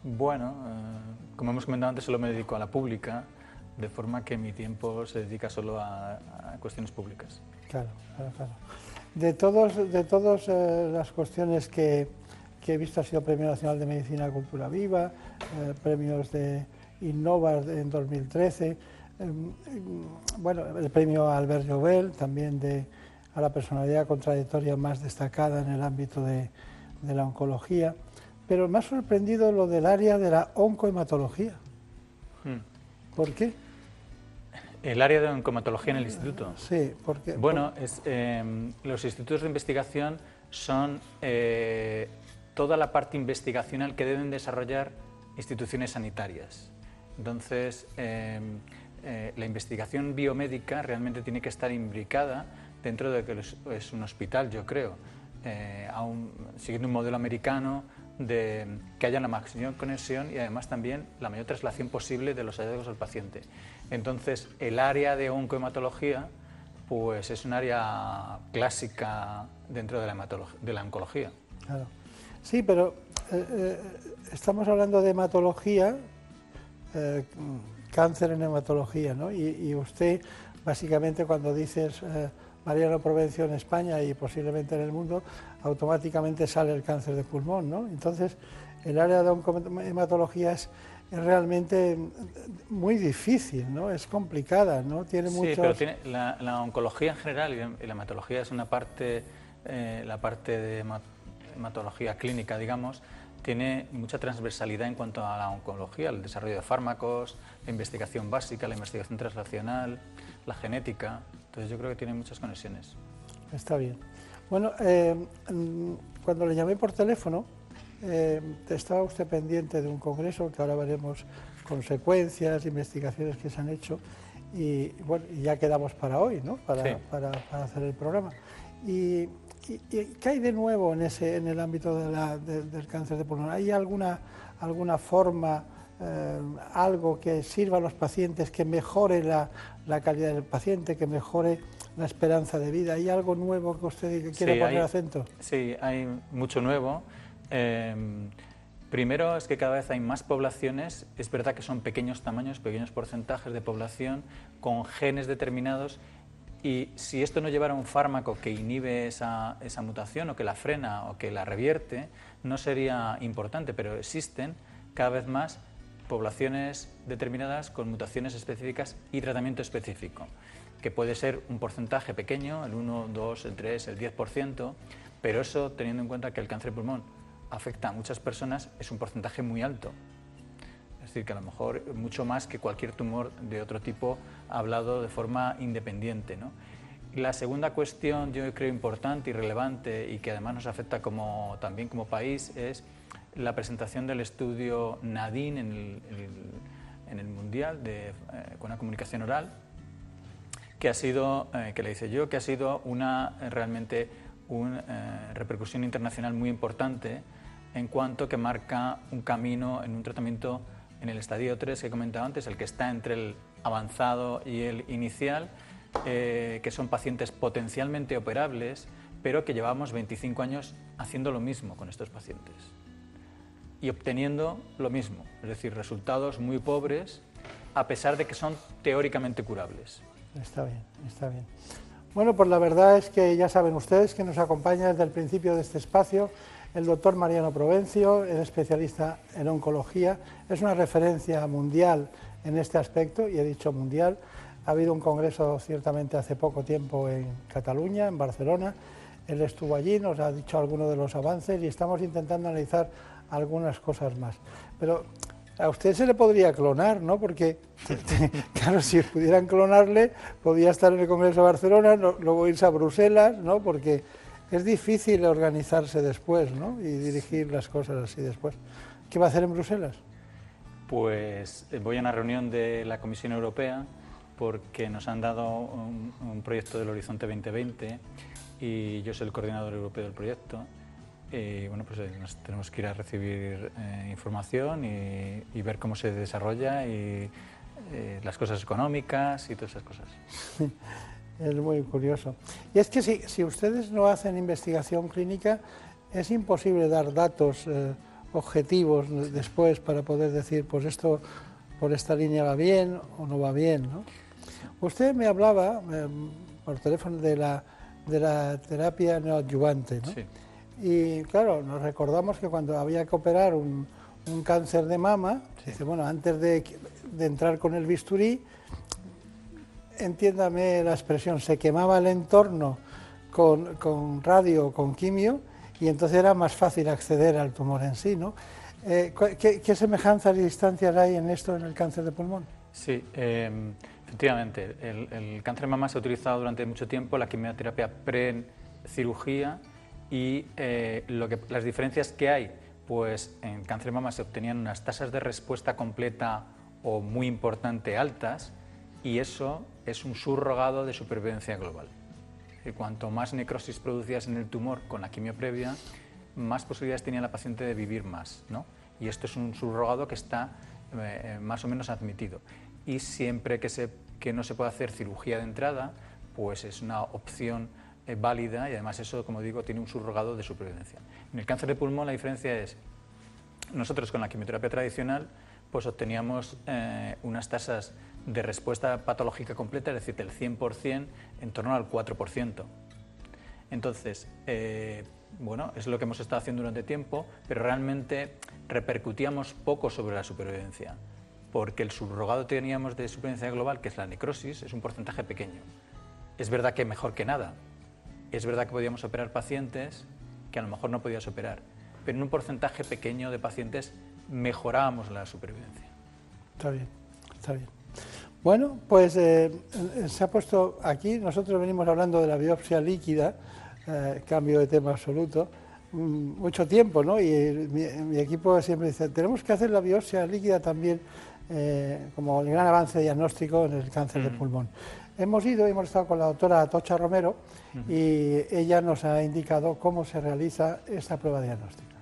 Bueno, eh, como hemos comentado antes, solo me dedico a la pública, de forma que mi tiempo se dedica solo a, a cuestiones públicas. Claro, claro, claro. De todas de todos, eh, las cuestiones que, que he visto, ha sido Premio Nacional de Medicina Cultura Viva, eh, premios de Innova en 2013, eh, mm, bueno, el premio Albert Jovel, también de, a la personalidad con trayectoria más destacada en el ámbito de, de la oncología. Pero me ha sorprendido lo del área de la oncohematología. Hmm. ¿Por qué? El área de oncomatología en el instituto. Sí, porque... Bueno, es, eh, los institutos de investigación son eh, toda la parte investigacional que deben desarrollar instituciones sanitarias. Entonces, eh, eh, la investigación biomédica realmente tiene que estar imbricada dentro de que es un hospital, yo creo, eh, a un- siguiendo un modelo americano de que haya la máxima conexión y además también la mayor traslación posible de los hallazgos al paciente. Entonces, el área de oncohematología pues es un área clásica dentro de la, de la oncología. Claro. Sí, pero eh, eh, estamos hablando de hematología, eh, cáncer en hematología, ¿no? Y, y usted, básicamente, cuando dices eh, Mariano Provencio en España y posiblemente en el mundo, automáticamente sale el cáncer de pulmón, ¿no? Entonces, el área de oncohematología es, es realmente muy difícil, ¿no? Es complicada, ¿no? Tiene Sí, muchos... pero tiene, la, la oncología en general y la, hematología es una parte, eh, la parte de hema- hematología clínica, digamos, tiene mucha transversalidad en cuanto a la oncología, el desarrollo de fármacos, la investigación básica, la investigación translacional, la genética. Entonces yo creo que tiene muchas conexiones. Está bien. Bueno, eh, mm, cuando le llamé por teléfono, eh, estaba usted pendiente de un congreso que ahora veremos consecuencias, investigaciones que se han hecho y bueno, ya quedamos para hoy, ¿no? Para, Sí. para- para hacer el programa. Y, y- y ¿qué hay de nuevo en ese en el ámbito de la- de- del cáncer de pulmón? ¿Hay alguna alguna forma, eh, algo que sirva a los pacientes, que mejore la, la calidad del paciente, que mejore la esperanza de vida? ¿Hay algo nuevo que usted quiere Sí, poner hay- acento? Sí, hay mucho nuevo. Eh, primero es que cada vez hay más poblaciones, es verdad que son pequeños tamaños, pequeños porcentajes de población con genes determinados y si esto no llevara un fármaco que inhibe esa, mutación o que la frena o que la revierte, no sería importante, pero existen cada vez más poblaciones determinadas con mutaciones específicas y tratamiento específico, que puede ser un porcentaje pequeño, el 1, 2, el 3, el 10%, pero eso teniendo en cuenta que el cáncer de pulmón afecta a muchas personas es un porcentaje muy alto. Es decir, que a lo mejor mucho más que cualquier tumor de otro tipo hablado de forma independiente. ¿no? La segunda cuestión, yo creo importante y relevante y que además nos afecta como, también como país es la presentación del estudio NADIN en el, el- en el Mundial de, eh, con la comunicación oral, que ha sido, eh, que le hice yo, que ha sido una eh, realmente una eh, repercusión internacional muy importante en cuanto que marca un camino en un tratamiento en el estadio 3 que he comentado antes, el que está entre el avanzado y el inicial, eh, que son pacientes potencialmente operables, pero que llevamos 25 años haciendo lo mismo con estos pacientes y obteniendo lo mismo, es decir, resultados muy pobres a pesar de que son teóricamente curables. Está bien, está bien. Bueno, pues la verdad es que ya saben ustedes que nos acompaña desde el principio de este espacio el doctor Mariano Provencio, es especialista en oncología, es una referencia mundial en este aspecto, y he dicho mundial. Ha habido un congreso ciertamente hace poco tiempo en Cataluña, en Barcelona. Él estuvo allí, nos ha dicho algunos de los avances y estamos intentando analizar algunas cosas más. Pero a usted se le podría clonar, ¿no? Porque, claro, si pudieran clonarle, podía estar en el Congreso de Barcelona, luego irse a Bruselas, ¿no? Porque es difícil organizarse después, ¿no? Y dirigir las cosas así después. ¿Qué va a hacer en Bruselas? Pues eh, voy a una reunión de la Comisión Europea porque nos han dado un, un proyecto del Horizonte 2020 y yo soy el coordinador europeo del proyecto. Y bueno, pues eh, nos tenemos que ir a recibir eh, información y, y ver cómo se desarrolla y eh, las cosas económicas y todas esas cosas. Es muy curioso. Y es que si, si ustedes no hacen investigación clínica, es imposible dar datos eh, objetivos después para poder decir, pues esto por esta línea va bien o no va bien. ¿no? Usted me hablaba eh, por teléfono de la, de la terapia neoadyuvante. ¿no? Sí. Y claro, nos recordamos que cuando había que operar un, un cáncer de mama, dice, bueno, antes de, de entrar con el bisturí, entiéndame la expresión, se quemaba el entorno con, con radio o con quimio y entonces era más fácil acceder al tumor en sí, ¿no? Eh, ¿qué, qué semejanzas y distancias hay en esto en el cáncer de pulmón? Sí, eh, efectivamente, el, el cáncer de mama se ha utilizado durante mucho tiempo, la quimioterapia pre-cirugía y eh, lo que, las diferencias que hay, pues en cáncer de mama se obtenían unas tasas de respuesta completa o muy importante altas y eso es un subrogado de supervivencia global. Y cuanto más necrosis producías en el tumor con la quimio previa, más posibilidades tenía la paciente de vivir más. ¿no? Y esto es un subrogado que está eh, eh, más o menos admitido. Y siempre que, se, que no se puede hacer cirugía de entrada, pues es una opción eh, válida y además eso, como digo, tiene un subrogado de supervivencia. En el cáncer de pulmón la diferencia es, nosotros con la quimioterapia tradicional, pues obteníamos unas tasas de respuesta patológica completa, es decir, del 100% en torno al 4%. Entonces, eh, bueno, es lo que hemos estado haciendo durante tiempo, pero realmente repercutíamos poco sobre la supervivencia, porque el subrogado que teníamos de supervivencia global, que es la necrosis, es un porcentaje pequeño. Es verdad que mejor que nada. Es verdad que podíamos operar pacientes que a lo mejor no podías operar, pero en un porcentaje pequeño de pacientes mejorábamos la supervivencia. Está bien, está bien. Bueno, pues eh, eh, se ha puesto aquí, nosotros venimos hablando de la biopsia líquida, eh, cambio de tema absoluto, mm, mucho tiempo, ¿no? Y mi, mi equipo siempre dice, tenemos que hacer la biopsia líquida también eh, como el gran avance diagnóstico en el cáncer de pulmón. Hemos ido y hemos estado con la doctora Tocha Romero y ella nos ha indicado cómo se realiza esta prueba diagnóstica.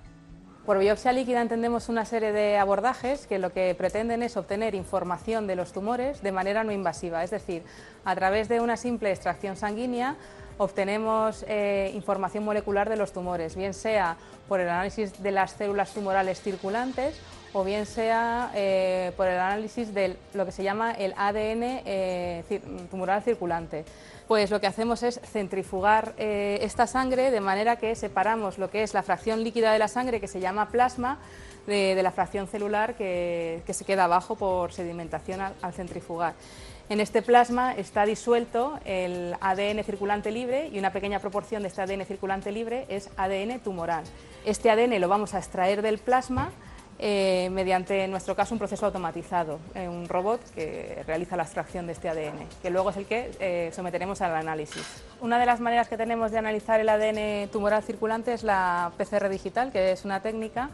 Por biopsia líquida entendemos una serie de abordajes que lo que pretenden es obtener información de los tumores de manera no invasiva, es decir, a través de una simple extracción sanguínea obtenemos eh, información molecular de los tumores, bien sea por el análisis de las células tumorales circulantes o bien sea eh, por el análisis de lo que se llama el ADN eh, tumoral circulante. Pues lo que hacemos es centrifugar eh, esta sangre de manera que separamos lo que es la fracción líquida de la sangre, que se llama plasma, de, la fracción celular que, que se queda abajo por sedimentación al centrifugar. En este plasma está disuelto el ADN circulante libre y una pequeña proporción de este ADN circulante libre es ADN tumoral. Este ADN lo vamos a extraer del plasma eh, mediante, en nuestro caso, un proceso automatizado, eh, un robot que realiza la extracción de este ADN, que luego es el que eh, someteremos al análisis. Una de las maneras que tenemos de analizar el ADN tumoral circulante es la PCR digital, que es una técnica.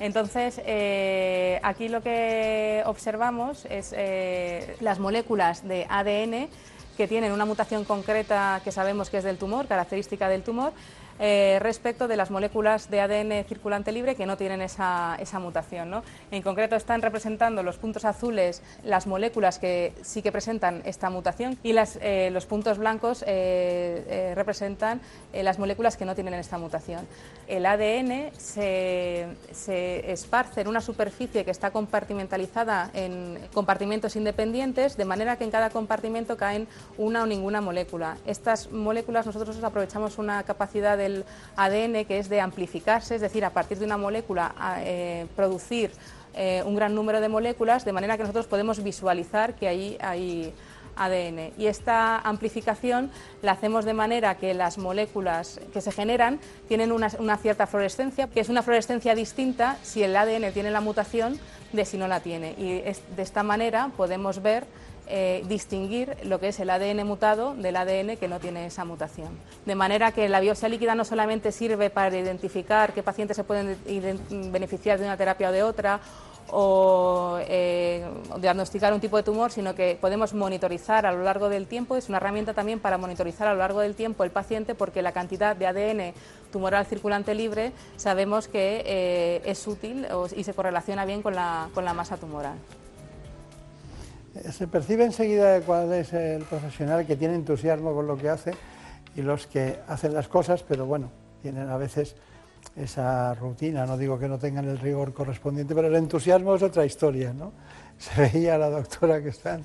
Entonces, aquí lo que observamos es las moléculas de ADN que tienen una mutación concreta que sabemos que es del tumor, característica del tumor, eh, respecto de las moléculas de ADN circulante libre que no tienen esa, mutación. ¿no? En concreto están representando los puntos azules las moléculas que sí que presentan esta mutación y eh, los puntos blancos eh, representan las moléculas que no tienen esta mutación. El ADN se, se esparce en una superficie que está compartimentalizada en compartimentos independientes, de manera que en cada compartimento caen una o ninguna molécula. Estas moléculas nosotros aprovechamos una capacidad ADN que es de amplificarse, es decir, a partir de una molécula eh, producir eh, un gran número de moléculas, de manera que nosotros podemos visualizar que ahí hay ADN. Y esta amplificación la hacemos de manera que las moléculas que se generan tienen una, cierta fluorescencia, que es una fluorescencia distinta si el ADN tiene la mutación de si no la tiene. Y de esta manera podemos ver eh, distinguir lo que es el ADN mutado del ADN que no tiene esa mutación. De manera que la biopsia líquida no solamente sirve para identificar qué pacientes se pueden beneficiar de una terapia o de otra, o eh, diagnosticar un tipo de tumor, sino que podemos monitorizar a lo largo del tiempo. Es una herramienta también para monitorizar a lo largo del tiempo el paciente porque la cantidad de ADN tumoral circulante libre sabemos que eh, es útil y se correlaciona bien con la masa tumoral. Eh, se percibe enseguida cuál es el profesional que tiene entusiasmo con lo que hace y los que hacen las cosas, pero bueno, tienen a veces esa rutina, no digo que no tengan el rigor correspondiente, pero el entusiasmo es otra historia, ¿no? Se veía a la doctora que está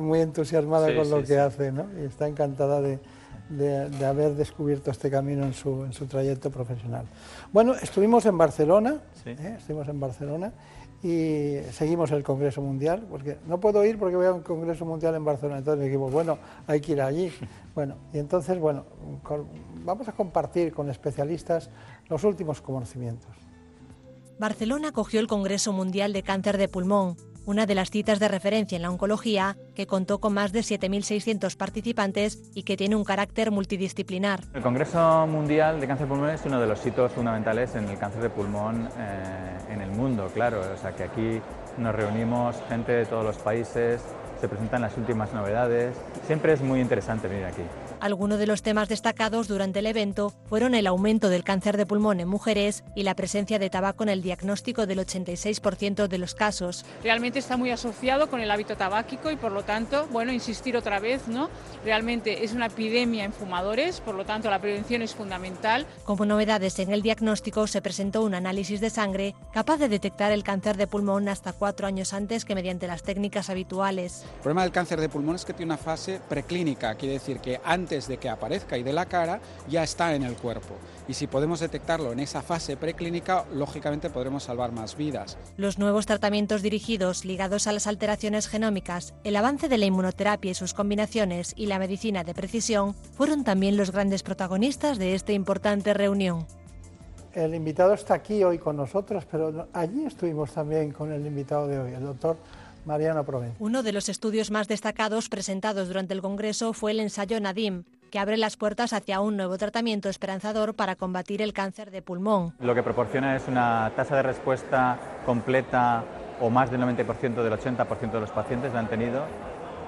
muy entusiasmada con lo que hace, ¿no? Y está encantada de, haber descubierto este camino en su, en su trayecto profesional. Bueno, estuvimos en Barcelona, ¿eh? estuvimos en Barcelona y seguimos el Congreso Mundial, porque no puedo ir porque voy a un Congreso Mundial en Barcelona, entonces dijimos, bueno, hay que ir allí. Bueno, y entonces, bueno, vamos a compartir con especialistas los últimos conocimientos. Barcelona acogió el Congreso Mundial de Cáncer de Pulmón, una de las citas de referencia en la oncología, que contó con más de 7.600 participantes y que tiene un carácter multidisciplinar. El Congreso Mundial de Cáncer de Pulmón es uno de los hitos fundamentales en el cáncer de pulmón eh, en el mundo, claro. O sea que aquí nos reunimos gente de todos los países, se presentan las últimas novedades. Siempre es muy interesante venir aquí. Algunos de los temas destacados durante el evento fueron el aumento del cáncer de pulmón en mujeres y la presencia de tabaco en el diagnóstico del 86% de los casos. Realmente está muy asociado con el hábito tabáquico y por lo tanto, bueno, insistir otra vez, ¿no? Realmente es una epidemia en fumadores, por lo tanto la prevención es fundamental. Como novedades en el diagnóstico se presentó un análisis de sangre capaz de detectar el cáncer de pulmón hasta cuatro años antes que mediante las técnicas habituales. El problema del cáncer de pulmón es que tiene una fase preclínica, quiere decir que antes antes de que aparezca y de la cara, ya está en el cuerpo. Y si podemos detectarlo en esa fase preclínica, lógicamente podremos salvar más vidas. Los nuevos tratamientos dirigidos ligados a las alteraciones genómicas, el avance de la inmunoterapia y sus combinaciones y la medicina de precisión fueron también los grandes protagonistas de esta importante reunión. El invitado está aquí hoy con nosotros, pero allí estuvimos también con el invitado de hoy, el doctor Mariana Uno de los estudios más destacados presentados durante el Congreso fue el ensayo Nadim, que abre las puertas hacia un nuevo tratamiento esperanzador para combatir el cáncer de pulmón. Lo que proporciona es una tasa de respuesta completa o más del 90% del 80% de los pacientes la han tenido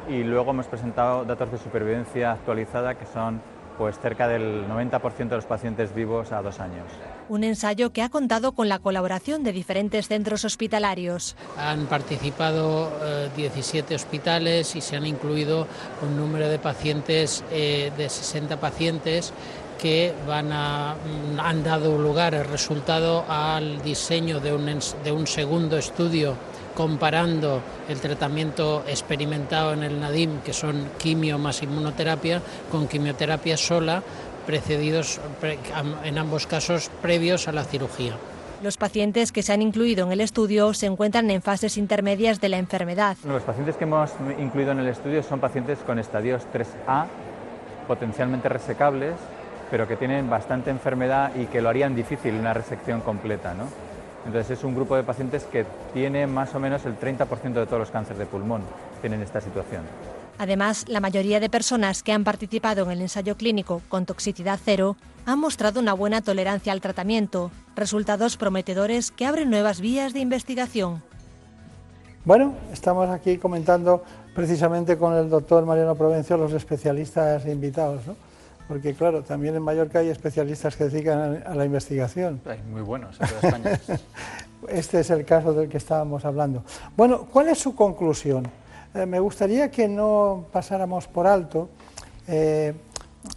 y luego hemos presentado datos de supervivencia actualizada que son pues cerca del 90% de los pacientes vivos a dos años. Un ensayo que ha contado con la colaboración de diferentes centros hospitalarios. Han participado 17 eh, hospitales y se han incluido un número de pacientes eh, de 60 pacientes que van a, mm, han dado lugar el resultado al diseño de un, de un segundo estudio comparando el tratamiento experimentado en el NADIM, que son quimio más inmunoterapia, con quimioterapia sola, precedidos en ambos casos previos a la cirugía. Los pacientes que se han incluido en el estudio se encuentran en fases intermedias de la enfermedad. Los pacientes que hemos incluido en el estudio son pacientes con estadios 3A, potencialmente resecables, pero que tienen bastante enfermedad y que lo harían difícil una resección completa. ¿no? Entonces es un grupo de pacientes que tiene más o menos el 30% de todos los cánceres de pulmón, tienen esta situación. Además, la mayoría de personas que han participado en el ensayo clínico con toxicidad cero han mostrado una buena tolerancia al tratamiento, resultados prometedores que abren nuevas vías de investigación. Bueno, estamos aquí comentando precisamente con el doctor Mariano Provencio los especialistas invitados. ¿no? porque claro, también en Mallorca hay especialistas que dedican a la investigación. Hay muy buenos en toda España. este es el caso del que estábamos hablando. Bueno, ¿cuál es su conclusión? Eh, me gustaría que no pasáramos por alto eh,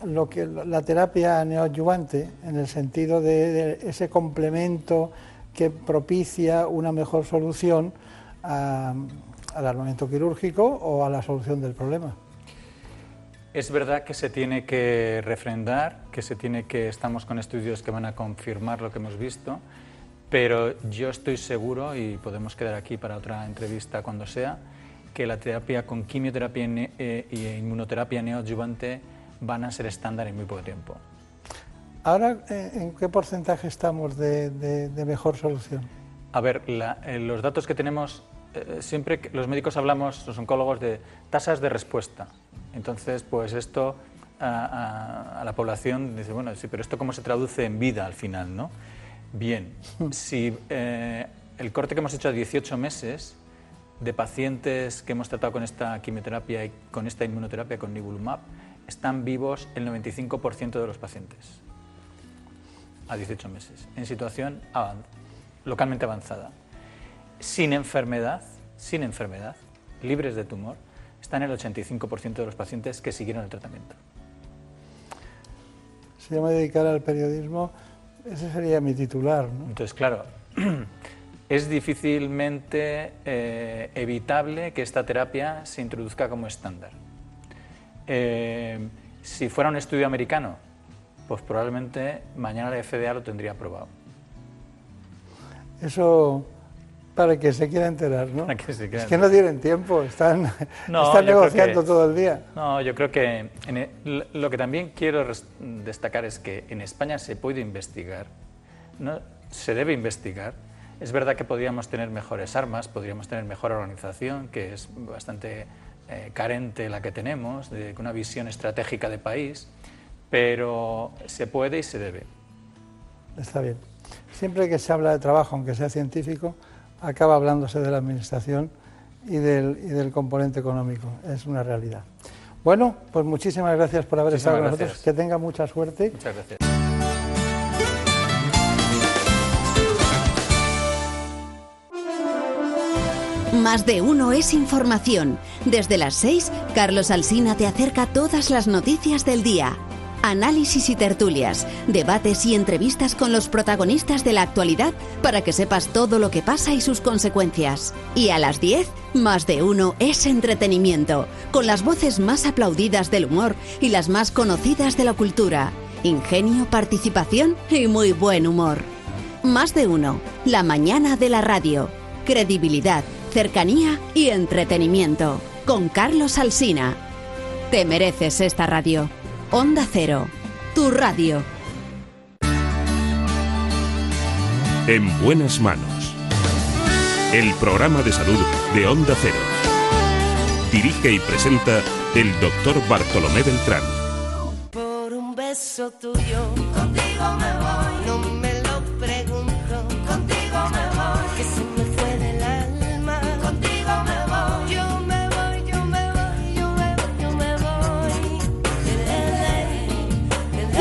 lo que la terapia neoadyuvante en el sentido de, ese complemento que propicia una mejor solución al armamento quirúrgico o a la solución del problema. Es verdad que se tiene que refrendar, que se tiene que estamos con estudios que van a confirmar lo que hemos visto, pero yo estoy seguro y podemos quedar aquí para otra entrevista cuando sea que la terapia con quimioterapia e inmunoterapia neoadyuvante van a ser estándar en muy poco tiempo. Ahora, eh, ¿en qué porcentaje estamos de, mejor solución? A ver, eh, los datos que tenemos, siempre que los médicos hablamos, los oncólogos, de tasas de respuesta. Entonces, pues esto a, la población dice, bueno, sí, pero esto cómo se traduce en vida al final, ¿no? Bien, si eh, el corte que hemos hecho a 18 meses de pacientes que hemos tratado con esta quimioterapia y con esta inmunoterapia con nivolumab, están vivos el 95% de los pacientes a 18 meses, en situación avan- localmente avanzada. Sin enfermedad, sin enfermedad, libres de tumor, están el 85% de los pacientes que siguieron el tratamiento. Si yo me dedicara al periodismo, ese sería mi titular. ¿no? Entonces, claro, es difícilmente eh, evitable que esta terapia se introduzca como estándar. Eh, si fuera un estudio americano, pues probablemente mañana la FDA lo tendría aprobado. Eso para que se quiera enterar, ¿no? Para que se quiera es que no tienen tiempo, están, No, están negociando que- todo el día. No, yo creo que en e- lo que también quiero destacar es que en España se puede investigar, no, se debe investigar. Es verdad que podríamos tener mejores armas, podríamos tener mejor organización, que es bastante eh, carente la que tenemos, de una visión estratégica de país, pero se puede y se debe. Está bien. Siempre que se habla de trabajo, aunque sea científico, acaba hablándose de la administración y del, y del componente económico. Es una realidad. Bueno, pues muchísimas gracias por haber Muchísimas estado con nosotros. Que tenga mucha suerte. Muchas gracias. Más de uno es información. Desde las 6, Carlos Alsina te acerca todas las noticias del día. Análisis y tertulias, debates y entrevistas con los protagonistas de la actualidad para que sepas todo lo que pasa y sus consecuencias. Y a las 10, más de uno es entretenimiento, con las voces más aplaudidas del humor y las más conocidas de la cultura. Ingenio, participación y muy buen humor. Más de uno, la mañana de la radio. Credibilidad, cercanía y entretenimiento. Con Carlos Alsina. Te mereces esta radio. Onda Cero, tu radio. En buenas manos. El programa de salud de Onda Cero. Dirige y presenta el doctor Bartolomé Beltrán. Por un beso tuyo, contigo me voy.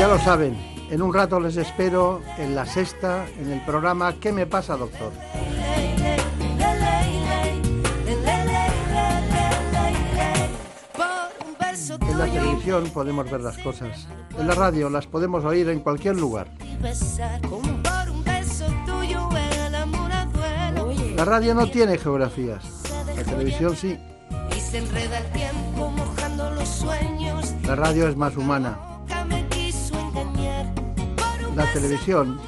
Ya lo saben, en un rato les espero en la sexta, en el programa ¿Qué me pasa, doctor? En la televisión podemos ver las cosas. En la radio las podemos oír en cualquier lugar. La radio no tiene geografías. La televisión sí. La radio es más humana. La televisión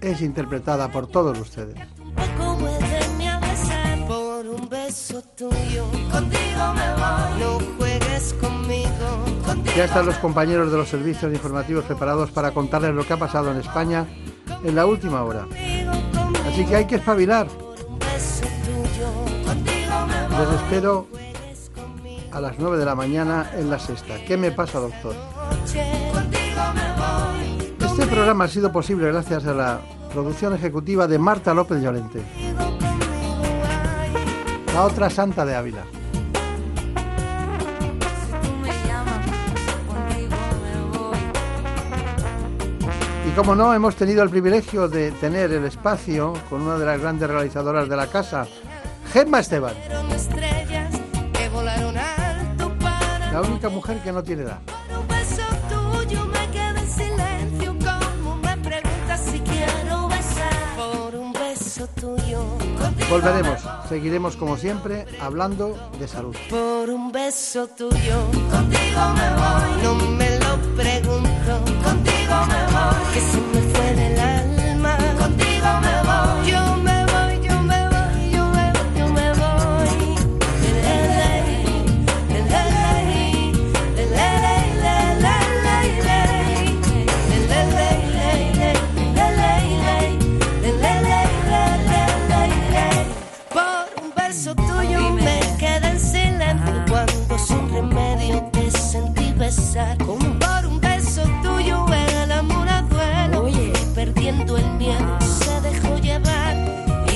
es interpretada por todos ustedes. Poco vuélveme a besar por un beso tuyo. Contigo me voy. No juegues conmigo. Contigo Ya están los compañeros de los servicios informativos preparados para contarles lo que ha pasado en España en la última hora. Así que hay que espabilar. Les espero a las 9 de la mañana en la sexta. ¿Qué me pasa, doctor? Este programa ha sido posible gracias a la producción ejecutiva de Marta López Llorente, la otra santa de Ávila. Y como no, hemos tenido el privilegio de tener el espacio con una de las grandes realizadoras de la casa, Gemma Esteban, la única mujer que no tiene edad. Tuyo. Volveremos, seguiremos como siempre hablando de salud. Por un beso tuyo, contigo me voy. No me lo pregunto, contigo me voy. Que se me fue del